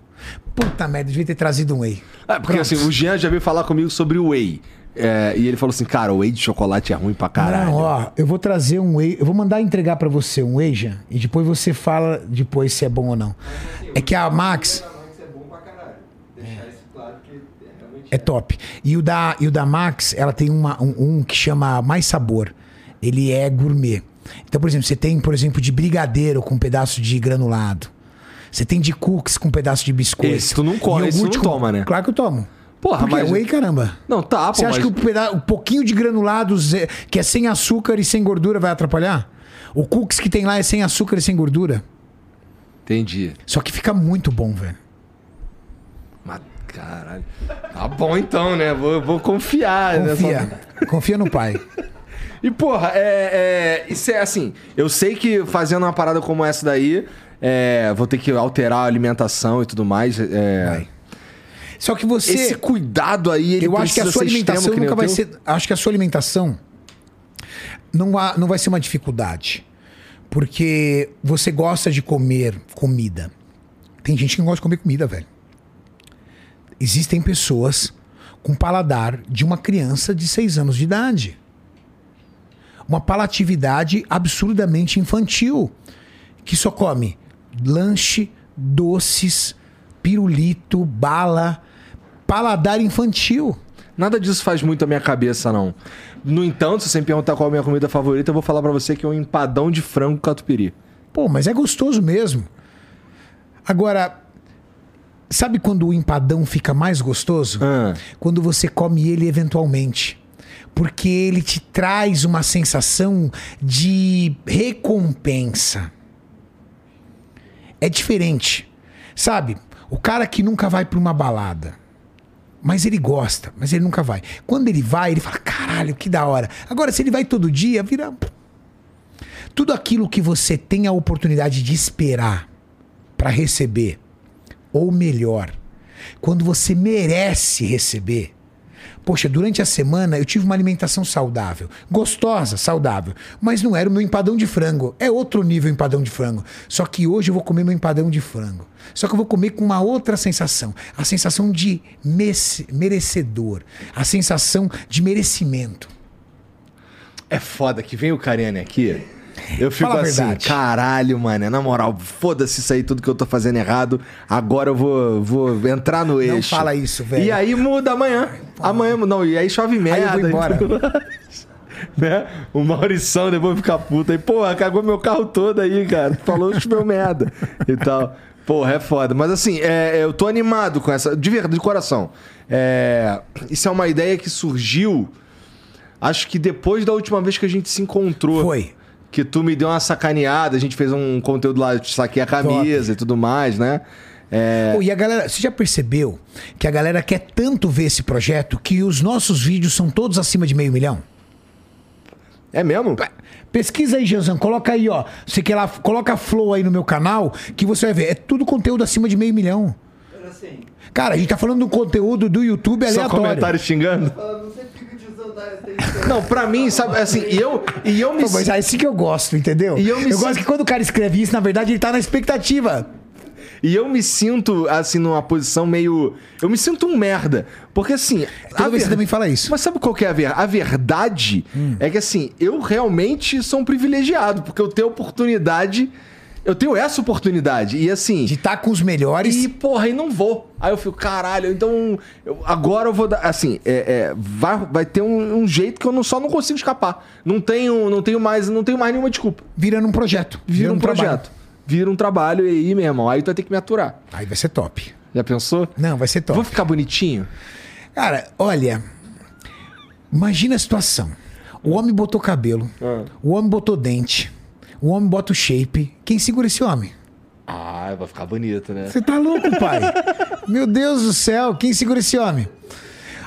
Puta merda, devia ter trazido um whey. É, porque Pronto. assim, o Jean já veio falar comigo sobre o whey. É, e ele falou assim, cara, o whey de chocolate é ruim pra caralho. Não, ó, eu vou trazer um whey. Eu vou mandar entregar pra você um whey, Jean, e depois você fala depois se é bom ou não. É que a Max Max é bom pra caralho. Deixar isso claro que é top. E o da, e o da Max, ela tem uma, um, um que chama Mais Sabor. Ele é gourmet. Então, por exemplo, você tem, por exemplo, de brigadeiro com um pedaço de granulado. Você tem de cookies com um pedaço de biscoito. Esse tu não come, tu não com- toma, né? Claro que eu tomo. Porra, Porque mas- é whey, caramba. Não, tá, pô, Você acha mas... que o, peda- o pouquinho de granulado que é sem açúcar e sem gordura vai atrapalhar? O cookies que tem lá é sem açúcar e sem gordura. Entendi. Só que fica muito bom, velho. Caralho. Tá bom então, né? Vou, vou confiar. Confia. Nessa... Confia no pai. E, porra, é, é, Isso é assim. Eu sei que fazendo uma parada como essa daí, é, vou ter que alterar a alimentação e tudo mais. é. Só que você. Esse cuidado aí, ele eu acho que a sua alimentação extremo nunca vai ser. Acho que a sua alimentação não, há- não vai ser uma dificuldade. Porque você gosta de comer comida. Tem gente que não gosta de comer comida, velho. Existem pessoas com paladar de uma criança de 6 anos de idade. Uma palatividade absurdamente infantil. Que só come lanche, doces, pirulito, bala. Paladar infantil. Nada disso faz muito a minha cabeça, não. No entanto, se você me perguntar qual é a minha comida favorita, eu vou falar pra você que é um empadão de frango catupiry. Pô, mas é gostoso mesmo. Agora, sabe quando o empadão fica mais gostoso? Ah. Quando você come ele eventualmente. Porque ele te traz uma sensação de recompensa. É diferente. Sabe? O cara que nunca vai pra uma balada. Mas ele gosta, mas ele nunca vai. Quando ele vai, ele fala: caralho, que da hora. Agora, se ele vai todo dia, vira. Tudo aquilo que você tem a oportunidade de esperar para receber, ou melhor, quando você merece receber. Poxa, durante a semana eu tive uma alimentação saudável, gostosa, saudável, mas não era o meu empadão de frango. É outro nível empadão de frango. Só que hoje eu vou comer meu empadão de frango. Só que eu vou comer com uma outra sensação, a sensação de merecedor, a sensação de merecimento. É foda que vem o Kariane aqui. Eu fico Fala assim, caralho, mano. Na moral, foda-se isso aí, tudo que eu tô fazendo errado. Agora eu vou, vou entrar no eixo. fala isso, velho. E aí muda amanhã. Amanhã, não, e aí chove merda. eu vou embora. né? O Maurição depois fica puta. E, porra, cagou meu carro todo aí, cara. Falou choveu merda e tal. Porra, é foda. Mas assim, é, eu tô animado com essa. De verdade, de coração. É, isso é uma ideia que surgiu. Acho que depois da última vez que a gente se encontrou. Foi. Que tu me deu uma sacaneada, a gente fez um conteúdo lá, eu te saquei a camisa e tudo mais, né? É, Pô, e a galera, você já percebeu que a galera quer tanto ver esse projeto que os nossos vídeos são todos acima de meio milhão? é mesmo? Pesquisa aí, Janzão. Coloca aí, ó. Você quer lá, coloca a Flow aí no meu canal, que você vai ver. É tudo conteúdo acima de meio milhão. Era assim, Cara, a gente tá falando do conteúdo do YouTube Só aleatório. comentário xingando? não sei Não, pra mim, sabe, assim, e eu, e eu me. Pô, mas é assim que eu gosto, entendeu? E eu me gosto sinto- que quando o cara escreve isso, na verdade, ele tá na expectativa. E eu me sinto, assim, numa posição meio. Eu me sinto um merda. Porque, assim. Toda a vez você ver- também fala isso. Mas sabe qual que é a verdade? A verdade é que, assim, eu realmente sou um privilegiado, porque eu tenho oportunidade. Eu tenho essa oportunidade. E, assim. De estar com os melhores. E, porra, e não vou. Aí eu fico, caralho, então. eu- agora eu vou dar. Assim, é, é, vai, vai ter um, um jeito que eu não, só não consigo escapar. Não tenho, não tenho mais, não tenho mais nenhuma desculpa. Virando um projeto. Vira um, trabalho. projeto. Vira um trabalho e aí, meu irmão, aí tu vai ter que me aturar. Aí vai ser top. Já pensou? Não, vai ser top. Vou ficar bonitinho? Cara, olha. Imagina a situação. O homem botou cabelo. Ah. O homem botou dente. O homem bota o shape. Quem segura esse homem? Ah, vai ficar bonito, né? Você tá louco, pai? Meu Deus do céu, quem segura esse homem?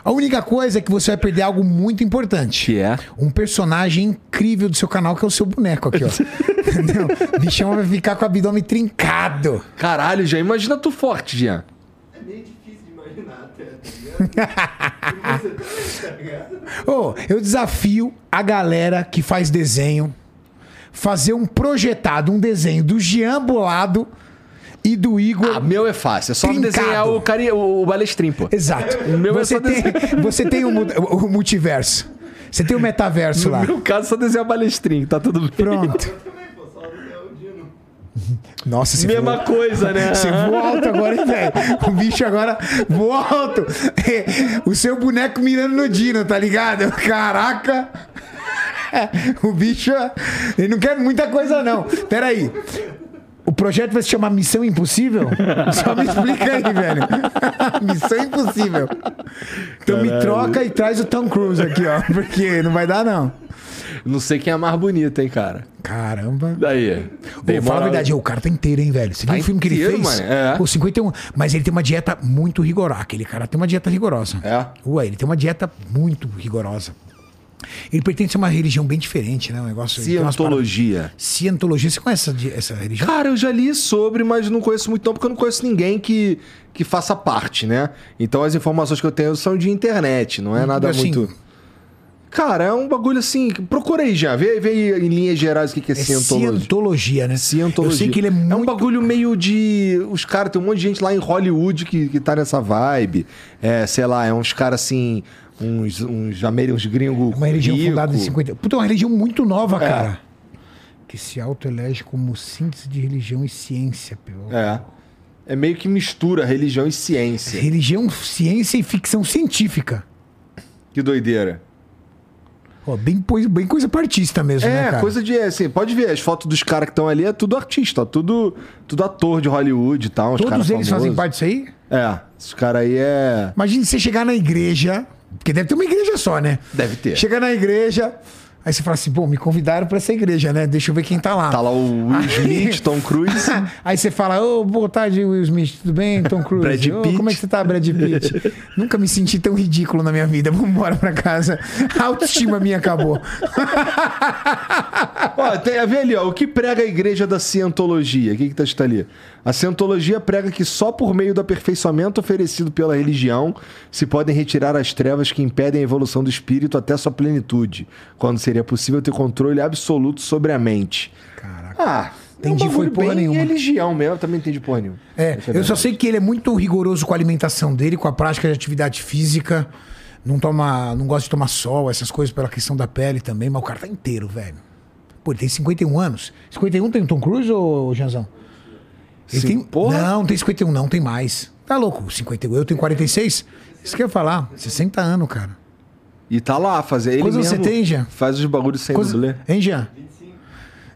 A única coisa é que você vai perder algo muito importante. Que é? Um personagem incrível do seu canal, que é o seu boneco aqui, ó. Entendeu? O bichão vai ficar com o abdômen trincado. Caralho, já imagina tu forte, Jean. É meio difícil de imaginar até, tá ligado? Tá ligado? Ô, eu desafio a galera que faz desenho fazer um projetado, um desenho do Jean Bolado e do Igor. Ah, meu é fácil. É só Trincado. desenhar o, cari... o balestrim, pô. Exato. O meu é você, só tem, você tem o, o multiverso. Você tem o metaverso No lá. meu caso, só desenhar balestrim, tá tudo bem. Pronto. Eu também, pô, só é o Dino. Nossa, você Mesma voou, coisa, né? você voou alto agora, hein, velho? O bicho agora voou alto. O seu boneco mirando no Dino, tá ligado? Caraca. O bicho, ele não quer muita coisa, não. Peraí. O projeto vai se chamar Missão Impossível? Só me explica aí, velho. Missão Impossível. Então me Caralho. troca e traz o Tom Cruise aqui, ó. Porque não vai dar, não. Não sei quem é a mais bonita, hein, cara. Caramba. Daí. Ô, fala a verdade, o cara tá inteiro, hein, velho? Você viu Tá o filme que ele inteiro, fez? mano, é. Pô, 51. Mas ele tem uma dieta muito rigorosa. Aquele cara tem uma dieta rigorosa. É? Ué, ele tem uma dieta muito rigorosa. Ele pertence a uma religião bem diferente, né? Um negócio. Cientologia. paradas- Cientologia. Você conhece essa, essa religião? Cara, eu já li sobre, mas não conheço muito não, porque eu não conheço ninguém que, que faça parte, né? Então as informações que eu tenho são de internet, não é nada assim, muito... Cara, é um bagulho assim... Procura aí já, vê, vê aí em linhas gerais o que que é, É cientologia. cientologia, né? Cientologia. Eu sei que ele é muito. É um bagulho meio de. Os caras, tem um monte de gente lá em Hollywood que, que tá nessa vibe. É, sei lá, é uns caras assim. Uns, uns, uns gringos. É uma religião rico. fundada em 50. Puta, é uma religião muito nova, É. cara. Que se autoelege como síntese de religião e ciência, pelo. É. É meio que mistura religião e ciência. Religião, ciência e ficção científica. Que doideira. Pô, bem, coisa- bem coisa pra artista mesmo, né, É, cara? coisa de. Assim, pode ver, as fotos dos caras que estão ali é tudo artista, ó, tudo, tudo ator de Hollywood e tal. Todos eles fazem famosos. parte disso aí? É, esses caras aí é. Imagine você chegar na igreja, porque deve ter uma igreja só, né? Deve ter. Chega na igreja, aí você fala assim, pô, me convidaram pra essa igreja, né? Deixa eu ver quem tá lá. Tá lá o Will Smith, Tom Cruise. Aí você fala, ô, boa tarde, Will Smith, tudo bem? Tom Cruise. Brad Ô, Pitt. como é que você tá, Brad Pitt? Nunca me senti tão ridículo na minha vida. Vamos embora pra casa. A autoestima minha acabou. Ó, tem a ver ali, ó. O que prega a igreja da cientologia? O que, que tá escrito ali? A cientologia prega que só por meio do aperfeiçoamento oferecido pela religião se podem retirar as trevas que impedem a evolução do espírito até sua plenitude, quando seria possível ter controle absoluto sobre a mente. Caraca. Ah, Entendi, é um foi porra bem nenhuma. religião mesmo, eu também entendi porra nenhuma. É, Essa eu só sei que ele é muito rigoroso com a alimentação dele, com a prática de atividade física. Não toma, não gosta de tomar sol, essas coisas pela questão da pele também, mas o cara tá inteiro, velho. Pô, ele tem 51 anos. 51 tem o Tom Cruise ou Janzão? Ele Sim, tem... porra. Não, tem 51 não, tem mais. Tá louco, 51. Eu tenho 46. Isso que eu ia falar, 60 anos, cara. E tá lá, fazer ele Quantos mesmo você tem, Jean? Faz os bagulhos sem Coisa- dublê. Hein, Jean?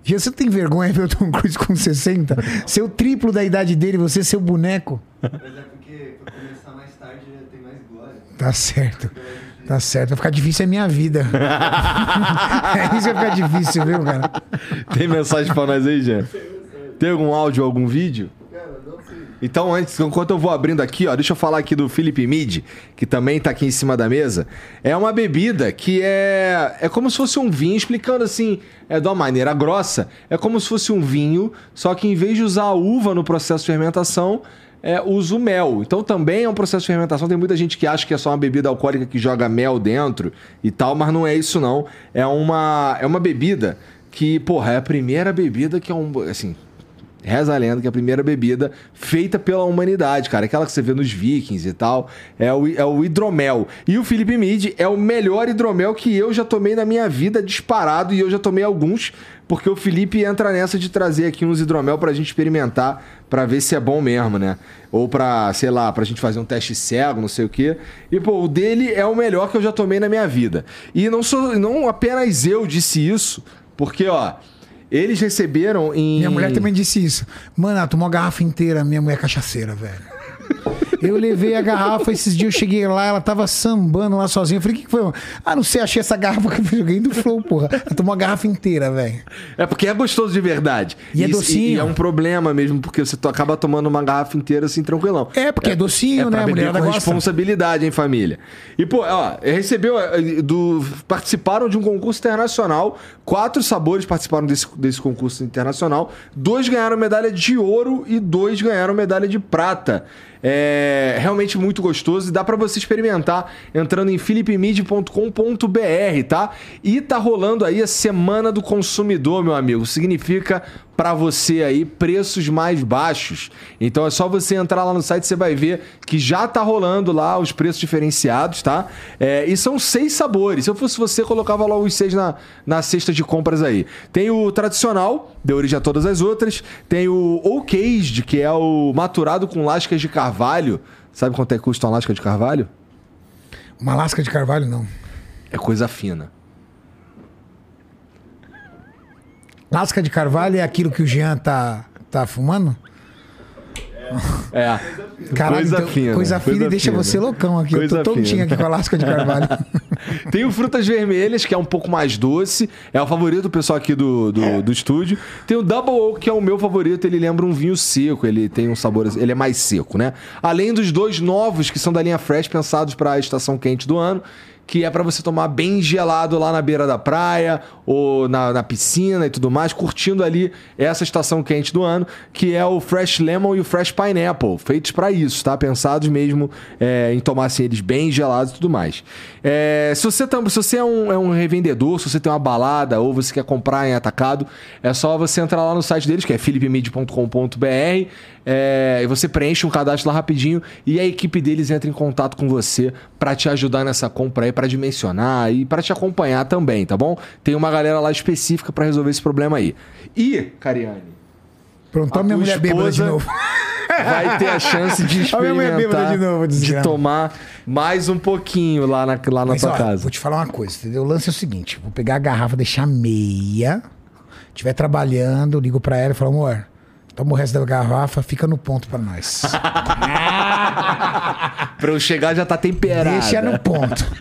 Jean, você tem vergonha de ver o Tom Cruise com 60? Ser o triplo da idade dele, você ser o boneco? Mas é porque pra começar mais tarde já tem mais glória. Tá certo. Tá certo. Vai ficar difícil a minha vida. é isso vai ficar difícil, viu, cara? Tem mensagem pra nós aí, Jean? Tem algum áudio, algum vídeo? Então, antes, enquanto eu vou abrindo aqui, ó, deixa eu falar aqui do Philip Mid, que também tá aqui em cima da mesa. É uma bebida que é é como se fosse um vinho, explicando assim, é de uma maneira grossa, é como se fosse um vinho, só que em vez de usar a uva no processo de fermentação, é, usa o mel. Então também é um processo de fermentação. Tem muita gente que acha que é só uma bebida alcoólica que joga mel dentro e tal, mas não é isso não. É uma, é uma bebida que, porra, é a primeira bebida que é um, assim, Reza a lenda que a primeira bebida feita pela humanidade, cara. Aquela que você vê nos vikings e tal. É o, é o hidromel. E o Felipe Mid é o melhor hidromel que eu já tomei na minha vida disparado. E eu já tomei alguns, porque o Felipe entra nessa de trazer aqui uns hidromel pra gente experimentar, pra ver se é bom mesmo, né? Ou pra, sei lá, pra gente fazer um teste cego, não sei o quê. E, pô, o dele é o melhor que eu já tomei na minha vida. E não, sou, não apenas eu disse isso, porque, ó. Eles receberam em. Minha mulher também disse isso. Mano, ela tomou a garrafa inteira, minha mulher é cachaceira, velho. Eu levei a garrafa, esses dias eu cheguei lá, ela tava sambando lá sozinha. Eu falei, o que, que foi? mano? Ah, não sei, achei essa garrafa que eu joguei do Flow, porra. Ela tomou a garrafa inteira, velho. É porque é gostoso de verdade. E é Isso- docinho. E é um problema mesmo, porque você acaba tomando uma garrafa inteira assim, tranquilão. É, porque é docinho, É né? pra A mulherada com responsabilidade, hein, família? E, pô, ó, recebeu eh, do. Participaram de um concurso internacional. Quatro sabores participaram desse, desse concurso internacional. Dois ganharam medalha de ouro e dois ganharam medalha de prata. É realmente muito gostoso e dá pra você experimentar entrando em philipmid.com.br, tá? E tá rolando aí a Semana do Consumidor, meu amigo. Significa pra você aí preços mais baixos. Então é só você entrar lá no site, você vai ver que já tá rolando lá os preços diferenciados, tá? É, e são seis sabores. Se eu fosse você, colocava logo os seis na, na cesta de compras aí. Tem o tradicional, deu origem a todas as outras. Tem o Aged, que é o maturado com lascas de carvalho. Sabe quanto é que custa uma lasca de carvalho? Uma lasca de carvalho, não. É coisa fina. Lasca de carvalho é aquilo que o Jean tá, tá fumando? É. Caralho, coisa então, fina. coisa fina e deixa fina. você loucão aqui. Coisa eu tô tontinho aqui com a lasca de carvalho. Tem o Frutas Vermelhas, que é um pouco mais doce. É o favorito do pessoal aqui do, do, do estúdio. Tem o Double Oak, que é o meu favorito. Ele lembra um vinho seco. Ele tem um sabor... Ele é mais seco, né? Além dos dois novos, que são da linha Fresh, pensados para a estação quente do ano. Que é para você tomar bem gelado lá na beira da praia ou na, na piscina e tudo mais, curtindo ali essa estação quente do ano, que é o Fresh Lemon e o Fresh Pineapple, feitos para isso, tá? Pensados mesmo é, em tomar assim, eles bem gelados e tudo mais. É, se você, tam- se você é, um, é um revendedor, se você tem uma balada ou você quer comprar em atacado, é só você entrar lá no site deles, que é philipmid.com.br, é, e você preenche um cadastro lá rapidinho e a equipe deles entra em contato com você para te ajudar nessa compra aí, para dimensionar e para te acompanhar também, tá bom? Tem uma galera lá específica para resolver esse problema aí. E, Cariane, Pronto, A minha tua mulher bêbada de novo. vai ter a chance de minha experimentar, de novo, de tomar mais um pouquinho lá na, lá na Mas, tua ó, casa. vou te falar uma coisa, entendeu? O lance é o seguinte: vou pegar a garrafa, deixar meia. Estiver trabalhando, ligo pra ela e falo, amor, toma o resto da garrafa, fica no ponto pra nós. Pra eu chegar já tá temperada. Deixa no ponto.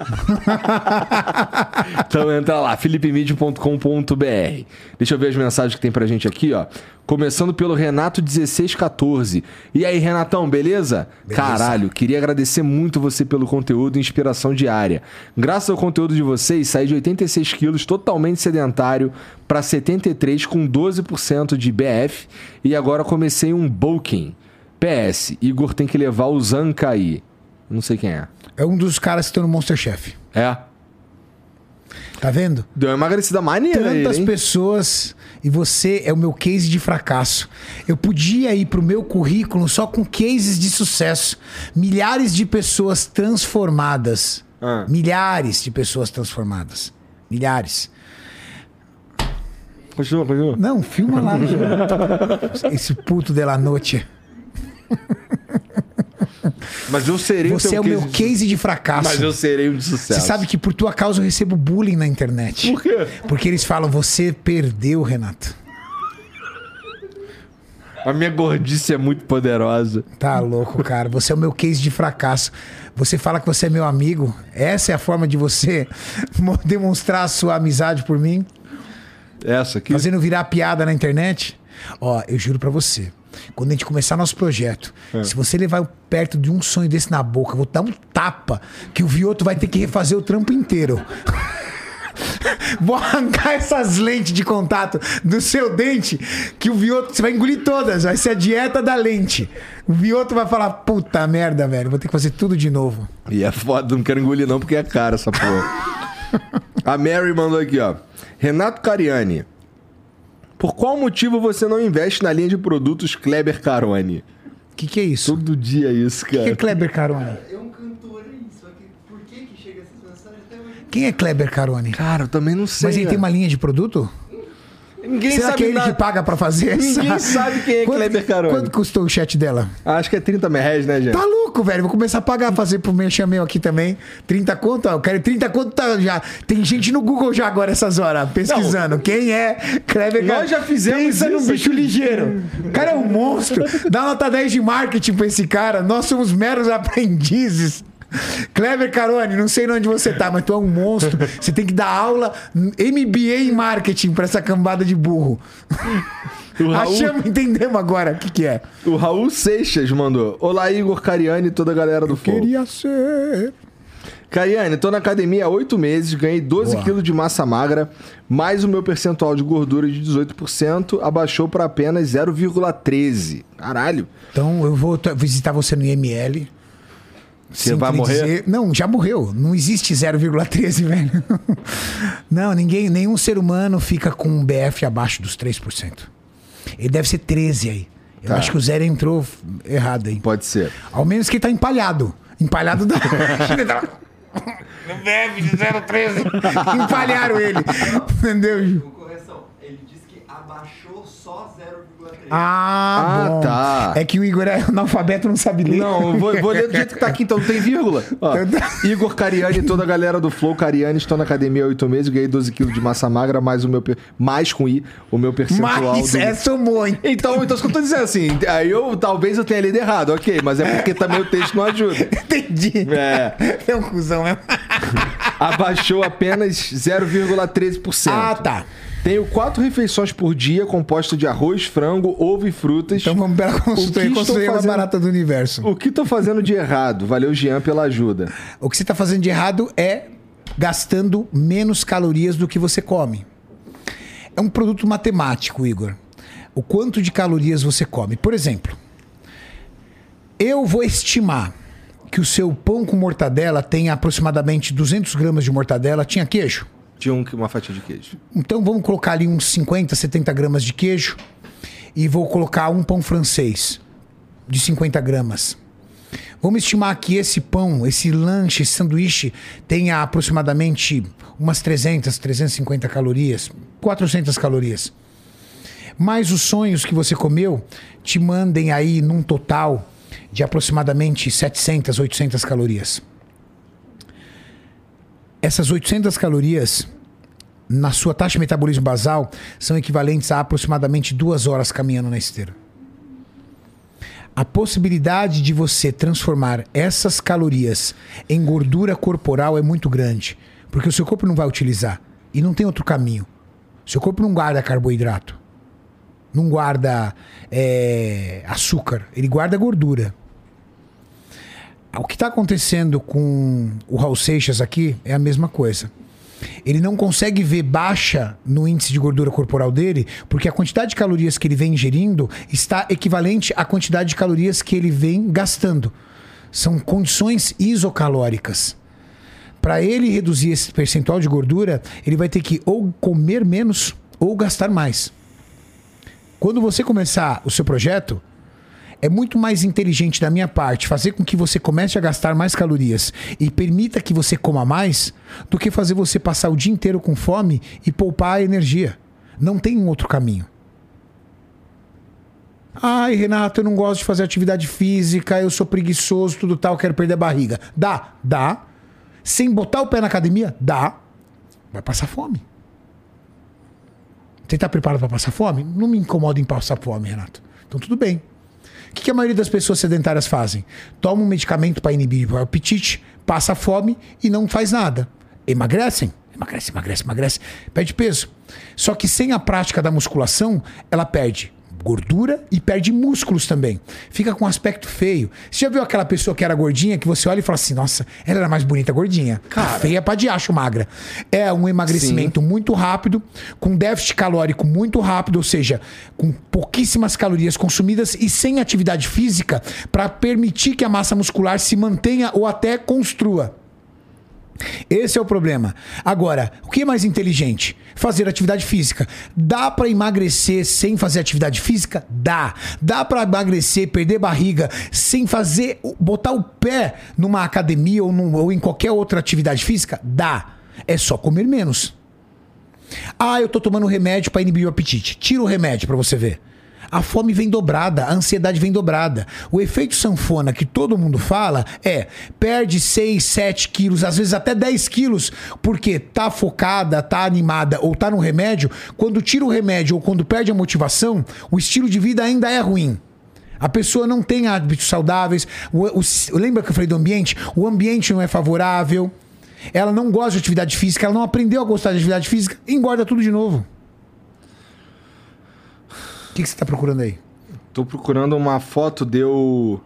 Então entra lá, philipemid.com.br. Deixa eu ver as mensagens que tem pra gente aqui, ó. Começando pelo Renato1614. E aí, Renatão, beleza? Beleza. Caralho, queria agradecer muito você pelo conteúdo e inspiração diária. Graças ao conteúdo de vocês, saí de 86 quilos totalmente sedentário pra 73 com 12% de BF e agora comecei um bulking. PS, Igor tem que levar o Zanca aí. Não sei quem é. É um dos caras que estão no Monster Chef. É? Tá vendo? Deu uma emagrecida maneira Tantas hein? pessoas e você é o meu case de fracasso. Eu podia ir pro meu currículo só com cases de sucesso. Milhares de pessoas transformadas. Ah. Milhares de pessoas transformadas. Milhares. Continua, continua. Não, filma lá. Esse puto de la noite. Mas eu serei Você é o meu de- case de fracasso. Mas eu serei um de sucesso. Você sabe que por tua causa eu recebo bullying na internet. Por quê? Porque eles falam, você perdeu, Renato. A minha gordice é muito poderosa. Tá louco, cara. Você é o meu case de fracasso. Você fala que você é meu amigo. Essa é a forma de você mo- demonstrar a sua amizade por mim, Essa aqui. fazendo virar piada na internet. Ó, eu juro pra você. Quando a gente começar nosso projeto, se você levar perto de um sonho desse na boca, eu vou dar um tapa que o Vioto vai ter que refazer o trampo inteiro. Vou arrancar essas lentes de contato do seu dente, que o Vioto, você vai engolir todas, vai ser a dieta da lente. O Vioto vai falar, puta merda, velho, vou ter que fazer tudo de novo. E é foda, não quero engolir não, porque é cara essa porra. A Mary mandou aqui, ó. Renato Cariani. Por qual motivo você não investe na linha de produtos Kleber Carone? O que, que é isso? Todo dia isso, O que é cara. Kleber Carone? É um cantor aí, só que por que que chega essas mensagens até hoje? Quem é Kleber Carone? Cara, eu também não sei. Mas ele né? tem uma linha de produto? Ninguém Será sabe que é ele nada. que paga pra fazer essa? Ninguém sabe quem é Kleber Carone. Quanto custou o chat dela? Acho que é 30 merréis, né, gente? Tá louco, velho. Vou começar a pagar, fazer pro merchan meu aqui também. 30 conto, ó. Eu quero 30 conto tá já. Tem gente no Google já agora essas horas, pesquisando. Quem é Kleber Nós já fizemos Pensa isso bicho aqui. ligeiro. O cara é um monstro. Dá nota 10 de marketing pra esse cara. Nós somos meros aprendizes. Kleber Carone, não sei onde você tá, mas tu é um monstro. Você tem que dar aula MBA em marketing pra essa cambada de burro. O Raul, Achamos, entendemos agora o que, que é. o Raul Seixas mandou. Olá, Igor Cariani e toda a galera do Flow. Queria ser. Cariane, tô na academia há oito meses, ganhei 12 Boa. quilos de massa magra, mais o meu percentual de gordura de 18% abaixou para apenas 0,13. Caralho. Então eu vou visitar você no IML. Você vai morrer? Não, já morreu. Não existe 0,13, velho. Não, ninguém, nenhum ser humano fica com um BF abaixo dos 3%. Ele deve ser 13 aí. Eu Tá. acho que o zero entrou errado aí. Pode ser. Ao menos que ele tá empalhado. Empalhado da. Não bebe de 0,13. Empalharam ele. Entendeu? Ju? Com correção, ele disse que abaixou só 0,3. Ah, Ah, tá. É que o Igor é analfabeto, não sabe ler. Não, eu vou, vou ler do jeito que tá aqui, então não tem vírgula. Ó, Igor Cariani e toda a galera do Flow Cariani estão na academia há oito meses, ganhei 12 quilos de massa magra, mais o meu mais com I, o meu percentual Mas do... é somou, hein? Então, então isso que eu tô dizendo assim, aí eu talvez eu tenha lido errado, ok, mas é porque também o texto não ajuda. Entendi. É. É um cuzão mesmo. Abaixou apenas 0,13%. Ah, tá. Tenho quatro refeições por dia composta de arroz, frango, ovo e frutas. Então vamos O que consultoria. estou Consultoria mais fazendo- barata do universo. O que tô fazendo de errado? Valeu, Jean, pela ajuda. O que você está fazendo de errado é gastando menos calorias do que você come. É um produto matemático, Igor. O quanto de calorias você come. Por exemplo, eu vou estimar que o seu pão com mortadela tem aproximadamente 200 gramas de mortadela. Tinha queijo? Tinha um, uma fatia de queijo. Então vamos colocar ali uns 50, 70 gramas de queijo e vou colocar um pão francês de 50 gramas. Vamos estimar que esse pão, esse lanche, esse sanduíche tenha aproximadamente umas 300, 350 calorias, 400 calorias. mais os sonhos que você comeu te mandem aí num total de aproximadamente 700, 800 calorias. Essas 800 calorias, na sua taxa de metabolismo basal, são equivalentes a aproximadamente duas horas caminhando na esteira. A possibilidade de você transformar essas calorias em gordura corporal é muito grande, porque o seu corpo não vai utilizar e não tem outro caminho. Seu corpo não guarda carboidrato, não guarda é, açúcar, ele guarda gordura. O que está acontecendo com o Raul Seixas aqui é a mesma coisa. Ele não consegue ver baixa no índice de gordura corporal dele, porque a quantidade de calorias que ele vem ingerindo está equivalente à quantidade de calorias que ele vem gastando. São condições isocalóricas. Para ele reduzir esse percentual de gordura, ele vai ter que ou comer menos ou gastar mais. Quando você começar o seu projeto, é muito mais inteligente da minha parte fazer com que você comece a gastar mais calorias e permita que você coma mais do que fazer você passar o dia inteiro com fome e poupar energia. Não tem um outro caminho. Ai, Renato, eu não gosto de fazer atividade física, eu sou preguiçoso, tudo tal, quero perder a barriga. Dá, dá. Sem botar o pé na academia, dá. Vai passar fome. Você está preparado para passar fome? Não me incomoda em passar fome, Renato. Então tudo bem. O que, que a maioria das pessoas sedentárias fazem? Toma um medicamento para inibir o apetite, passa fome e não faz nada. Emagrecem? Emagrece, emagrece, emagrece. Perde peso. Só que sem a prática da musculação, ela perde gordura e perde músculos também. Fica com um aspecto feio. Você já viu aquela pessoa que era gordinha que você olha e fala assim: nossa, ela era mais bonita gordinha. Cara, feia pra diacho magra. É um emagrecimento Sim. muito rápido, com déficit calórico muito rápido, ou seja, com pouquíssimas calorias consumidas e sem atividade física para permitir que a massa muscular se mantenha ou até construa. Esse é o problema. Agora, o que é mais inteligente? Fazer atividade física. Dá para emagrecer sem fazer atividade física? Dá. Dá para emagrecer, perder barriga sem fazer, botar o pé numa academia ou, num, ou em qualquer outra atividade física? Dá. É só comer menos. Ah, eu tô tomando remédio para inibir o apetite. Tira o remédio para você ver a fome vem dobrada, a ansiedade vem dobrada. O efeito sanfona que todo mundo fala é perde 6, 7 quilos, às vezes até 10 quilos, porque tá focada, tá animada ou tá no remédio. Quando tira o remédio ou quando perde a motivação, o estilo de vida ainda é ruim. A pessoa não tem hábitos saudáveis. O, o, lembra que eu falei do ambiente? O ambiente não é favorável. Ela não gosta de atividade física, ela não aprendeu a gostar de atividade física, engorda tudo de novo. O que, que você tá procurando aí? Tô procurando uma foto deu.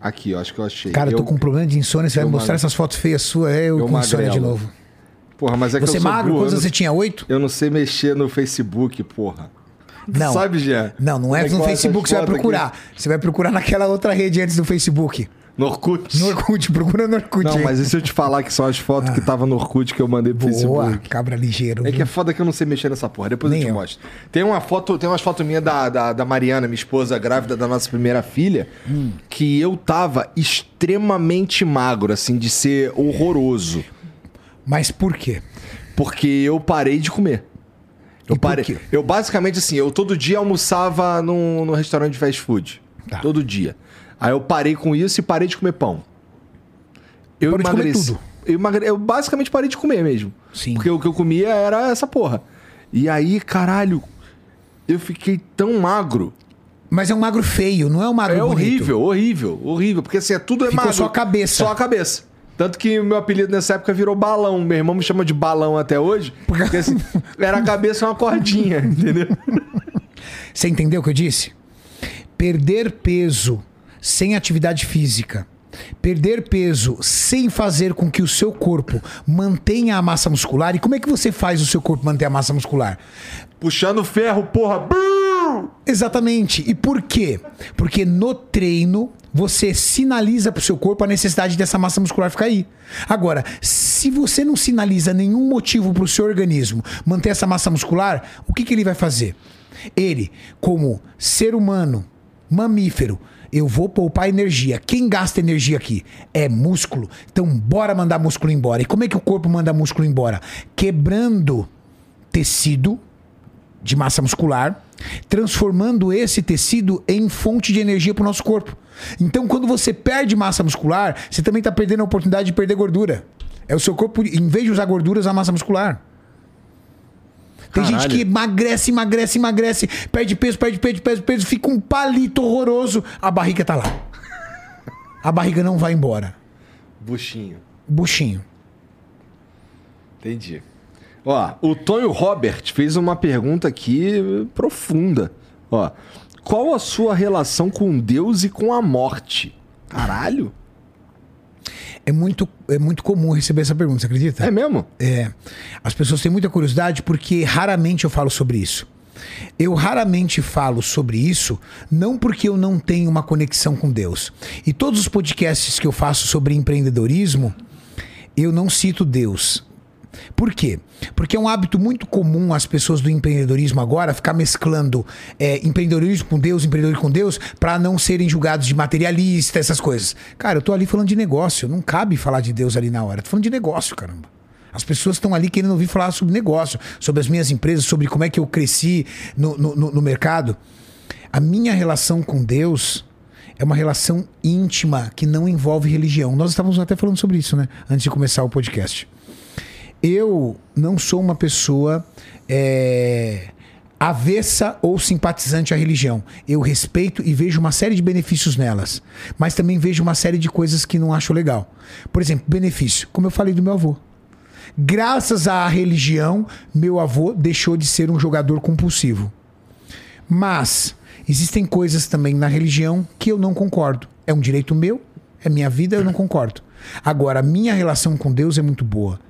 Aqui, ó, acho que eu achei. Cara, eu tô com um problema de insônia. Você vai me mostrar essas fotos feias suas, é eu, eu com insônia de novo. Porra, mas é que você eu sou magro? Quantos você tinha? Oito? Eu não sei mexer no Facebook, porra. Não. Sabe, Jean? Não, não é, é no Facebook que você vai procurar. Aqui? Você vai procurar naquela outra rede antes do Facebook. No Orkut. No Orkut, procura no Orkut. Não, mas e se eu te falar que são as fotos ah. que tava no Orkut que eu mandei pro Boa, Facebook? cabra ligeiro. É viu? que é foda que eu não sei mexer nessa porra. Depois Nem eu te eu. mostro. Tem uma foto, tem umas fotos minhas da, da, da, Mariana, minha esposa, grávida da nossa primeira filha, hum. que eu tava extremamente magro, assim, de ser horroroso. Mas por quê? Porque eu parei de comer. Eu parei. Eu basicamente assim, eu todo dia almoçava no, no restaurante de fast food. Tá. Todo dia. Aí eu parei com isso e parei de comer pão. Eu Parou emagreci. Eu, emagre... eu basicamente parei de comer mesmo. Sim. Porque o que eu comia era essa porra. E aí, caralho, eu fiquei tão magro. Mas é um magro feio, não é um magro É bonito. horrível, horrível, horrível. Porque assim, é tudo é Ficou magro. só a cabeça. Só a cabeça. Tanto que meu apelido nessa época virou balão. Meu irmão me chama de balão até hoje. Porque assim, era a cabeça uma cordinha, entendeu? Você entendeu o que eu disse? Perder peso sem atividade física, perder peso sem fazer com que o seu corpo mantenha a massa muscular. E como é que você faz o seu corpo manter a massa muscular? Puxando ferro, porra. Exatamente. E por quê? Porque no treino você sinaliza para o seu corpo a necessidade dessa massa muscular ficar aí. Agora, se você não sinaliza nenhum motivo para o seu organismo manter essa massa muscular, o que, que ele vai fazer? Ele, como ser humano, mamífero, eu vou poupar energia. Quem gasta energia aqui? É músculo. Então, bora mandar músculo embora. E como é que o corpo manda músculo embora? Quebrando tecido de massa muscular transformando esse tecido em fonte de energia para o nosso corpo. Então, quando você perde massa muscular, você também está perdendo a oportunidade de perder gordura. É o seu corpo, em vez de usar gorduras, a massa muscular. Tem gente que emagrece, emagrece, emagrece, perde peso, perde peso, perde peso, fica um palito horroroso. A barriga tá lá. A barriga não vai embora. Buchinho. Buchinho. Entendi. Ó, o Tonho Robert fez uma pergunta aqui profunda. Ó, qual a sua relação com Deus e com a morte? Caralho. É muito, é muito comum receber essa pergunta, você acredita? É mesmo? É. As pessoas têm muita curiosidade porque raramente eu falo sobre isso. Eu raramente falo sobre isso, não porque eu não tenho uma conexão com Deus. E todos os podcasts que eu faço sobre empreendedorismo, eu não cito Deus. Por quê? Porque é um hábito muito comum as pessoas do empreendedorismo agora ficar mesclando é, empreendedorismo com Deus, empreendedorismo com Deus, para não serem julgados de materialista, essas coisas. Cara, eu tô ali falando de negócio, não cabe falar de Deus ali na hora. Eu tô falando de negócio, caramba. As pessoas estão ali querendo ouvir falar sobre negócio, sobre as minhas empresas, sobre como é que eu cresci no, no, no- no mercado. A minha relação com Deus é uma relação íntima que não envolve religião. Nós estávamos até falando sobre isso, né? Antes de começar o podcast. Eu não sou uma pessoa é, avessa ou simpatizante à religião. Eu respeito e vejo uma série de benefícios nelas, mas também vejo uma série de coisas que não acho legal. Por exemplo, benefício, como eu falei do meu avô. Graças à religião, meu avô deixou de ser um jogador compulsivo. Mas existem coisas também na religião que eu não concordo. É um direito meu, é minha vida, eu não concordo. Agora, minha relação com Deus é muito boa.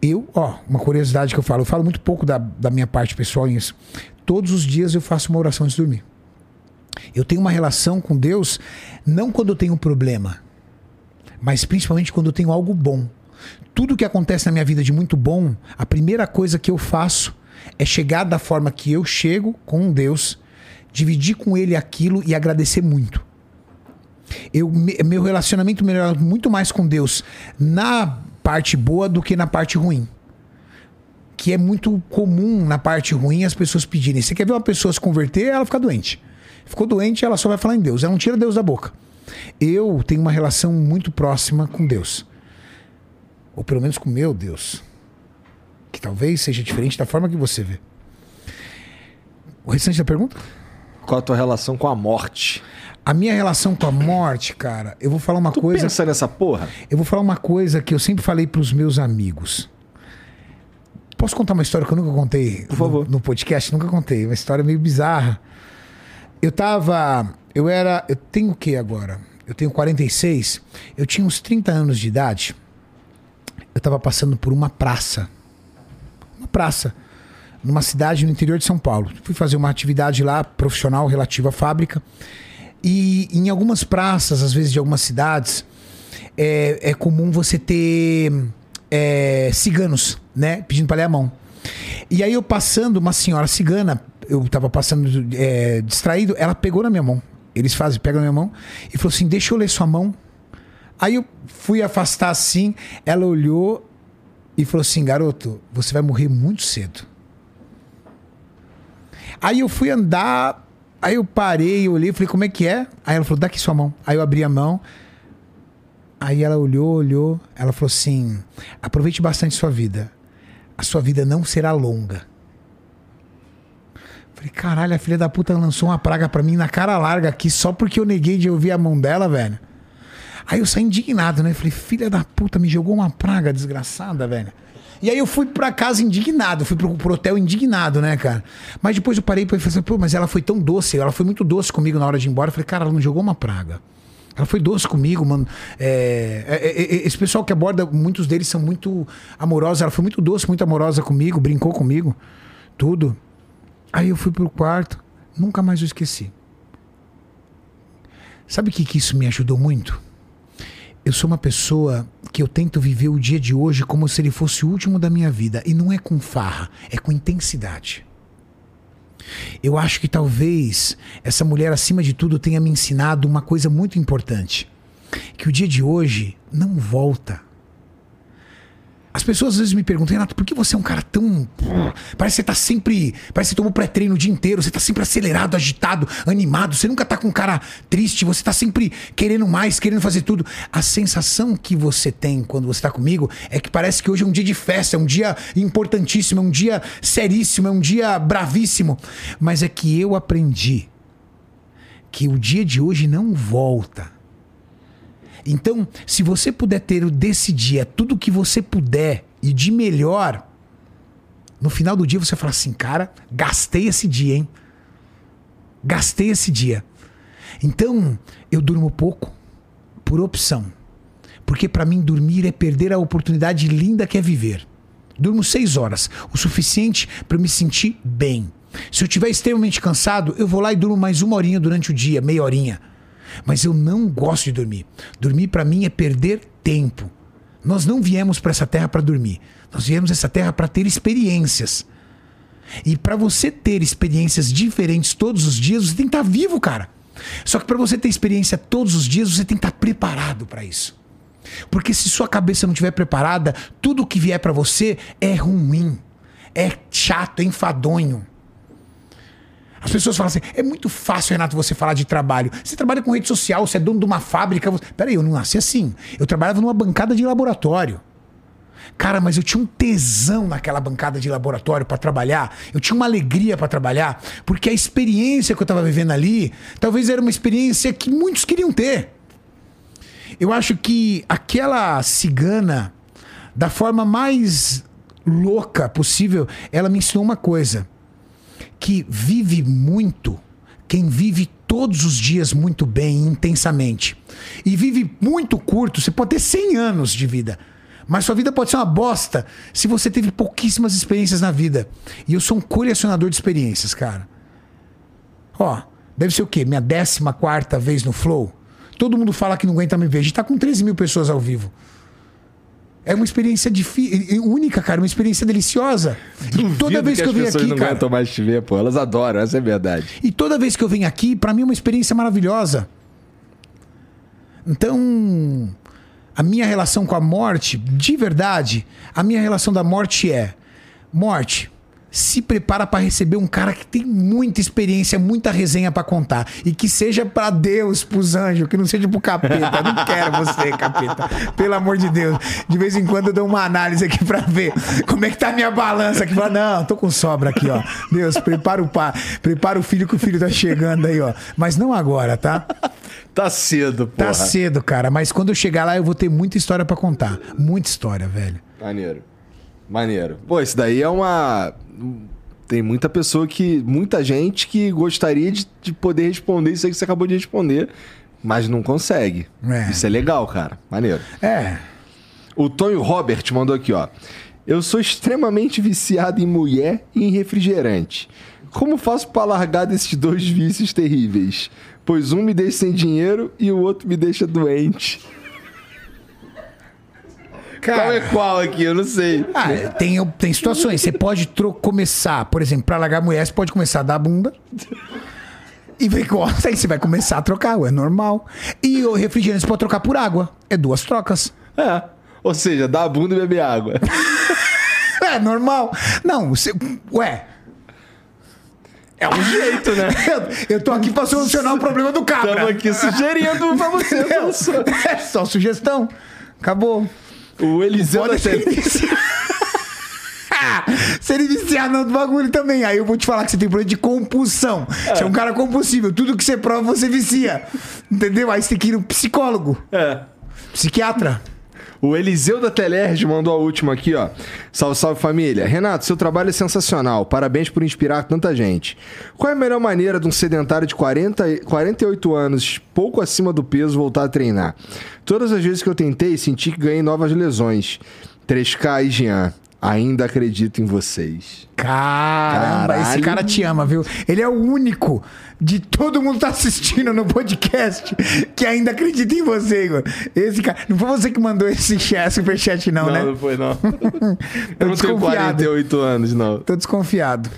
Eu, ó, uma curiosidade que eu falo, eu falo muito pouco da, da minha parte pessoal nisso. Todos os dias eu faço uma oração antes de dormir. Eu tenho uma relação com Deus, não quando eu tenho um problema, mas principalmente quando eu tenho algo bom. Tudo que acontece na minha vida de muito bom, a primeira coisa que eu faço é chegar da forma que eu chego com Deus, dividir com Ele aquilo e agradecer muito. Eu, me- meu relacionamento melhora muito mais com Deus na parte boa do que na parte ruim. Que é muito comum na parte ruim as pessoas pedirem. Você quer ver uma pessoa se converter, ela fica doente. Ficou doente, ela só vai falar em Deus. Ela não tira Deus da boca. Eu tenho uma relação muito próxima com Deus. Ou pelo menos com meu Deus. Que talvez seja diferente da forma que você vê. O restante da pergunta? Qual a tua relação com a morte? A minha relação com a morte, cara, eu vou falar uma Tu coisa. pensa nessa porra? Eu vou falar uma coisa que eu sempre falei pros meus amigos. Posso contar uma história que eu nunca contei Por favor. No, no podcast? Nunca contei. Uma história meio bizarra. Eu tava. Eu era. Eu tenho o que agora? Eu tenho 46. Eu tinha uns 30 anos de idade. Eu tava passando por uma praça. Uma praça. Numa cidade no interior de São Paulo. Fui fazer uma atividade lá, profissional, relativa à fábrica. E em algumas praças, às vezes de algumas cidades, é, é comum você ter é, ciganos, né? Pedindo pra ler a mão. E aí eu passando, uma senhora cigana, eu tava passando é, distraído, ela pegou na minha mão. Eles fazem, pegam na minha mão e falou assim: deixa eu ler sua mão. Aí eu fui afastar assim, ela olhou e falou assim: garoto, você vai morrer muito cedo. Aí eu fui andar, aí eu parei, olhei, falei, como é que é? Aí ela falou, dá aqui sua mão. Aí eu abri a mão. Aí ela olhou, olhou, ela falou assim: aproveite bastante sua vida. A sua vida não será longa. Falei, caralho, a filha da puta lançou uma praga pra mim na cara larga aqui só porque eu neguei de ouvir a mão dela, velho. Aí eu saí indignado, né? Falei, filha da puta, me jogou uma praga desgraçada, velho. E aí eu fui pra casa indignado, fui pro, pro hotel indignado, né, cara? Mas depois eu parei e falei, assim, pô, mas ela foi tão doce, ela foi muito doce comigo na hora de ir embora. Eu falei, cara, ela não jogou uma praga. Ela foi doce comigo, mano. É, é, é, é, esse pessoal que aborda, muitos deles são muito amorosos. Ela foi muito doce, muito amorosa comigo, brincou comigo, tudo. Aí eu fui pro quarto, nunca mais eu esqueci. Sabe o que, que isso me ajudou muito? Eu sou uma pessoa que eu tento viver o dia de hoje como se ele fosse o último da minha vida. E não é com farra, é com intensidade. Eu acho que talvez essa mulher, acima de tudo, tenha me ensinado uma coisa muito importante: que o dia de hoje não volta. As pessoas às vezes me perguntam, Renato, por que você é um cara tão. Parece que você tá sempre. Parece que você tomou pré-treino o dia inteiro, você tá sempre acelerado, agitado, animado, você nunca tá com um cara triste, você tá sempre querendo mais, querendo fazer tudo. A sensação que você tem quando você tá comigo é que parece que hoje é um dia de festa, é um dia importantíssimo, é um dia seríssimo, é um dia bravíssimo. Mas é que eu aprendi que o dia de hoje não volta. Então, se você puder ter desse dia tudo que você puder e de melhor, no final do dia você fala assim, cara, gastei esse dia, hein? Gastei esse dia. Então, eu durmo pouco por opção. Porque para mim dormir é perder a oportunidade linda que é viver. Durmo seis horas, o suficiente para me sentir bem. Se eu estiver extremamente cansado, eu vou lá e durmo mais uma horinha durante o dia, meia horinha. Mas eu não gosto de dormir. Dormir para mim é perder tempo. Nós não viemos para essa terra para dormir. Nós viemos essa terra para ter experiências. E para você ter experiências diferentes todos os dias, você tem que estar tá vivo, cara. Só que para você ter experiência todos os dias, você tem que estar tá preparado para isso. Porque se sua cabeça não estiver preparada, tudo que vier para você é ruim, é chato, é enfadonho. As pessoas falam assim: é muito fácil, Renato, você falar de trabalho. Você trabalha com rede social, você é dono de uma fábrica. Você... Peraí, eu não nasci assim. Eu trabalhava numa bancada de laboratório. Cara, mas eu tinha um tesão naquela bancada de laboratório para trabalhar. Eu tinha uma alegria para trabalhar, porque a experiência que eu estava vivendo ali, talvez era uma experiência que muitos queriam ter. Eu acho que aquela cigana, da forma mais louca possível, ela me ensinou uma coisa que vive muito, quem vive todos os dias muito bem, intensamente, e vive muito curto, você pode ter 100 anos de vida. Mas sua vida pode ser uma bosta se você teve pouquíssimas experiências na vida. E eu sou um colecionador de experiências, cara. Ó, deve ser o quê? Minha 14 quarta vez no Flow? Todo mundo fala que não aguenta me ver. A gente tá com 13 mil pessoas ao vivo. É uma experiência única, cara, uma experiência deliciosa. Duvido e toda vez que, que eu venho aqui, não cara, te ver, pô. Elas adoram, essa é verdade. E toda vez que eu venho aqui, para mim é uma experiência maravilhosa. Então, a minha relação com a morte, de verdade, a minha relação da morte é: morte, se prepara para receber um cara que tem muita experiência, muita resenha para contar. E que seja para Deus, pros anjos, que não seja pro capeta. não quero você, capeta. Pelo amor de Deus. De vez em quando eu dou uma análise aqui para ver como é que tá a minha balança aqui. Fala, não, tô com sobra aqui, ó. Deus, prepara o pai, prepara o filho que o filho tá chegando aí, ó. Mas não agora, tá? Tá cedo, pô. Tá cedo, cara. Mas quando eu chegar lá, eu vou ter muita história para contar. Muita história, velho. Maneiro. Maneiro. Pô, isso daí é uma tem muita pessoa que. Muita gente que gostaria de, de, poder responder isso aí que você acabou de responder, mas não consegue. É. Isso é legal, cara. Maneiro. É. O Tonho Robert mandou aqui, ó. Eu sou extremamente viciado em mulher e em refrigerante. Como faço para largar desses dois vícios terríveis? Pois um me deixa sem dinheiro e o outro me deixa doente. Cara, qual é qual aqui? Eu não sei. Ah, tem, tem situações. Você pode começar, por exemplo, pra largar a mulher, você pode começar a dar bunda. E vem com aí você vai começar a trocar, é normal. E o refrigerante você pode trocar por água. É duas trocas. É. Ou seja, dá a bunda e beber água. é normal. Não, você, ué. É um jeito, né? Eu, eu tô aqui pra solucionar o problema do cabra. Estamos aqui sugerindo pra você. É só sugestão. Acabou. O Eliseu Pode ser Ser viciado no bagulho também. Aí eu vou te falar que você tem problema de compulsão. É. Você é um cara compulsível. Tudo que você prova, você vicia. Entendeu? Aí você tem que ir no psicólogo. É. Psiquiatra. O Eliseu da Telerge mandou a última aqui, ó. Salve, salve família. Renato, seu trabalho é sensacional. Parabéns por inspirar tanta gente. Qual é a melhor maneira de um sedentário de 40, 48 anos, pouco acima do peso, voltar a treinar? Todas as vezes que eu tentei, senti que ganhei novas lesões. 3K e Jean. Ainda acredito em vocês. Caramba, esse Caralho. cara te ama, viu? Ele é o único de todo mundo que tá assistindo no podcast que ainda acredita em você, Igor. Esse cara. Não foi você que mandou esse chat, superchat, não, Não, né? não foi, não. Eu não tenho desconfiado. 48 anos, não. Tô desconfiado.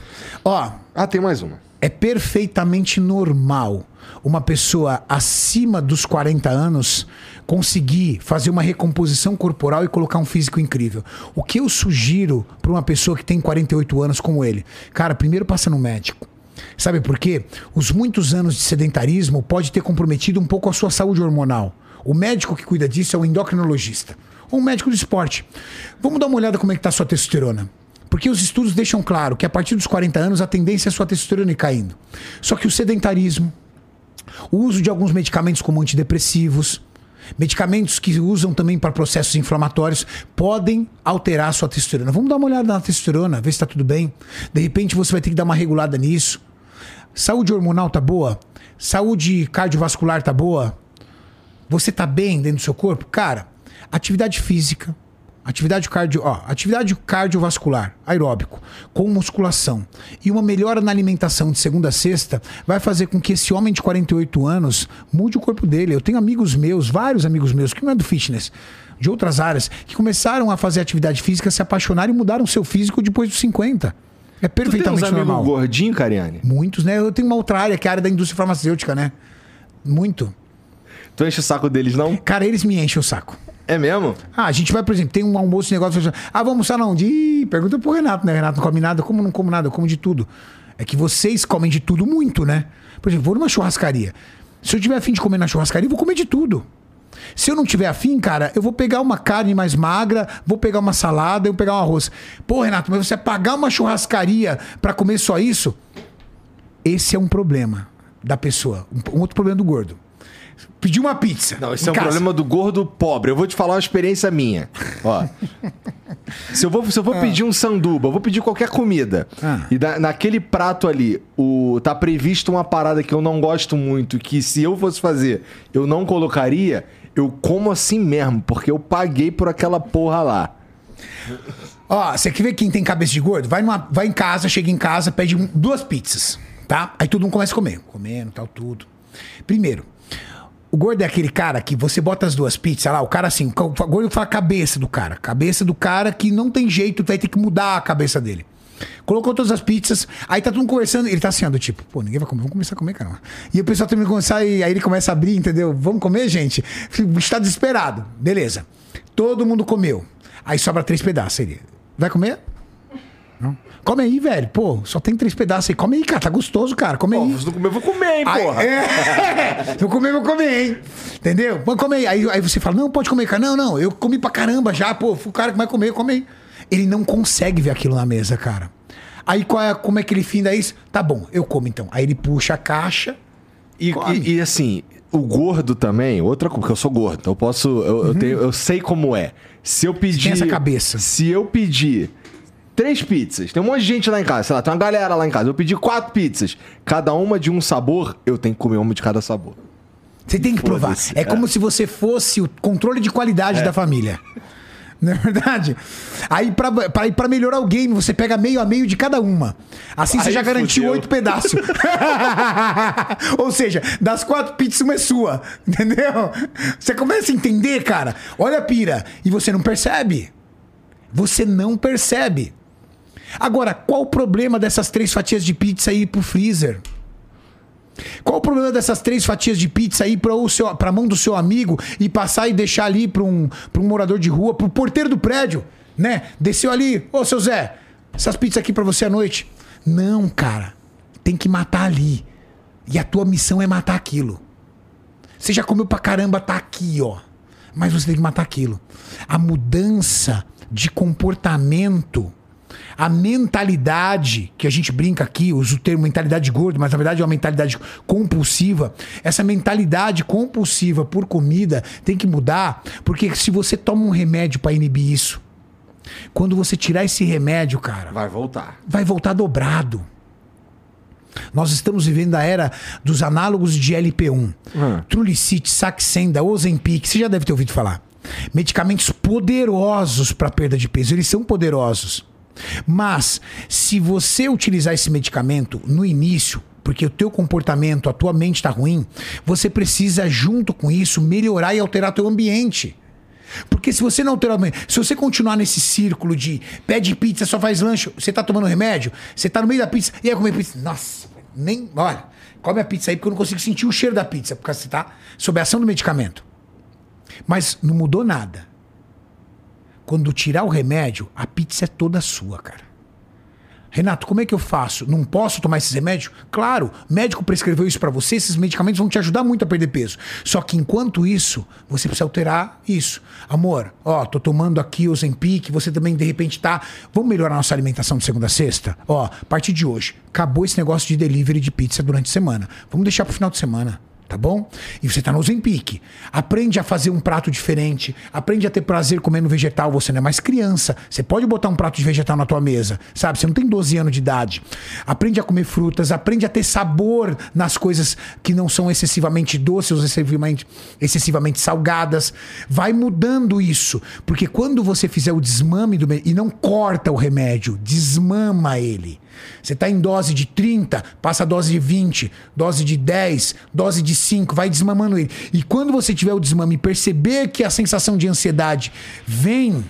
Ó, Ah, tem mais uma. é perfeitamente normal uma pessoa acima dos 40 anos conseguir fazer uma recomposição corporal e colocar um físico incrível. O que eu sugiro para uma pessoa que tem 48 anos como ele? Cara, primeiro passa no médico. Sabe por quê? Os muitos anos de sedentarismo pode ter comprometido um pouco a sua saúde hormonal. O médico que cuida disso é o endocrinologista, ou um médico do esporte. Vamos dar uma olhada como é que está a sua testosterona. Porque os estudos deixam claro que a partir dos 40 anos a tendência é a sua testosterona ir caindo. Só que o sedentarismo, o uso de alguns medicamentos como antidepressivos, medicamentos que usam também para processos inflamatórios, podem alterar a sua testosterona. Vamos dar uma olhada na testosterona, ver se está tudo bem. De repente você vai ter que dar uma regulada nisso. Saúde hormonal tá boa? Saúde cardiovascular tá boa? Você tá bem dentro do seu corpo? Cara, atividade física, atividade cardio, ó, atividade cardiovascular, aeróbico, com musculação e uma melhora na alimentação de segunda a sexta vai fazer com que esse homem de 48 anos mude o corpo dele. Eu tenho amigos meus, vários amigos meus que não é do fitness, de outras áreas, que começaram a fazer atividade física, se apaixonaram e mudaram seu físico depois dos 50. É Tu tem uns perfeitamente normal. gordinhos, Cariane? Muitos, né? Eu tenho uma outra área que é a área da indústria farmacêutica, né? Muito. Tu enche o saco deles, não? Cara, eles me enchem o saco. É mesmo? Ah, a gente vai, por exemplo, tem um almoço, negócio. Ah, vamos almoçar não? De... Pergunta pro Renato, né? Renato não come nada. Como não como nada? Eu como de tudo. É que vocês comem de tudo muito, né? Por exemplo, vou numa churrascaria. Se eu tiver afim de comer na churrascaria, eu vou comer de tudo. Se eu não tiver afim, cara, eu vou pegar uma carne mais magra, vou pegar uma salada, eu vou pegar um arroz. Pô, Renato, mas você pagar uma churrascaria pra comer só isso? Esse é um problema da pessoa. Um outro problema do gordo. Pedir uma pizza. Não, esse é um casa. problema do gordo pobre. Eu vou te falar uma experiência minha. Ó. se eu vou, se eu vou pedir um sanduba, eu vou pedir qualquer comida. Ah. E da- naquele prato ali, o, tá previsto uma parada que eu não gosto muito, que se eu fosse fazer, eu não colocaria, eu como assim mesmo, porque eu paguei por aquela porra lá. Ó, você quer ver quem tem cabeça de gordo? Vai, numa, vai em casa, chega em casa, pede duas pizzas, tá? Aí todo mundo começa a comer. Comendo, tal, tudo. Primeiro, o gordo é aquele cara que você bota as duas pizzas lá, o cara assim, o gordo fala cabeça do cara. Cabeça do cara que não tem jeito, vai ter que mudar a cabeça dele. Colocou todas as pizzas, aí tá todo mundo conversando, ele tá assim, ó, do tipo, pô, ninguém vai comer, vamos começar a comer, caramba. E o pessoal também começar, e aí ele começa a abrir, entendeu? Vamos comer, gente? O bicho tá desesperado. Beleza. Todo mundo comeu. Aí sobra três pedaços. Ele, vai comer? Não. Come aí, velho. Pô, só tem três pedaços aí. Come aí, cara. Tá gostoso, cara. Come Pô, aí. se não comer, eu vou comer, hein, Aí, porra. é, vou comer, vou comer, hein? Entendeu? Vou comer. Aí, aí você fala, não, pode comer, cara. Não, não, eu comi pra caramba já, pô. O cara que vai comer, come aí. Ele não consegue ver aquilo na mesa, cara. Aí qual é, como é que ele finda isso? Tá bom, eu como então. Aí ele puxa a caixa. E, Come. e- e, assim, o gordo também, outra coisa, porque eu sou gordo, então eu posso. Eu, eu, tenho, eu sei como é. Se eu pedir. Uhum. essa cabeça. Se eu pedir três pizzas, tem um monte de gente lá em casa, sei lá, tem uma galera lá em casa. Eu pedi quatro pizzas, cada uma de um sabor, eu tenho que comer uma de cada sabor. Você tem que provar. É, é. como se você fosse o controle de qualidade da família. Não é verdade? Aí, pra, pra, pra melhorar o game, você pega meio a meio de cada uma. Assim você já garantiu oito pedaços. Ou seja, das quatro pizzas, uma é sua. Entendeu? Você começa a entender, cara. Olha a pira. E você não percebe. Você não percebe. Agora, qual o problema dessas três fatias de pizza ir pro freezer? Qual o problema dessas três fatias de pizza aí para pra mão do seu amigo e passar e deixar ali para um, pra um morador de rua, pro porteiro do prédio, né? Desceu ali, ô seu Zé, essas pizzas aqui para você à noite. Não, cara. Tem que matar ali. E a tua missão é matar aquilo. Você já comeu pra caramba, tá aqui, ó. Mas você tem que matar aquilo. A mudança de comportamento, a mentalidade, que a gente brinca aqui, usa o termo mentalidade gordo, mas na verdade é uma mentalidade compulsiva. Essa mentalidade compulsiva por comida tem que mudar, porque se você toma um remédio pra inibir isso, quando você tirar esse remédio, cara, Vai voltar. vai voltar dobrado. Nós estamos vivendo a era dos análogos de LP1. Hum. Trulicite, Saxenda, Ozempic, você já deve ter ouvido falar. Medicamentos poderosos para perda de peso, eles são poderosos. Mas, se você utilizar esse medicamento no início, porque o teu comportamento, a tua mente está ruim, você precisa, junto com isso, melhorar e alterar teu ambiente. Porque se você não alterar se você continuar nesse círculo de pede pizza, só faz lanche, você tá tomando remédio, você tá no meio da pizza, e aí comer pizza, nossa, nem, olha, come a pizza aí porque eu não consigo sentir o cheiro da pizza, porque você tá sob a ação do medicamento. Mas não mudou nada. Quando tirar o remédio, a pizza é toda sua, cara. Renato, como é que eu faço? Não posso tomar esses remédios? Claro, médico prescreveu isso pra você, esses medicamentos vão te ajudar muito a perder peso. Só que enquanto isso, você precisa alterar isso. Amor, ó, tô tomando aqui o Zempic, você também de repente tá. Vamos melhorar nossa alimentação de segunda a sexta? Ó, a partir de hoje, acabou esse negócio de delivery de pizza durante a semana. Vamos deixar pro final de semana tá bom? E você tá no Zempic. Aprende a fazer um prato diferente, aprende a ter prazer comendo vegetal, você não é mais criança. Você pode botar um prato de vegetal na tua mesa, sabe? Você não tem 12 anos de idade. Aprende a comer frutas, aprende a ter sabor nas coisas que não são excessivamente doces ou excessivamente, excessivamente salgadas. Vai mudando isso, porque quando você fizer o desmame do e não corta o remédio, desmama ele. Você está em dose de 30, passa a dose de 20, dose de 10, dose de 5, vai desmamando ele. E quando você tiver o desmame e perceber que a sensação de ansiedade vem,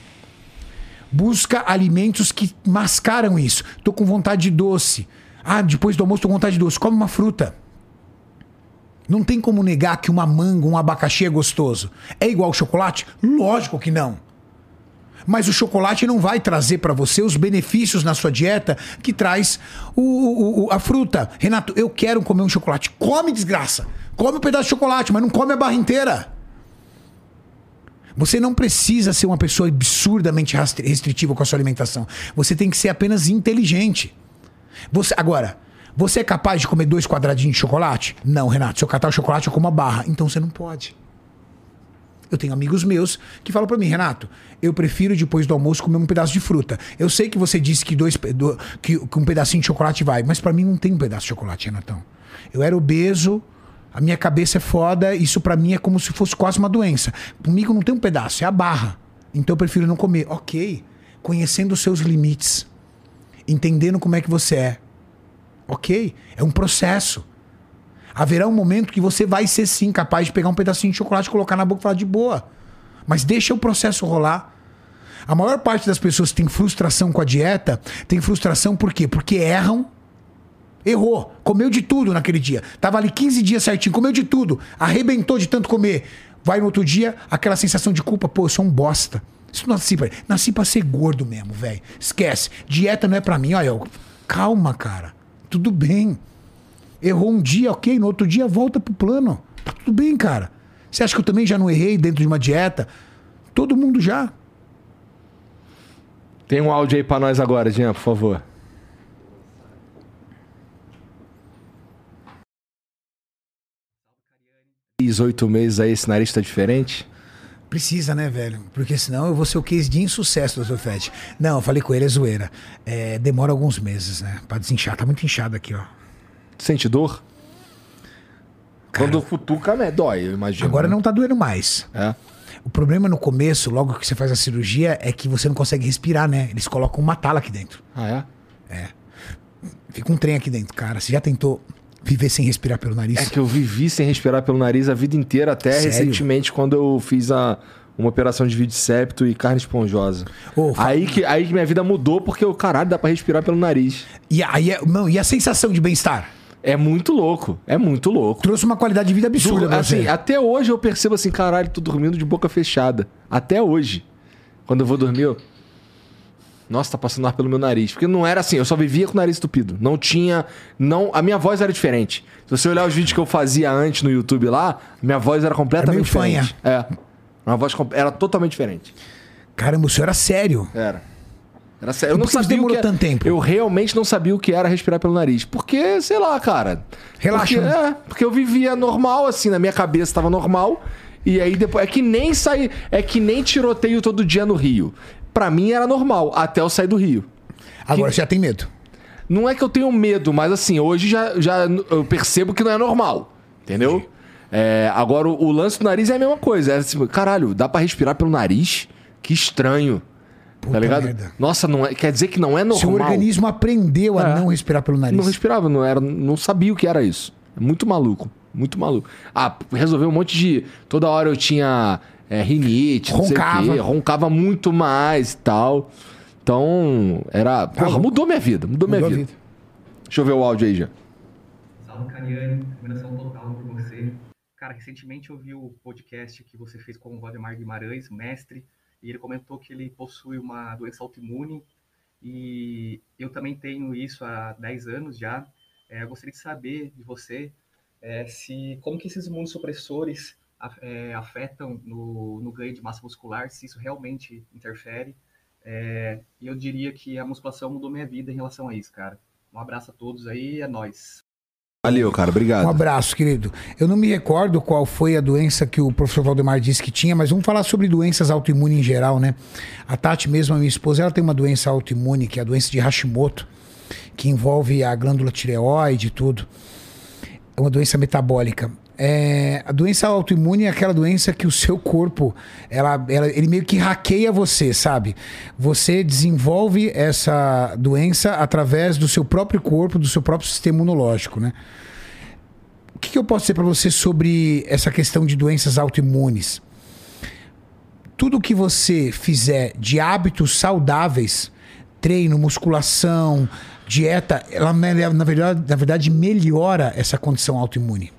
busca alimentos que mascaram isso. Tô com vontade de doce. Ah, depois do almoço tô com vontade de doce. Come uma fruta. Não tem como negar que uma manga, um abacaxi é gostoso. É igual chocolate? Lógico que não. Mas o chocolate não vai trazer para você os benefícios na sua dieta que traz o, o- o- a fruta. Renato, eu quero comer um chocolate. Come, desgraça. Come um pedaço de chocolate, mas não come a barra inteira. Você não precisa ser uma pessoa absurdamente restritiva com a sua alimentação. Você tem que ser apenas inteligente. Você, agora, você é capaz de comer dois quadradinhos de chocolate? Não, Renato. Se eu catar o chocolate, eu como a barra. Então você não pode. Eu tenho amigos meus que falam pra mim, Renato, eu prefiro depois do almoço comer um pedaço de fruta. Eu sei que você disse que, dois, do- que, que um pedacinho de chocolate vai, mas pra mim não tem um pedaço de chocolate, Renatão. Eu era obeso, a minha cabeça é foda, isso pra mim é como se fosse quase uma doença. Comigo não tem um pedaço, é a barra. Então eu prefiro não comer. Ok, conhecendo os seus limites, entendendo como é que você é. Ok, é um processo. Haverá um momento que você vai ser sim capaz de pegar um pedacinho de chocolate, colocar na boca e falar de boa. Mas deixa o processo rolar. A maior parte das pessoas que tem frustração com a dieta, tem frustração por quê? Porque erram. Errou. Comeu de tudo naquele dia. Tava ali 15 dias certinho, comeu de tudo. Arrebentou de tanto comer. Vai no outro dia, aquela sensação de culpa. Pô, eu sou um bosta. Isso não nasci pra... Nasci pra ser gordo mesmo, velho. Esquece. Dieta não é pra mim. Olha, eu... calma, cara. Tudo bem. Errou um dia, ok. No outro dia volta pro plano. Tá tudo bem, cara. Você acha que eu também já não errei dentro de uma dieta? Todo mundo já. Tem um áudio aí pra nós agora, Jean, por favor. Oito meses aí, esse nariz tá diferente? Precisa, né, velho? Porque senão eu vou ser o case de insucesso, doutor Fed. Não, eu falei com ele, é zoeira. É, demora alguns meses, né? Pra desinchar. Tá muito inchado aqui, ó. Sente dor? Quando futuca, né? Dói, eu imagino. Agora né? não tá doendo mais. É. O problema no começo, logo que você faz a cirurgia, é que você não consegue respirar, né? Eles colocam uma tala aqui dentro. Ah, é? Fica um trem aqui dentro, cara. Você já tentou viver sem respirar pelo nariz? É que eu vivi sem respirar pelo nariz a vida inteira, até Sério? recentemente, quando eu fiz a, uma operação de vídeo septo e carne esponjosa. Fa- aí, que, aí que minha vida mudou, porque o caralho dá pra respirar pelo nariz. E, aí, é- não, e a sensação de bem-estar? É muito louco, é muito louco. Trouxe uma qualidade de vida absurda Du- assim, até hoje eu percebo assim, caralho, tô dormindo de boca fechada. Até hoje. Quando eu vou dormir, eu... Nossa, tá passando ar pelo meu nariz. Porque não era assim, eu só vivia com o nariz estupido. Não tinha. não A minha voz era diferente. Se você olhar os vídeos que eu fazia antes no YouTube lá, minha voz era completamente Era meio diferente. É. Uma voz era totalmente diferente. Caramba, o senhor era sério. Era. Era sério. Eu não sabia demorou que era- tanto tempo? Eu realmente não sabia o que era respirar pelo nariz. Porque, sei lá, cara. Relaxa, Porque, né? é, porque eu vivia normal, assim, na minha cabeça tava normal. E aí depois. É que nem sair. É que nem tiroteio todo dia no Rio. Pra mim era normal, até eu sair do Rio. Agora você já tem medo. Não é que eu tenho medo, mas assim, hoje já, já eu percebo que não é normal. Entendeu? É, agora, o, o lance do nariz é a mesma coisa. É assim, caralho, dá pra respirar pelo nariz? Que estranho. Puta tá ligado? merda. Nossa, não é, quer dizer que não é normal. Seu organismo aprendeu a É. não respirar pelo nariz. Não respirava, não, era, não sabia o que era isso. É muito maluco, muito maluco. Ah, resolveu um monte de. Toda hora eu tinha é, rinite, não sei o Roncava. quê, roncava muito mais e tal. Então, era. Porra, louco. mudou minha vida, mudou, Mudou minha vida. vida. Deixa eu ver o áudio aí, já. Salve, Cariani. Admiração total por você. Cara, recentemente eu vi o podcast que você fez com o Valdemar Guimarães, mestre, e ele comentou que ele possui uma doença autoimune e eu também tenho isso há 10 anos já. É, eu gostaria de saber de você é, se como que esses imunossupressores é, afetam no, no ganho de massa muscular, se isso realmente interfere. É, e eu diria que a musculação mudou minha vida em relação a isso, cara. Um abraço a todos aí, é nóis. Valeu, cara, obrigado. Um abraço, querido. Eu não me recordo qual foi a doença que o professor Valdemar disse que tinha, mas vamos falar sobre doenças autoimunes em geral, né? A Tati mesmo, a minha esposa, ela tem uma doença autoimune, que é a doença de Hashimoto, que envolve a glândula tireoide e tudo. É uma doença metabólica. É, a doença autoimune é aquela doença que o seu corpo, ela, ela- ele meio que hackeia você, sabe? Você desenvolve essa doença através do seu próprio corpo, do seu próprio sistema imunológico, né? O que, que eu posso dizer para você sobre essa questão de doenças autoimunes? Tudo que você fizer de hábitos saudáveis, treino, musculação, dieta, ela na verdade, na verdade melhora essa condição autoimune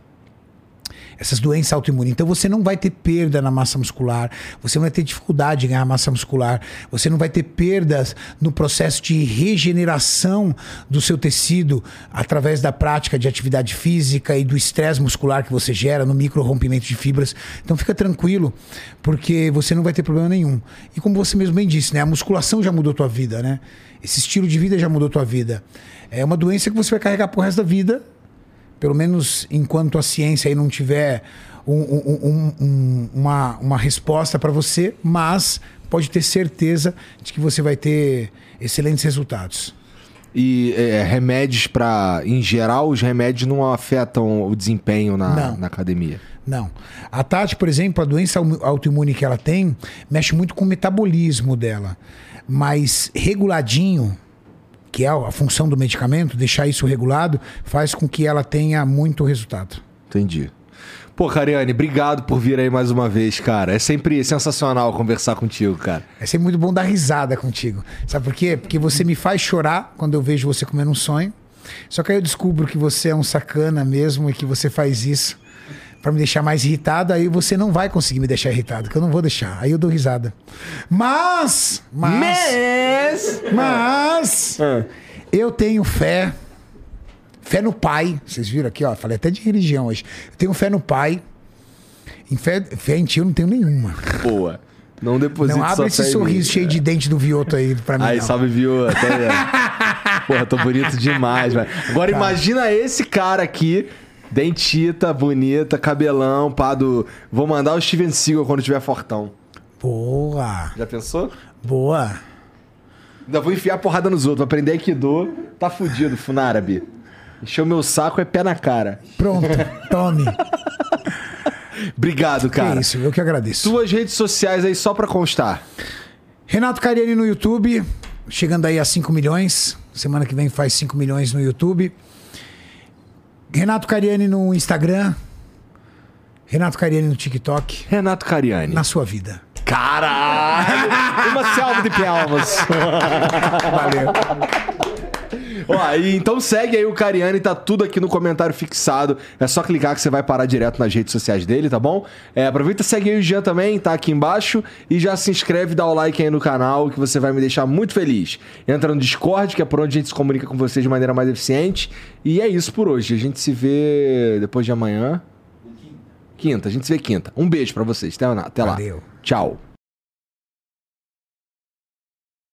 essas doenças autoimunes. Então você não vai ter perda na massa muscular, você não vai ter dificuldade de ganhar massa muscular, você não vai ter perdas no processo de regeneração do seu tecido através da prática de atividade física e do estresse muscular que você gera no micro rompimento de fibras. Então fica tranquilo, porque você não vai ter problema nenhum. E como você mesmo bem disse, né, a musculação já mudou tua vida, né? Esse estilo de vida já mudou tua vida. É uma doença que você vai carregar pro resto da vida pelo menos enquanto a ciência aí não tiver um- um- um- um- uma, uma resposta para você, mas pode ter certeza de que você vai ter excelentes resultados. E é, remédios para. Em geral, os remédios não afetam o desempenho na, Não. na academia. Não. A Tati, por exemplo, a doença au- autoimune que ela tem mexe muito com o metabolismo dela. Mas reguladinho, que é a função do medicamento, deixar isso regulado, faz com que ela tenha muito resultado. Entendi. Pô, Cariane, obrigado por vir aí mais uma vez, cara. É sempre sensacional conversar contigo, cara. É sempre muito bom dar risada contigo. Sabe por quê? Porque você me faz chorar quando eu vejo você comendo um sonho. Só que aí eu descubro que você é um sacana mesmo e que você faz isso pra me deixar mais irritado. Aí você não vai conseguir me deixar irritado, que eu não vou deixar. Aí eu dou risada. Mas, mas, mas, eu tenho fé. Fé no Pai. Vocês viram aqui, ó. Falei até de religião hoje. Eu tenho fé no Pai. Em fé, fé em ti eu não tenho nenhuma. Boa. Não deposita Não abre esse sorriso cheio de dente do Vioto aí pra mim. Aí, não. salve, viu? Até... Porra, tô bonito demais, velho. Agora imagina esse cara aqui, dentita, bonita, cabelão, pá do... Vou mandar o Steven Seagal quando tiver fortão. Boa, Já pensou? boa. Ainda vou enfiar porrada nos outros, vou aprender Aikido. Tá fudido, Funárabe. Encheu meu saco, é pé na cara. Pronto, tome. Obrigado, cara. isso, eu que agradeço. Suas redes sociais aí, só pra constar. Renato Cariani no YouTube, chegando aí a 5 milhões. Semana que vem faz 5 milhões no YouTube. Renato Cariani no Instagram. Renato Cariani no TikTok. Renato Cariani. Na sua vida. Caralho! Uma selva de palmas. Valeu. Ó, e então segue aí o Cariani, tá tudo aqui no comentário fixado. É só clicar que você vai parar direto nas redes sociais dele, tá bom? É, aproveita e segue aí o Jean também, tá aqui embaixo. E já se inscreve, dá o like aí no canal, que você vai me deixar muito feliz. Entra no Discord, que é por onde a gente se comunica com você de maneira mais eficiente. E é isso por hoje. A gente se vê depois de amanhã. Quinta, a gente se vê quinta. Um beijo pra vocês. Até, até lá. Valeu. Tchau.